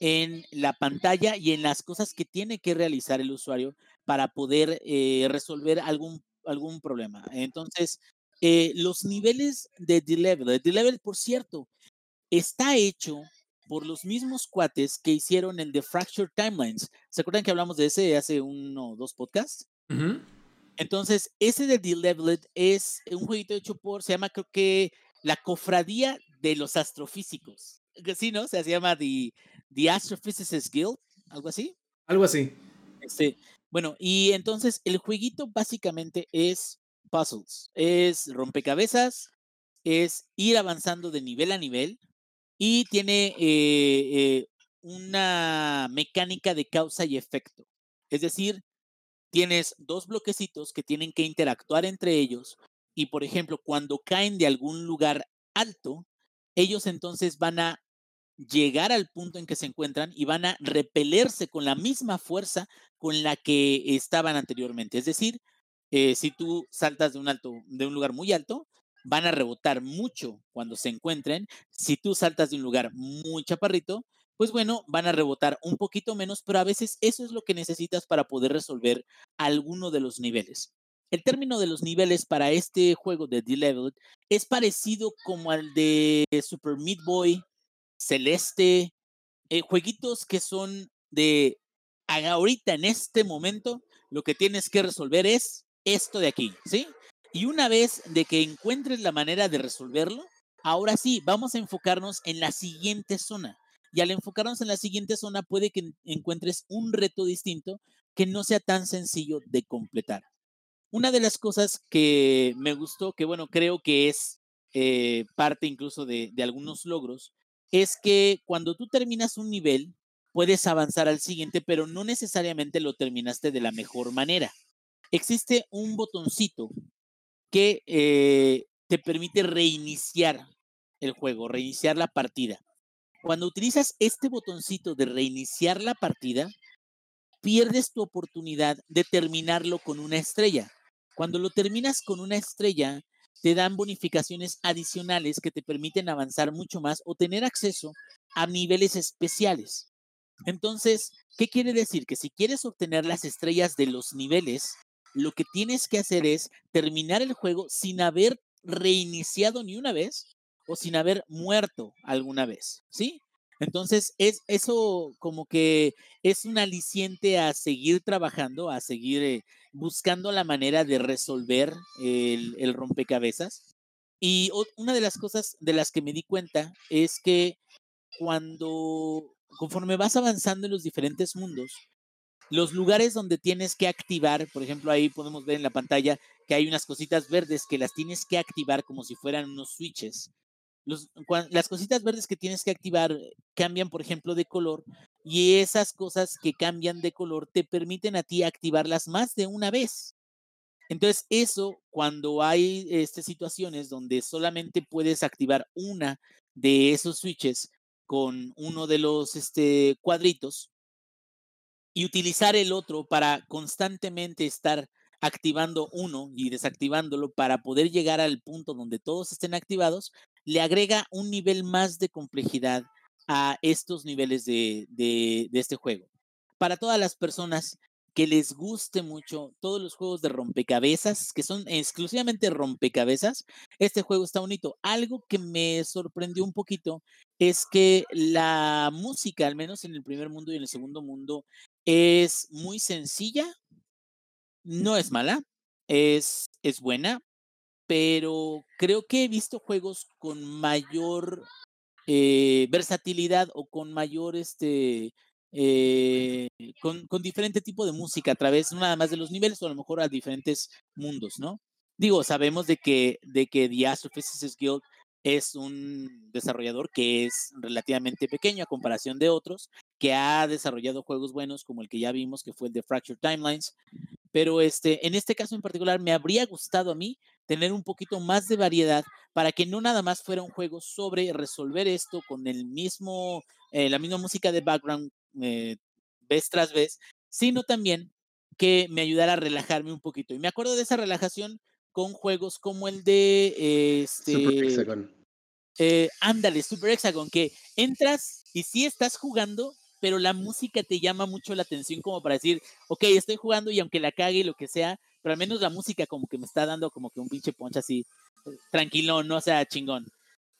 en la pantalla y en las cosas que tiene que realizar el usuario para poder eh, resolver algún, algún problema. Entonces, eh, los niveles de The Level, The Level, por cierto, está hecho por los mismos cuates que hicieron el de Fractured Timelines. ¿Se acuerdan que hablamos de ese hace uno o dos podcasts? Entonces, ese de The Leveled es un jueguito hecho por, se llama creo que la cofradía de los astrofísicos. Sí, ¿no? O sea, se llama The, The Astrophysicists Guild, algo así. Algo así. Este, bueno, y entonces el jueguito básicamente es puzzles, es rompecabezas, es ir avanzando de nivel a nivel y tiene eh, eh, una mecánica de causa y efecto. Es decir, tienes dos bloquecitos que tienen que interactuar entre ellos y, por ejemplo, cuando caen de algún lugar alto, ellos entonces van a llegar al punto en que se encuentran y van a repelerse con la misma fuerza con la que estaban anteriormente. Es decir, eh, si tú saltas de un alto, de un lugar muy alto, van a rebotar mucho cuando se encuentren. Si tú saltas de un lugar muy chaparrito, pues bueno, van a rebotar un poquito menos, pero a veces eso es lo que necesitas para poder resolver alguno de los niveles. El término de los niveles para este juego de D-Level es parecido como al de Super Meat Boy, Celeste, eh, jueguitos que son de ahorita en este momento, lo que tienes que resolver es esto de aquí, ¿sí? Y una vez de que encuentres la manera de resolverlo, ahora sí, vamos a enfocarnos en la siguiente zona. Y al enfocarnos en la siguiente zona puede que encuentres un reto distinto que no sea tan sencillo de completar. Una de las cosas que me gustó, que bueno, creo que es eh, parte incluso de, de algunos logros, es que cuando tú terminas un nivel, puedes avanzar al siguiente, pero no necesariamente lo terminaste de la mejor manera. Existe un botoncito que eh, te permite reiniciar el juego, reiniciar la partida. Cuando utilizas este botoncito de reiniciar la partida, pierdes tu oportunidad de terminarlo con una estrella. Cuando lo terminas con una estrella, te dan bonificaciones adicionales que te permiten avanzar mucho más o tener acceso a niveles especiales. Entonces, ¿qué quiere decir? Que si quieres obtener las estrellas de los niveles, lo que tienes que hacer es terminar el juego sin haber reiniciado ni una vez o sin haber muerto alguna vez, ¿sí? Entonces, es eso como que es un aliciente a seguir trabajando, a seguir eh, buscando la manera de resolver el, el rompecabezas. Y una de las cosas de las que me di cuenta es que cuando, conforme vas avanzando en los diferentes mundos, los lugares donde tienes que activar, por ejemplo, ahí podemos ver en la pantalla que hay unas cositas verdes que las tienes que activar como si fueran unos switches. Las cositas verdes que tienes que activar eh, cambian, por ejemplo, de color y esas cosas que cambian de color te permiten a ti activarlas más de una vez. Entonces, eso, cuando hay este, situaciones donde solamente puedes activar una de esos switches con uno de los este, cuadritos, y utilizar el otro para constantemente estar activando uno y desactivándolo para poder llegar al punto donde todos estén activados, le agrega un nivel más de complejidad a estos niveles de, de, este juego. Para todas las personas que les guste mucho todos los juegos de rompecabezas, que son exclusivamente rompecabezas, este juego está bonito. Algo que me sorprendió un poquito es que la música, al menos en el primer mundo y en el segundo mundo, es muy sencilla, no es mala, es, es buena, pero creo que he visto juegos con mayor eh, versatilidad o con mayor, este, eh, con, con, diferente tipo de música a través nada más de los niveles o a lo mejor a diferentes mundos, ¿no? Digo, sabemos de que, de que The Astrophysicists Guild es un desarrollador que es relativamente pequeño a comparación de otros, que ha desarrollado juegos buenos como el que ya vimos, que fue el de Fractured Timelines. Pero este, en este caso en particular me habría gustado a mí tener un poquito más de variedad para que no nada más fuera un juego sobre resolver esto con el mismo, eh, la misma música de background eh, vez tras vez, sino también que me ayudara a relajarme un poquito. Y me acuerdo de esa relajación con juegos como el de este, Super Hexagon. Eh, ándale, Super Hexagon, que entras y sí estás jugando, pero la música te llama mucho la atención como para decir, ok, estoy jugando y aunque la cague y lo que sea, pero al menos la música como que me está dando como que un pinche poncha así, tranquilo, no sea chingón.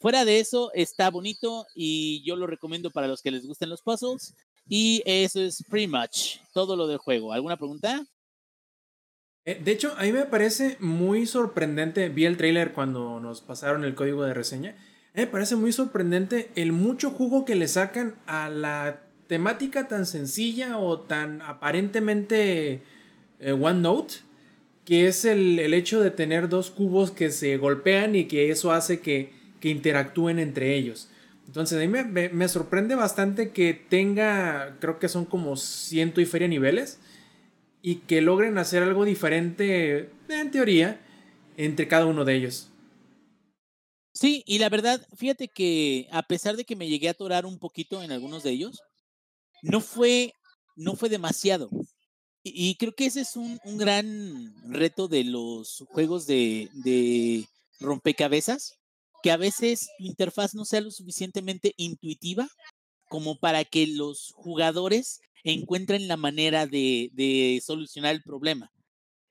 Fuera de eso, está bonito y yo lo recomiendo para los que les gusten los puzzles. Y eso es pretty much todo lo del juego. ¿Alguna pregunta? Eh, de hecho, a mí me parece muy sorprendente, vi el trailer cuando nos pasaron el código de reseña, me parece muy sorprendente el mucho jugo que le sacan a la temática tan sencilla o tan aparentemente eh, one note, que es el, hecho de tener dos cubos que se golpean y que eso hace que, que interactúen entre ellos. Entonces a mí me, me, sorprende bastante que tenga, creo que son como ciento y feria niveles y que logren hacer algo diferente, en teoría, entre cada uno de ellos. Sí, y la verdad, fíjate que a pesar de que me llegué a atorar un poquito en algunos de ellos, no fue, no fue demasiado. Y, creo que ese es un, un, gran reto de los juegos de, de rompecabezas, que a veces tu interfaz no sea lo suficientemente intuitiva como para que los jugadores encuentren la manera de, solucionar el problema.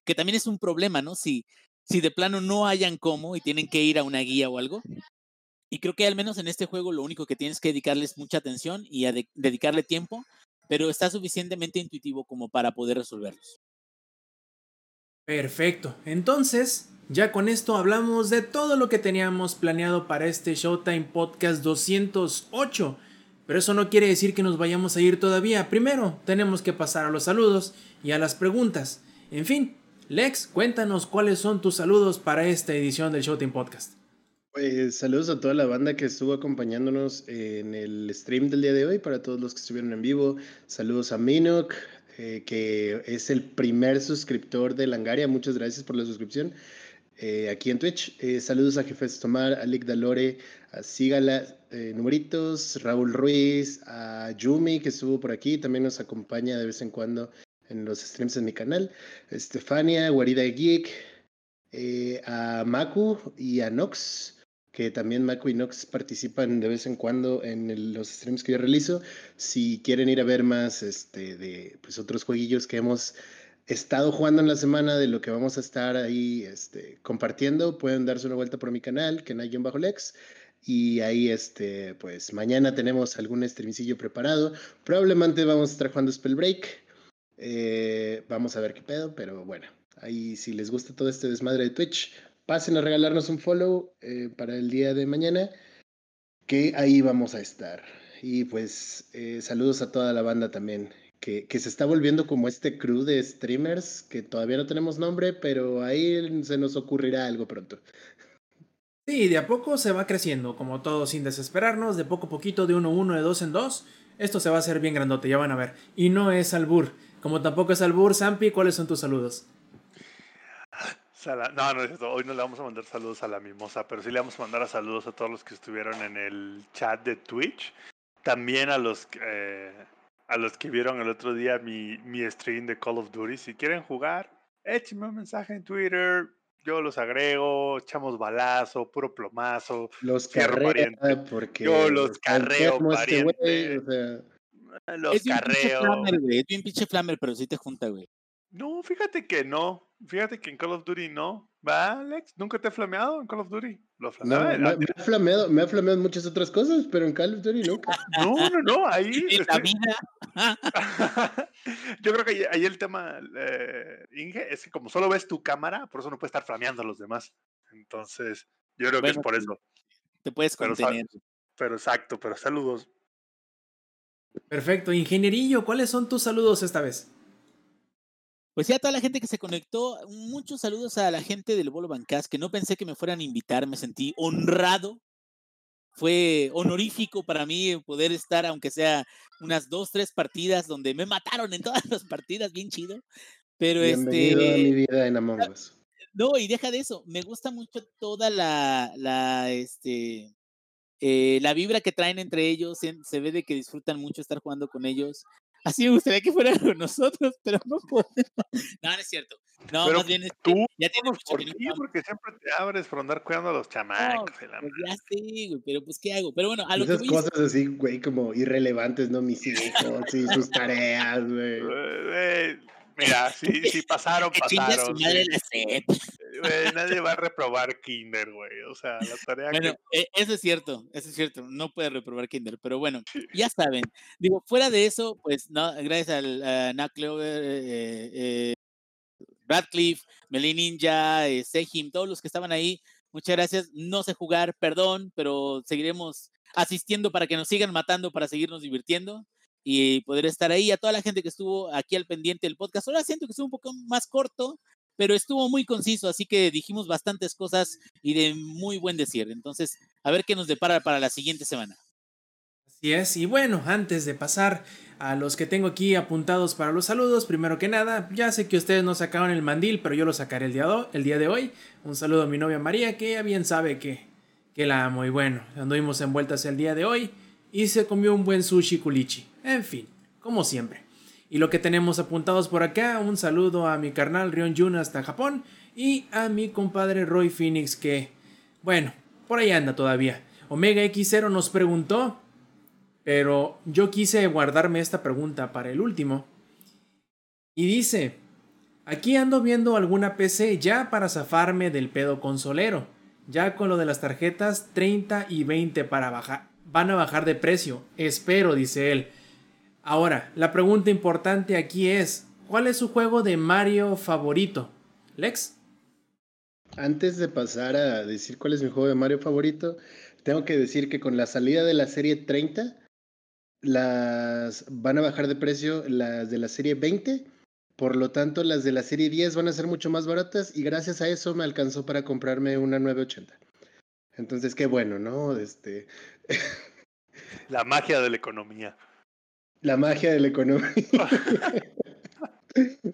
Que también es un problema, ¿no? Si, si de plano no hayan cómo y tienen que ir a una guía o algo. Y creo que al menos en este juego lo único que tienes que dedicarles mucha atención y dedicarle tiempo, pero está suficientemente intuitivo como para poder resolverlos. Perfecto. Entonces, ya con esto hablamos de todo lo que teníamos planeado para este Showtime Podcast 208. Pero eso no quiere decir que nos vayamos a ir todavía. Primero, tenemos que pasar a los saludos y a las preguntas. En fin, Lex, cuéntanos cuáles son tus saludos para esta edición del Showtime Podcast. Pues saludos a toda la banda que estuvo acompañándonos en el stream del día de hoy, para todos los que estuvieron en vivo. Saludos a Minok, eh, que es el primer suscriptor de Langaria. Muchas gracias por la suscripción. Eh, aquí en Twitch. Eh, saludos a Jefes Tomar, a Lick Dalore, a Sígala, eh, Numeritos, Raúl Ruiz, a Yumi que estuvo por aquí, también nos acompaña de vez en cuando en los streams en mi canal, Estefania, Guarida Geek, a Maku y a Nox, que también Maku y Nox participan de vez en cuando en los streams que yo realizo. Si quieren ir a ver más este, de pues, otros jueguillos que hemos estado jugando en la semana de lo que vamos a estar ahí este, compartiendo, pueden darse una vuelta por mi canal, que bajo lex Y ahí, este, pues mañana tenemos algún streamcillo preparado. Probablemente vamos a estar jugando Spellbreak. Eh, vamos a ver qué pedo, pero bueno, ahí si les gusta todo este desmadre de Twitch, pasen a regalarnos un follow eh, para el día de mañana, que ahí vamos a estar. Y pues eh, saludos a toda la banda también que, se está volviendo como este crew de streamers que todavía no tenemos nombre, pero ahí se nos ocurrirá algo pronto. Sí, de a poco se va creciendo, como todo sin desesperarnos, de poco a poquito, de uno en uno, de dos en dos. Esto se va a hacer bien grandote, ya van a ver. Y no es albur. Como tampoco es albur, Sampi, ¿cuáles son tus saludos? No, no es eso. Hoy no le vamos a mandar saludos a la mimosa, pero sí le vamos a mandar saludos a todos los que estuvieron en el chat de Twitch. También a los eh, a los que vieron el otro día mi, mi stream de Call of Duty, si quieren jugar, échenme un mensaje en Twitter, yo los agrego, echamos balazo, puro plomazo, los carreo porque yo los carreo, este pariente. Los carreo. es bien pinche flamer, pero sí te junta, güey. No, fíjate que no. Fíjate que en Call of Duty no. ¿Va, Alex? ¿Nunca te he flameado en Call of Duty? Lo flameaba. me, ha flameado, me ha flameado en muchas otras cosas, pero en Call of Duty nunca. (laughs) No, no, no, ahí. (laughs) En la vida. (laughs) Yo creo que ahí el tema, eh, Inge, es que como solo ves tu cámara, por eso no puedes estar flameando a los demás. Entonces, yo creo que es por eso. Te puedes contener. pero exacto, pero saludos. Perfecto. Ingenierillo, ¿cuáles son tus saludos esta vez? Pues ya a toda la gente que se conectó, muchos saludos a la gente del Bolo Bancas, que no pensé que me fueran a invitar, me sentí honrado fue honorífico para mí poder estar, aunque sea unas dos, tres partidas donde me mataron en todas (laughs) las partidas, bien chido. Pero Bienvenido este. a mi vida en Among Us. No, y deja de eso. Me gusta mucho toda la, la, este, eh, la vibra que traen entre ellos. Se, ve de que disfrutan mucho estar jugando con ellos. Así me gustaría que fueran con nosotros, pero no podemos. No, no es cierto. No, más bien es tú, ya tienes por ti, porque siempre te abres por andar cuidando a los chamacos. pues ya sí, güey, pero pues ¿qué hago? Pero bueno, a lo Esas cosas así, güey, como irrelevantes, ¿no? Mis hijos y sus tareas, güey. Mira, si, si pasaron, pasaron. Madre nadie va a reprobar Kinder, güey. O sea, la tarea bueno, e, eso es cierto, eso es cierto. No puede reprobar Kinder, pero bueno, ya saben. Digo, fuera de eso, pues, no, gracias al uh, Clover, eh, eh, Radcliffe, Melin Ninja, eh, Sejim, todos los que estaban ahí, muchas gracias. No sé jugar, perdón, pero seguiremos asistiendo para que nos sigan matando, para seguirnos divirtiendo y poder estar ahí. A toda la gente que estuvo aquí al pendiente del podcast. Ahora siento que estuvo un poco más corto, pero estuvo muy conciso, así que dijimos bastantes cosas y de muy buen decir. Entonces, a ver qué nos depara para la siguiente semana. Así es, y bueno, antes de pasar a los que tengo aquí apuntados para los saludos, primero que nada, ya sé que ustedes no sacaron el mandil, pero yo lo sacaré el día, el día de hoy. Un saludo a mi novia María, que ya bien sabe que, que la amo. Y bueno, anduvimos envueltas el día de hoy y se comió un buen sushi culichi. En fin, como siempre. Y lo que tenemos apuntados por acá, un saludo a mi carnal Rion Jun hasta Japón y a mi compadre Roy Phoenix que, bueno, por ahí anda todavía. Omega X0 nos preguntó, pero yo quise guardarme esta pregunta para el último. Y dice, aquí ando viendo alguna PC ya para zafarme del pedo consolero. Ya con lo de las tarjetas 30 y 20 para bajar, van a bajar de precio. Espero, dice él. Ahora, la pregunta importante aquí es, ¿cuál es su juego de Mario favorito? Lex. Antes de pasar a decir cuál es mi juego de Mario favorito, tengo que decir que con la salida de la serie 30, las van a bajar de precio las de la serie 20, por lo tanto las de la serie 10 van a ser mucho más baratas y gracias a eso me alcanzó para comprarme una 980. Entonces, qué bueno, ¿no? Este... (laughs) La magia de la economía. La magia de la economía. (laughs)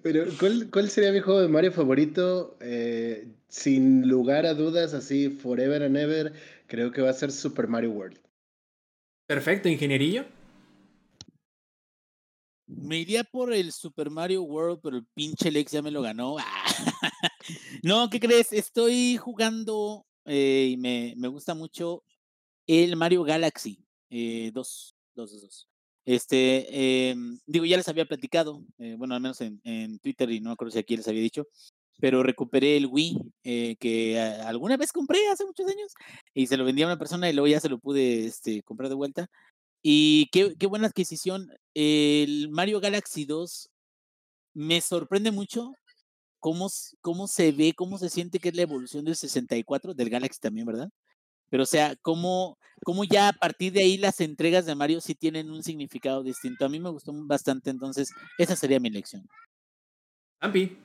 Pero, ¿cuál, sería mi juego de Mario favorito? Eh, sin lugar a dudas, así, forever and ever, creo que va a ser Super Mario World. Perfecto, ingenierillo. Me iría por el Super Mario World, pero el pinche Lex ya me lo ganó. (laughs) no, ¿qué crees? Estoy jugando eh, me, me, gusta mucho el Mario Galaxy 2. Eh, dos, dos, dos. Este, em, digo, ya les había platicado, eh, bueno, al menos en, Twitter y no me acuerdo si aquí les había dicho, pero recuperé el Wii eh, que alguna vez compré hace muchos años y se lo vendí a una persona y luego ya se lo pude este, comprar de vuelta. Y qué, qué buena adquisición. El Mario Galaxy 2 me sorprende mucho cómo, cómo se ve, cómo se siente que es la evolución del 64, del Galaxy también, ¿verdad? Pero o sea, cómo, cómo ya a partir de ahí las entregas de Mario sí tienen un significado distinto. A mí me gustó bastante, entonces esa sería mi elección. Ampi.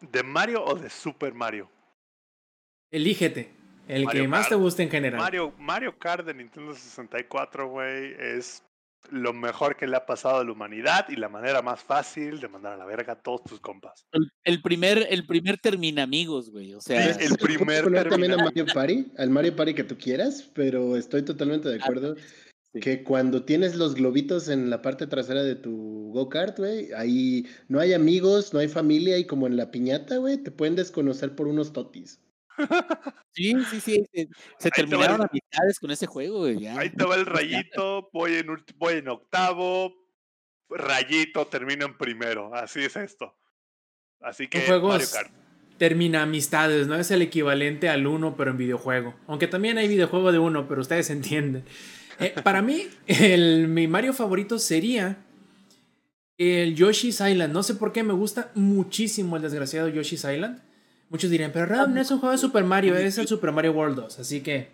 ¿De Mario o de Super Mario? Elígete. El que más te guste en general. Mario, Mario Kart de Nintendo 64, güey, es lo mejor que le ha pasado a la humanidad y la manera más fácil de mandar a la verga a todos tus compas. El, primer, el primer termina amigos, güey. O sea, el primer también a Mario Party, al Mario Party que tú quieras, pero estoy totalmente de acuerdo que cuando tienes los globitos en la parte trasera de tu go-kart, güey, ahí no hay amigos, no hay familia y como en la piñata, güey, te pueden desconocer por unos totis. Sí, sí, sí. Se, terminaron amistades con ese juego, Ahí te va el rayito, voy en, voy en octavo, rayito, termino en primero. Así es esto. Así que Mario Kart. termina amistades, ¿no? Es el equivalente al uno, pero en videojuego. Aunque también hay videojuego de uno, pero ustedes entienden. Eh, para mí, (laughs) el, mi Mario favorito sería el Yoshi's Island. No sé por qué me gusta muchísimo el desgraciado Yoshi's Island. Muchos dirían, pero Ram no es un juego de Super Mario, es el Super Mario World 2, así que...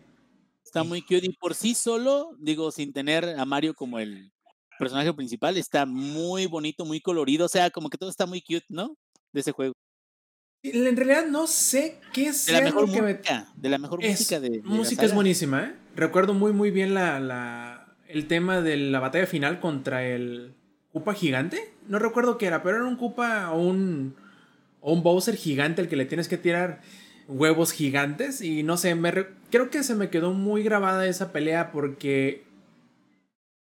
Está muy cute y por sí solo, digo, sin tener a Mario como el personaje principal, está muy bonito, muy colorido, o sea, como que todo está muy cute, ¿no? De ese juego. En realidad no sé qué sea de la mejor música, de la mejor música de, música es buenísima, ¿eh? Recuerdo muy muy bien la, la, el tema de la batalla final contra el Koopa gigante. No recuerdo qué era, pero era un Koopa o un o un Bowser gigante al que le tienes que tirar huevos gigantes y no sé, me creo que se me quedó muy grabada esa pelea porque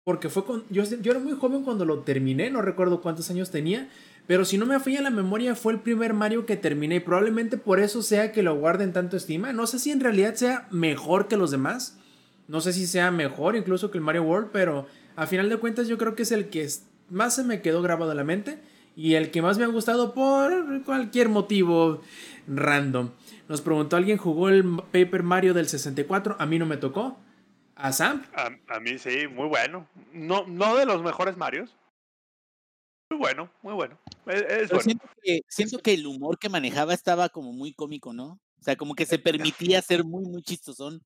porque fue con yo, yo era muy joven cuando lo terminé, no recuerdo cuántos años tenía, pero si no me falla la memoria, fue el primer Mario que terminé y probablemente por eso sea que lo guarden tanto estima. No sé si en realidad sea mejor que los demás. No sé si sea mejor incluso que el Mario World, pero a final de cuentas yo creo que es el que más se me quedó grabado en la mente y el que más me ha gustado por cualquier motivo random. Nos preguntó alguien, ¿jugó el Paper Mario del 64? A mí no me tocó. ¿A Sam? A, mí sí, muy bueno. No, no de los mejores Marios, muy bueno, muy bueno. Es, Siento, que, siento que el humor que manejaba estaba como muy cómico, ¿no? O sea, como que se permitía ser muy, muy chistosón.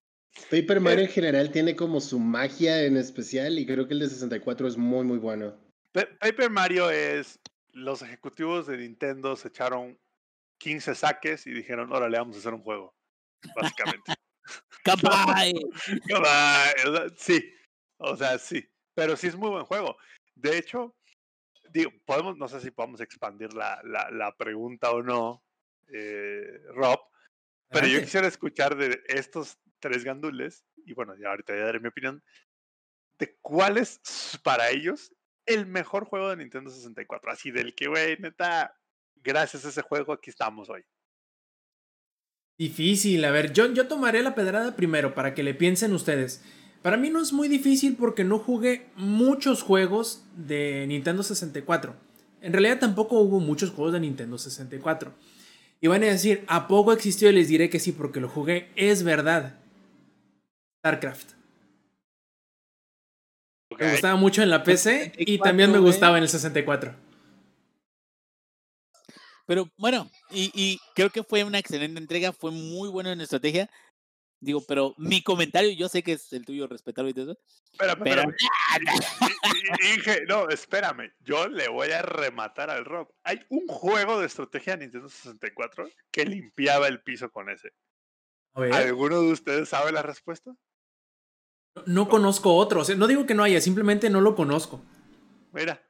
Paper Mario en general tiene como su magia en especial y creo que el de 64 es muy, muy bueno. Paper Mario es. Los ejecutivos de Nintendo se echaron 15 saques y dijeron, órale, vamos a hacer un juego. Básicamente. (laughs) ¡Capaz! (laughs) sí, o sea, sí. Pero sí es muy buen juego. De hecho, digo, podemos, no sé si podemos expandir la, la, la pregunta o no, eh, Rob, pero yo quisiera escuchar de estos tres gandules, y bueno, ya ahorita ya daré mi opinión, de cuál es para ellos el mejor juego de Nintendo 64. Así del que, güey, neta, gracias a ese juego aquí estamos hoy. Difícil, a ver, yo, yo tomaré la pedrada primero para que le piensen ustedes. Para mí no es muy difícil porque no jugué muchos juegos de Nintendo 64. En realidad tampoco hubo muchos juegos de Nintendo 64. Y van a decir, ¿a poco existió? Y les diré que sí, porque lo jugué. Es verdad. StarCraft. Me gustaba mucho en la PC y también me gustaba en el 64. Pero bueno, y, y, creo que fue una excelente entrega, fue muy bueno en estrategia. Digo, pero mi comentario, yo sé que es el tuyo respetable y todo eso. Espérame, pero... Dije, no, espérame, yo le voy a rematar al Rob. Hay un juego de estrategia de Nintendo 64 que limpiaba el piso con ese. ¿Alguno de ustedes sabe la respuesta? No conozco otro, no digo que no haya, simplemente no lo conozco. Mira.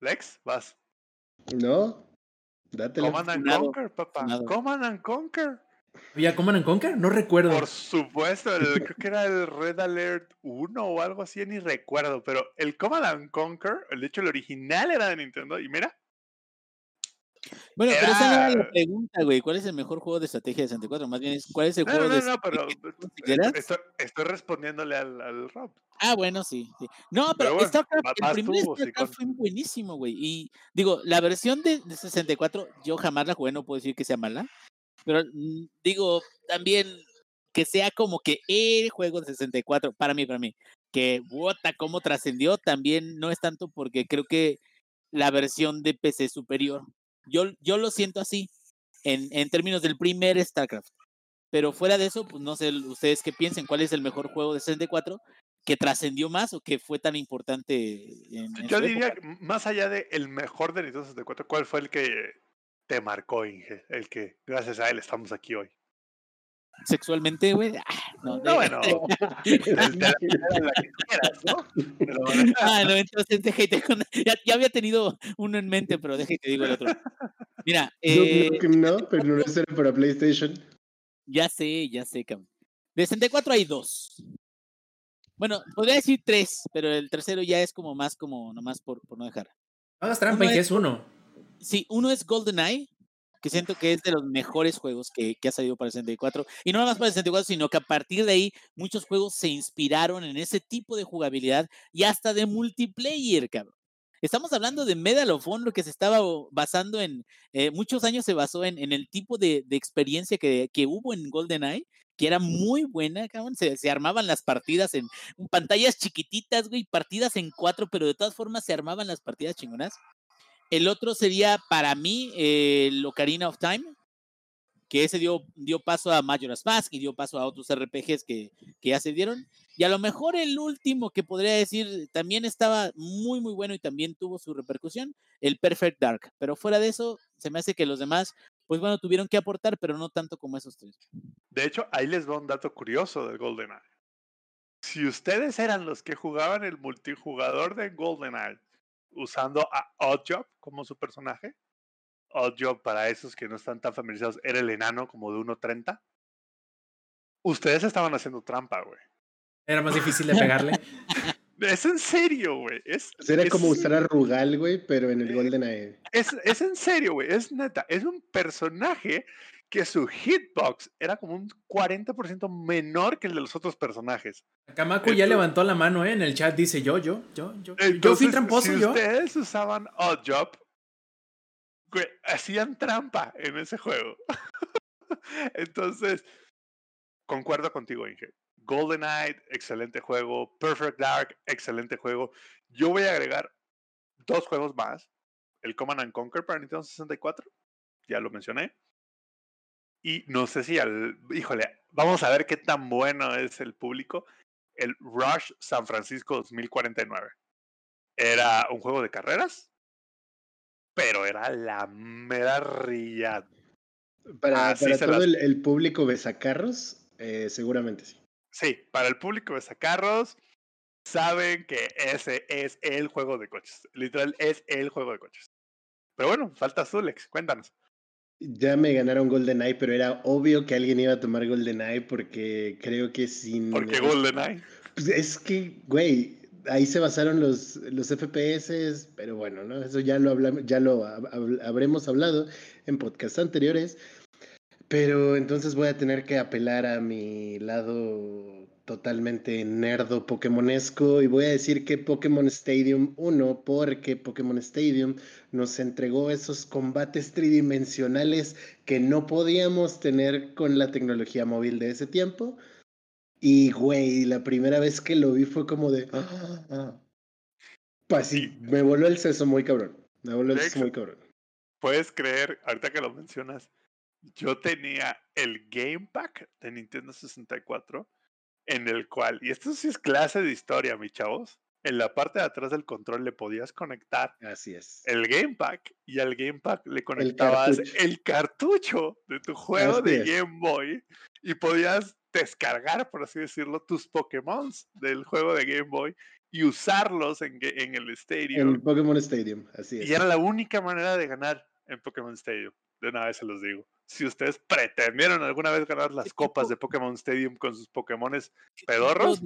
Lex, vas. No. Date Command and Conquer, papá. Command and Conquer. ¿Había Command and Conquer? No recuerdo. Por supuesto, creo que era el Red Alert 1 o algo así, ni recuerdo. Pero el Command and Conquer, de hecho, el original era de Nintendo. Y mira. Bueno, pero esa no era la pregunta, güey. ¿Cuál es el mejor juego de estrategia de 64? Más bien ¿cuál es el juego no, de No, no, pero estoy, respondiéndole al, al, Rob. Ah, bueno, sí. No, pero, el primer StarCraft fue buenísimo, güey. Y digo, la versión de, de 64, yo jamás la jugué, no puedo decir que sea mala. Pero mm, digo, también que sea como que el juego de 64, para mí, para mí, que Wota cómo trascendió, también no es tanto porque creo que la versión de PC superior. Yo, yo lo siento así, en, en términos del primer StarCraft. Pero fuera de eso, pues no sé ustedes qué piensen, cuál es el mejor juego de 64 que trascendió más o que fue tan importante. En, Yo diría, más allá de el mejor de Nintendo 64, ¿cuál fue el que te marcó, Inge, el que gracias a él estamos aquí hoy. Sexualmente, güey. Ah, no, no, bueno. (laughs) (laughs) ah, no, entonces déjate con... ya, ya, había tenido uno en mente, pero déjate digo el otro. Mira. Eh... No, pero no es para PlayStation. Ya sé, ya sé, cabrón. De 64 hay dos. Bueno, podría decir tres, pero el tercero ya es como más como nomás por, por no dejar. Hagas trampa y que es uno. Sí, uno es GoldenEye, que siento que es de los mejores juegos que, que ha salido para el 64. Y no nada más para el 64, sino que a partir de ahí muchos juegos se inspiraron en ese tipo de jugabilidad y hasta de multiplayer, cabrón. Estamos hablando de Medal of Honor que se estaba basando en, eh, muchos años se basó en, en el tipo de, de experiencia que, que, hubo en GoldenEye, que era muy buena, cabrón. Se, se, armaban las partidas en pantallas chiquititas, güey, partidas en cuatro, pero de todas formas se armaban las partidas chingonas. El otro sería para mí el Ocarina of Time, que ese dio, paso a Majora's Mask y dio paso a otros RPGs que, que ya se dieron. Y a lo mejor el último que podría decir también estaba muy, muy bueno y también tuvo su repercusión, el Perfect Dark. Pero fuera de eso, se me hace que los demás, pues bueno, tuvieron que aportar, pero no tanto como esos tres. De hecho, ahí les va un dato curioso del GoldenEye. Si ustedes eran los que jugaban el multijugador de GoldenEye usando a Oddjob como su personaje, Oddjob para esos que no están tan familiarizados era el enano como de 1.30, ustedes estaban haciendo trampa, güey. Era más difícil de (laughs) pegarle. Es en serio, güey. Es, Era como usar a Rugal, güey, pero en el GoldenEye. Es, es en serio, güey. Es neta. Es un personaje que su hitbox era como un 40% menor que el de los otros personajes. Kamako ya levantó la mano, ¿eh? En el chat dice yo, yo, yo, yo. yo fui tramposo, si yo. ustedes usaban Oddjob, hacían trampa en ese juego. (laughs) Entonces, concuerdo contigo, Inge. GoldenEye, excelente juego. Perfect Dark, excelente juego. Yo voy a agregar dos juegos más. El Command and Conquer para Nintendo 64, ya lo mencioné. Y no sé si al. Híjole, vamos a ver qué tan bueno es el público. El Rush San Francisco 2049. Era un juego de carreras, pero era la mera. Para, para todo el, el, público besacarros, eh, seguramente sí. Sí, para el público de Sacarros, saben que ese es el juego de coches. Literal, es el juego de coches. Pero bueno, falta Zulex, cuéntanos. Ya me ganaron GoldenEye, pero era obvio que alguien iba a tomar GoldenEye porque creo que sin. ¿Por qué GoldenEye? Pues es que, güey, ahí se basaron los, los FPS, pero bueno, ¿no? Eso ya lo hablamos, ya lo habremos hablado en podcasts anteriores. Pero entonces voy a tener que apelar a mi lado totalmente nerdo pokémonesco y voy a decir que Pokémon Stadium 1 porque Pokémon Stadium nos entregó esos combates tridimensionales que no podíamos tener con la tecnología móvil de ese tiempo. Y güey, la primera vez que lo vi fue como de... Ah, Pues sí, me voló el seso muy cabrón. Me voló el seso muy cabrón. Puedes creer, ahorita que lo mencionas, yo tenía el Game Pack de Nintendo 64 en el cual, y esto sí es clase de historia, mis chavos, en la parte de atrás del control le podías conectar Así es. el Game Pack y al Game Pack le conectabas el cartucho, de tu juego de Game Boy y podías descargar, por así decirlo, tus Pokémon del juego de Game Boy y usarlos en, en el Stadium. En Pokémon Stadium, así es. Y era la única manera de ganar en Pokémon Stadium. De una vez se los digo si ustedes pretendieron alguna vez ganar las copas de Pokémon Stadium con sus Pokémones pedorros.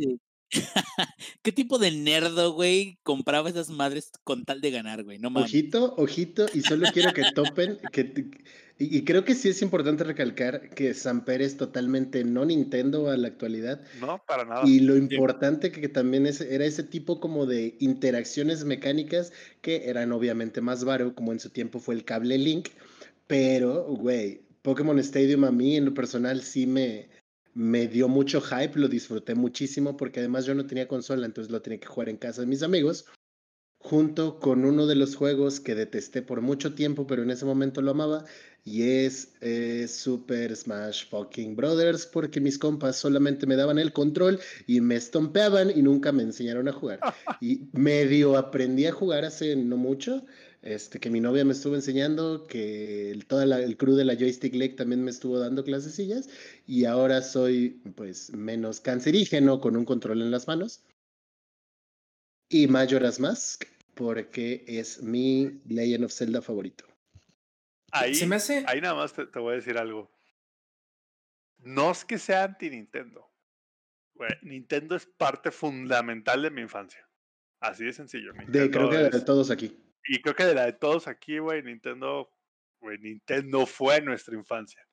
(laughs) ¿Qué tipo de nerdo, güey, compraba esas madres con tal de ganar, güey? No mames. Ojito, ojito, y solo quiero que topen, que, y, creo que sí es importante recalcar que Samper es totalmente no Nintendo a la actualidad. No, para nada. Y lo importante que, también es, era ese tipo como de interacciones mecánicas que eran obviamente más varo, como en su tiempo fue el cable Link, pero, güey, Pokémon Stadium a mí en lo personal sí me, me dio mucho hype, lo disfruté muchísimo porque además yo no tenía consola, entonces lo tenía que jugar en casa de mis amigos, junto con uno de los juegos que detesté por mucho tiempo, pero en ese momento lo amaba, y es eh, Super Smash Fucking Brothers, porque mis compas solamente me daban el control y me estompeaban y nunca me enseñaron a jugar. (laughs) Y medio aprendí a jugar hace no mucho, este, que mi novia me estuvo enseñando, que el, toda el crew de la Joystick Lake también me estuvo dando clasecillas y ahora soy pues menos cancerígeno con un control en las manos. Y Majora's Mask, porque es mi Legend of Zelda favorito. Ahí, ¿Se me hace... ahí nada más te, voy a decir algo. No es que sea anti-Nintendo. Nintendo es parte fundamental de mi infancia. Así de sencillo. de, creo que de todos aquí. Y creo que de la de todos aquí, güey, Nintendo, Nintendo fue nuestra infancia.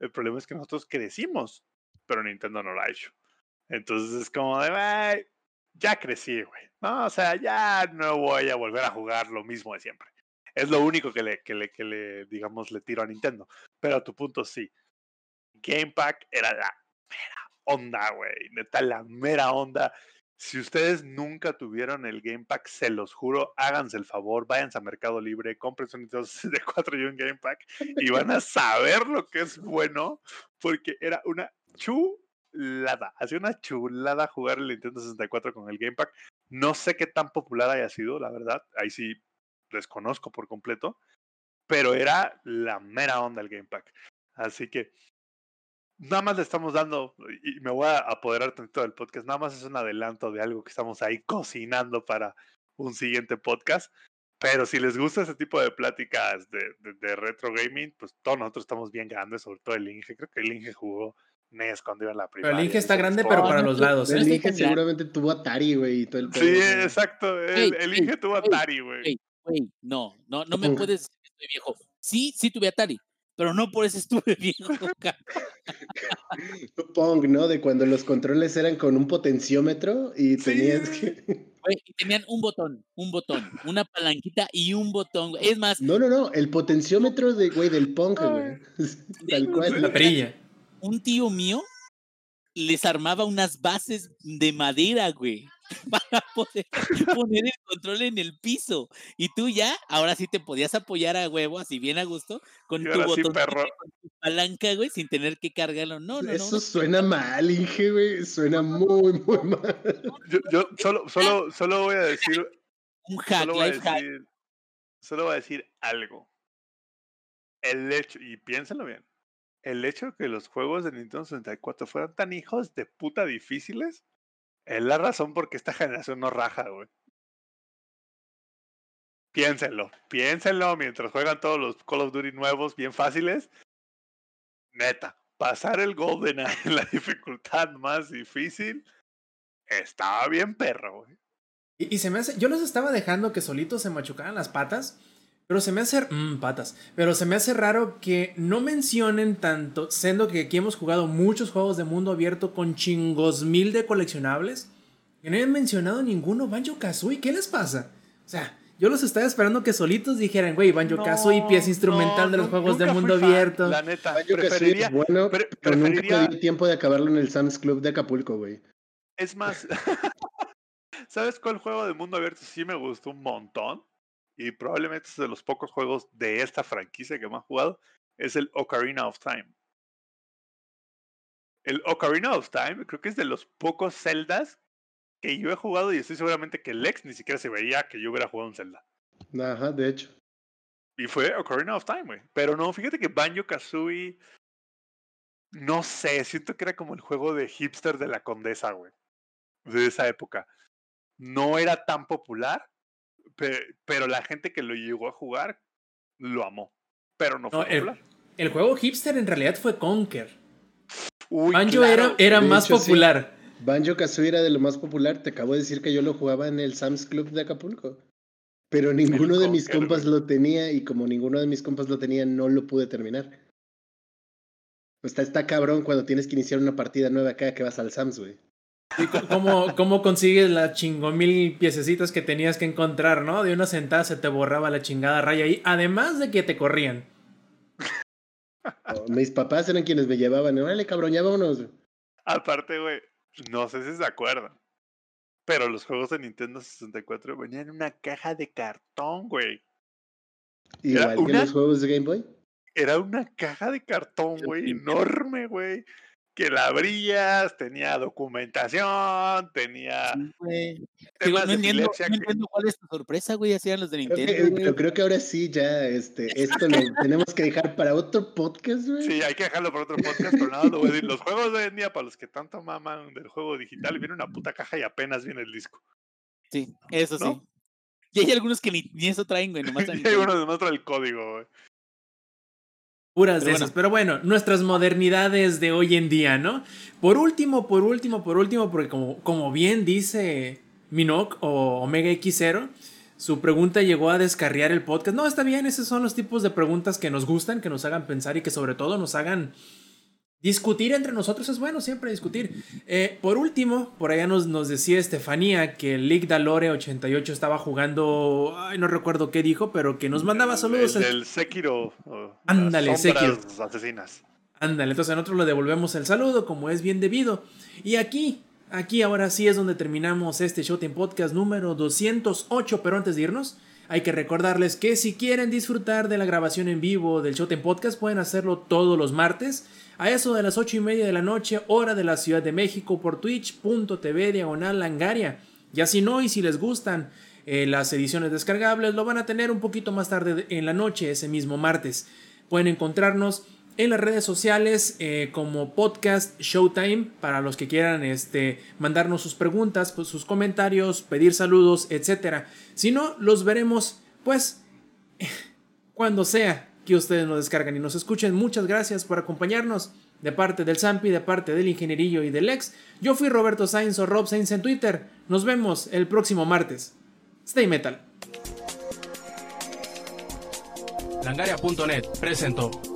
El problema es que nosotros crecimos, pero Nintendo no lo ha hecho. Entonces es como de, güey, ya crecí, güey. No, o sea, ya no voy a volver a jugar lo mismo de siempre. Es lo único que le, que le, que le digamos, le tiro a Nintendo. Pero a tu punto sí. Game Pack era la mera onda, güey. Neta, la mera onda. Si ustedes nunca tuvieron el Game Pack, se los juro, háganse el favor, váyanse a Mercado Libre, compren su Nintendo 64 y un Game Pack y van a saber lo que es bueno, porque era una chulada. chulada. Hacía una chulada jugar el Nintendo 64 con el Game Pack. No sé qué tan popular haya sido, la verdad. Ahí sí desconozco por completo. Pero era la mera onda el Game Pack. Así que nada más le estamos dando, y me voy a apoderar tantito del podcast, nada más es un adelanto de algo que estamos ahí cocinando para un siguiente podcast. Pero si les gusta ese tipo de pláticas de, retro gaming, pues todos nosotros estamos bien grandes, sobre todo el Inge. Creo que el Inge jugó NES cuando iba en la primaria. Pero el Inge está grande, pero para los lados. El ¿eh? Inge seguramente tuvo Atari, güey. Sí, exacto. El, Inge tuvo Atari, güey. No, no, no me puedes decir que estoy viejo. Sí, sí tuve Atari pero no por eso estuve (laughs) viejo. Pong, ¿no? De cuando los controles eran con un potenciómetro y tenías que. (laughs) tenían un botón, un botón, una palanquita y un botón. Es más. No, no, no. El potenciómetro de, güey, del Pong, güey. (laughs) Tal cual. La perilla. Un tío mío les armaba unas bases de madera, güey. (laughs) para poder poner el control en el piso. Y tú ya, ahora sí te podías apoyar a huevo, así bien a gusto, con tu botón, con tu palanca, güey, sin tener que cargarlo. No, no, Eso suena mal, Inge, güey. Suena muy, muy mal. Yo, solo, solo, solo voy a decir. Un hack, solo voy, a decir, solo voy a decir algo. El hecho, y piénsalo bien, el hecho de que los juegos de Nintendo 64 fueran tan hijos de puta difíciles es la razón por qué esta generación no raja, güey. Piénsenlo, piénsenlo mientras juegan todos los Call of Duty nuevos bien fáciles. Neta, pasar el Golden (laughs) en la dificultad más difícil estaba bien perro, güey. Y, se me hace, yo los estaba dejando que solitos se machucaran las patas, pero se me hace, mmm, patas, pero se me hace raro que no mencionen tanto, siendo que aquí hemos jugado muchos juegos de mundo abierto con chingos mil de coleccionables, que no hayan mencionado ninguno Banjo Kazooie, ¿qué les pasa? O sea, yo los estaba esperando que solitos dijeran, güey, Banjo Kazooie, pieza instrumental de los juegos de mundo abierto. La neta, Banjo preferiría, bueno, pero nunca di tiempo de acabarlo en el Sam's Club de Acapulco, güey. Es más, (laughs) ¿sabes cuál juego de mundo abierto sí me gustó un montón? Y probablemente es de los pocos juegos de esta franquicia que más jugado, es el Ocarina of Time. El Ocarina of Time creo que es de los pocos Zeldas que yo he jugado y estoy seguramente que Lex ni siquiera se veía que yo hubiera jugado un Zelda. Ajá, de hecho. Y fue Ocarina of Time, güey. Pero no, fíjate que Banjo Kazooie. No sé, siento que era como el juego de hipster de la condesa, güey. De esa época. No era tan popular, pero, la gente que lo llegó a jugar lo amó, pero no fue el, El juego hipster en realidad fue Conker. Banjo era, era más popular. Banjo Kazooie era de lo más popular. Te acabo de decir que yo lo jugaba en el Sam's Club de Acapulco. Pero ninguno de mis compas lo tenía y como ninguno de mis compas lo tenía, no lo pude terminar. Está, está cabrón cuando tienes que iniciar una partida nueva acá que vas al Sam's, güey. ¿Cómo, ¿Cómo consigues las chingo mil piececitas que tenías que encontrar, no? De una sentada se te borraba la chingada raya ahí, además de que te corrían. Mis papás eran quienes me llevaban. Órale, cabrón, ya vámonos. Aparte, güey, no sé si se acuerdan. Pero los juegos de Nintendo 64 venían en una caja de cartón, güey. Igual que los juegos de Game Boy. Era una caja de cartón, güey, enorme, güey que la abrías, tenía documentación, tenía. no, entiendo, cuál es tu sorpresa, güey, hacían los de Nintendo. Creo pero creo que ahora sí, ya, este, esto lo (laughs) tenemos que dejar para otro podcast, güey. Sí, hay que dejarlo para otro podcast, pero nada, lo voy a decir. Los juegos de hoy en día, para los que tanto maman del juego digital, viene una puta caja y apenas viene el disco. Sí, eso sí. Y hay algunos que ni, eso traen, güey, nomás traen. (laughs) y hay unos que nomás traen el código, güey. Puras de esas. Pero bueno, nuestras modernidades de hoy en día, ¿no? Por último, por último, por último, porque como, como bien dice Minok o Omega X0, su pregunta llegó a descarriar el podcast. No, está bien, esos son los tipos de preguntas que nos gustan, que nos hagan pensar y que sobre todo nos hagan Discutir entre nosotros es bueno, siempre discutir. Eh, por último, por allá nos, nos decía Estefanía que el League Dalore 88 estaba jugando. Ay, no recuerdo qué dijo, pero que nos mandaba saludos. El, el Sekiro. Ándale, Sekiro. asesinas. Ándale, entonces nosotros le devolvemos el saludo como es bien debido. Y aquí, aquí ahora sí es donde terminamos este Showtime Podcast número 208. Pero antes de irnos, Hay que recordarles que si quieren disfrutar de la grabación en vivo del Showtime Podcast pueden hacerlo todos los martes a eso de las 8 y media de la noche, hora de la Ciudad de México, por twitch.tv diagonal langaria. Y así no, y si les gustan eh, las ediciones descargables, lo van a tener un poquito más tarde en la noche, ese mismo martes. Pueden encontrarnos en las redes sociales eh, como podcast Showtime para los que quieran este, mandarnos sus preguntas, pues, sus comentarios, pedir saludos, etc. Si no, los veremos pues (laughs) cuando sea que ustedes nos descargan y nos escuchen. Muchas gracias por acompañarnos de parte del Zampi, de parte del Ingenierillo y del Ex. Yo fui Roberto Sainz o Rob Sainz en Twitter. Nos vemos el próximo martes. Stay Metal. Langaria.net presentó.